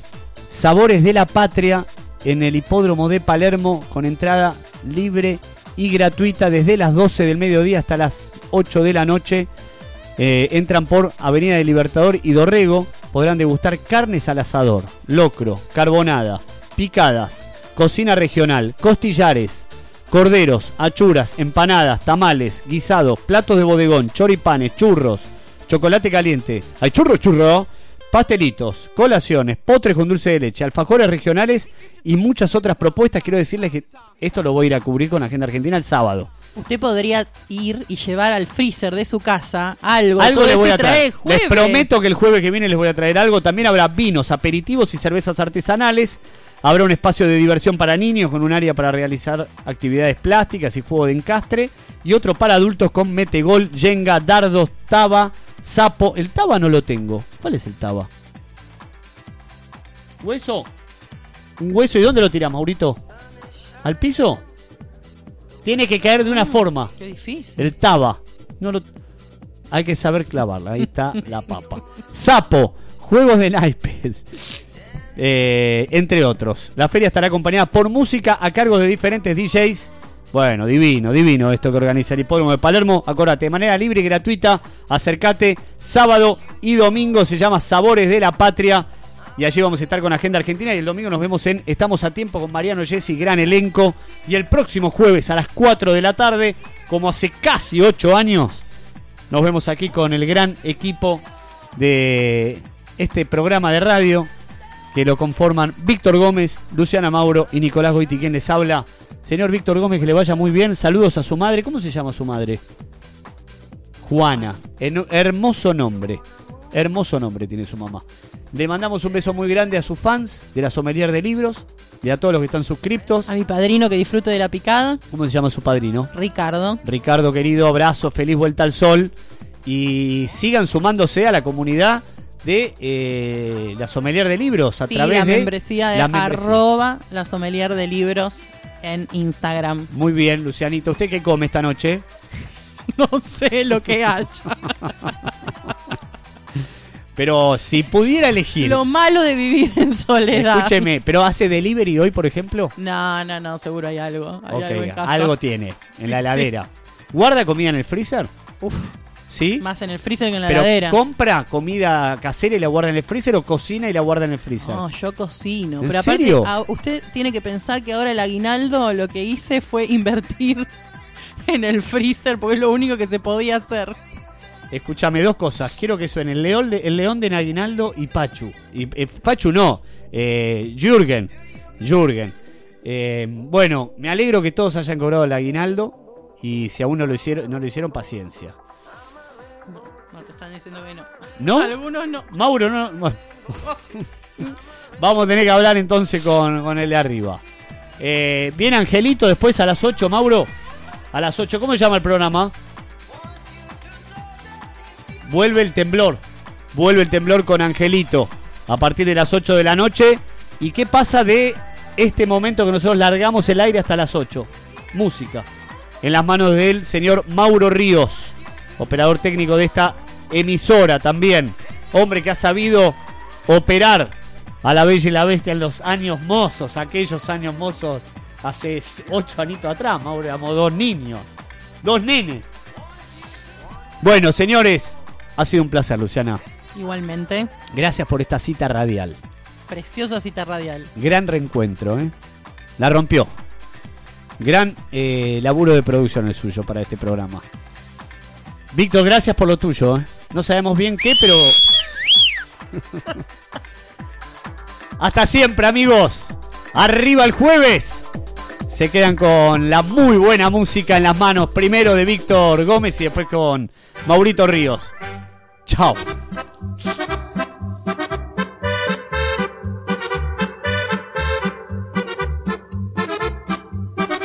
Sabores de la Patria en el hipódromo de Palermo con entrada libre y gratuita desde las 12 del mediodía hasta las 8 de la noche. Eh, entran por Avenida del Libertador y Dorrego. Podrán degustar carnes al asador, locro, carbonada, picadas, cocina regional, costillares, corderos, achuras, empanadas, tamales, guisados, platos de bodegón, choripanes, churros, chocolate caliente. ¿Hay churros, churro? Pastelitos, colaciones, potres con dulce de leche, alfajores regionales y muchas otras propuestas. Quiero decirles que esto lo voy a ir a cubrir con Agenda Argentina el sábado. Usted podría ir y llevar al freezer de su casa algo. Algo les voy a traer. Les prometo que el jueves que viene les voy a traer algo. También habrá vinos, aperitivos y cervezas artesanales. Habrá un espacio de diversión para niños con un área para realizar actividades plásticas y juego de encastre. Y otro para adultos con metegol, yenga, dardos, taba, sapo. El taba no lo tengo. ¿Cuál es el taba? ¿Hueso? ¿Un hueso? ¿Y dónde lo tiramos, Maurito? ¿Al piso? Tiene que caer de una forma. Qué difícil. El taba. No lo... Hay que saber clavarla. Ahí está la papa. Sapo. Juegos de naipes. Eh, entre otros. La feria estará acompañada por música a cargo de diferentes DJs. Bueno, divino, divino esto que organiza el Hipódromo de Palermo. Acordate, de manera libre y gratuita. Acércate sábado y domingo. Se llama Sabores de la Patria. Y allí vamos a estar con Agenda Argentina. Y el domingo nos vemos en Estamos a Tiempo con Mariano Jessy, gran elenco. Y el próximo jueves a las 4 de la tarde, como hace casi 8 años, nos vemos aquí con el gran equipo de este programa de radio que lo conforman Víctor Gómez, Luciana Mauro y Nicolás Goiti, quien les habla. Señor Víctor Gómez, que le vaya muy bien. Saludos a su madre. ¿Cómo se llama su madre? Juana. Hermoso nombre. Hermoso nombre tiene su mamá. Le mandamos un beso muy grande a sus fans de la Sommelier de Libros y a todos los que están suscriptos. A mi padrino que disfrute de la picada, ¿Cómo se llama su padrino? Ricardo. Ricardo querido, abrazo, feliz vuelta al sol. Y sigan sumándose a la comunidad de eh, la Sommelier de Libros a Sí, través la de membresía de la membresía. arroba la sommelier de libros en Instagram. Muy bien, Lucianito. ¿Usted qué come esta noche? No sé lo que haya. Pero si pudiera elegir. Lo malo de vivir en soledad. Escúcheme, pero hace delivery hoy, por ejemplo. No, no, no, seguro hay algo. Hay algo en casa. algo tiene en Sí, la sí. heladera. ¿Guarda comida en el freezer? Uf. ¿Sí? Más en el freezer que en la ¿Pero heladera. compra comida casera y la guarda en el freezer o cocina y la guarda en el freezer? No, yo cocino. ¿En Pero aparte, serio? usted tiene que pensar que ahora el aguinaldo lo que hice fue invertir en el freezer porque es lo único que se podía hacer. Escúchame dos cosas. Quiero que suene el león de, el león de Naguinaldo y Pachu. Y, eh, Pachu no, eh, Jürgen. Jürgen. Eh, bueno, me alegro que todos hayan cobrado el aguinaldo. Y si aún no lo hicieron, no lo hicieron, paciencia. No, te están diciendo que no. ¿No? Algunos no. Mauro, no. bueno. Vamos a tener que hablar entonces con, con el de arriba. Eh, Viene Angelito después a las 8, Mauro. A las 8. ¿Cómo se llama el programa? Vuelve el temblor. Vuelve el temblor con Angelito. A partir de las 8 de la noche. ¿Y qué pasa de este momento que nosotros largamos el aire hasta las 8? Música. En las manos del señor Mauro Ríos. Operador técnico de esta emisora también. Hombre que ha sabido operar a la Bella y la Bestia en los años mozos. Aquellos años mozos hace 8 añitos atrás. Mauro éramos dos niños. Dos nenes. Bueno, señores. Ha sido un placer, Luciana. Igualmente, Gracias por esta cita radial. preciosa cita radial. Gran reencuentro, ¿eh? La rompió. Gran eh, laburo de producción el suyo para este programa. Víctor, gracias por lo tuyo, ¿eh? No sabemos bien qué, pero... Hasta siempre, amigos. Arriba el jueves. Se quedan con la muy buena música en las manos. Primero de Víctor Gómez y después con Maurito Ríos. Chao.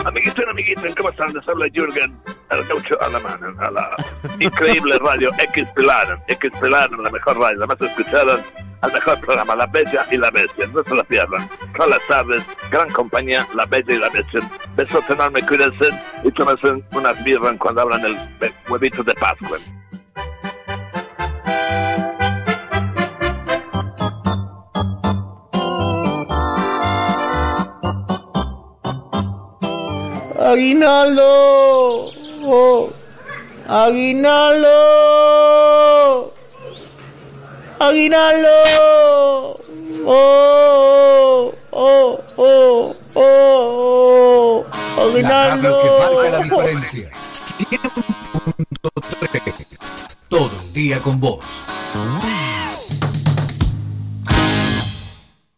Amiguito y amiguito, ¿cómo están? Les habla Jürgen, el gaucho alemán, a la increíble radio X Pilar, X Pilar, la mejor radio, la más escuchada, al mejor programa, La Bella y la Bestia, no se la pierdan. Todas las tardes, gran compañía, La Bella y la Bestia. Besos enormes, cuídense y tómense unas birras cuando hablan el huevito de Pascua. Aguinaldo. Oh. Aguinaldo. Aguinaldo. Oh, oh, oh, oh, oh. La que Aguinaldo. marca la diferencia. 100.3. Todo el día con vos.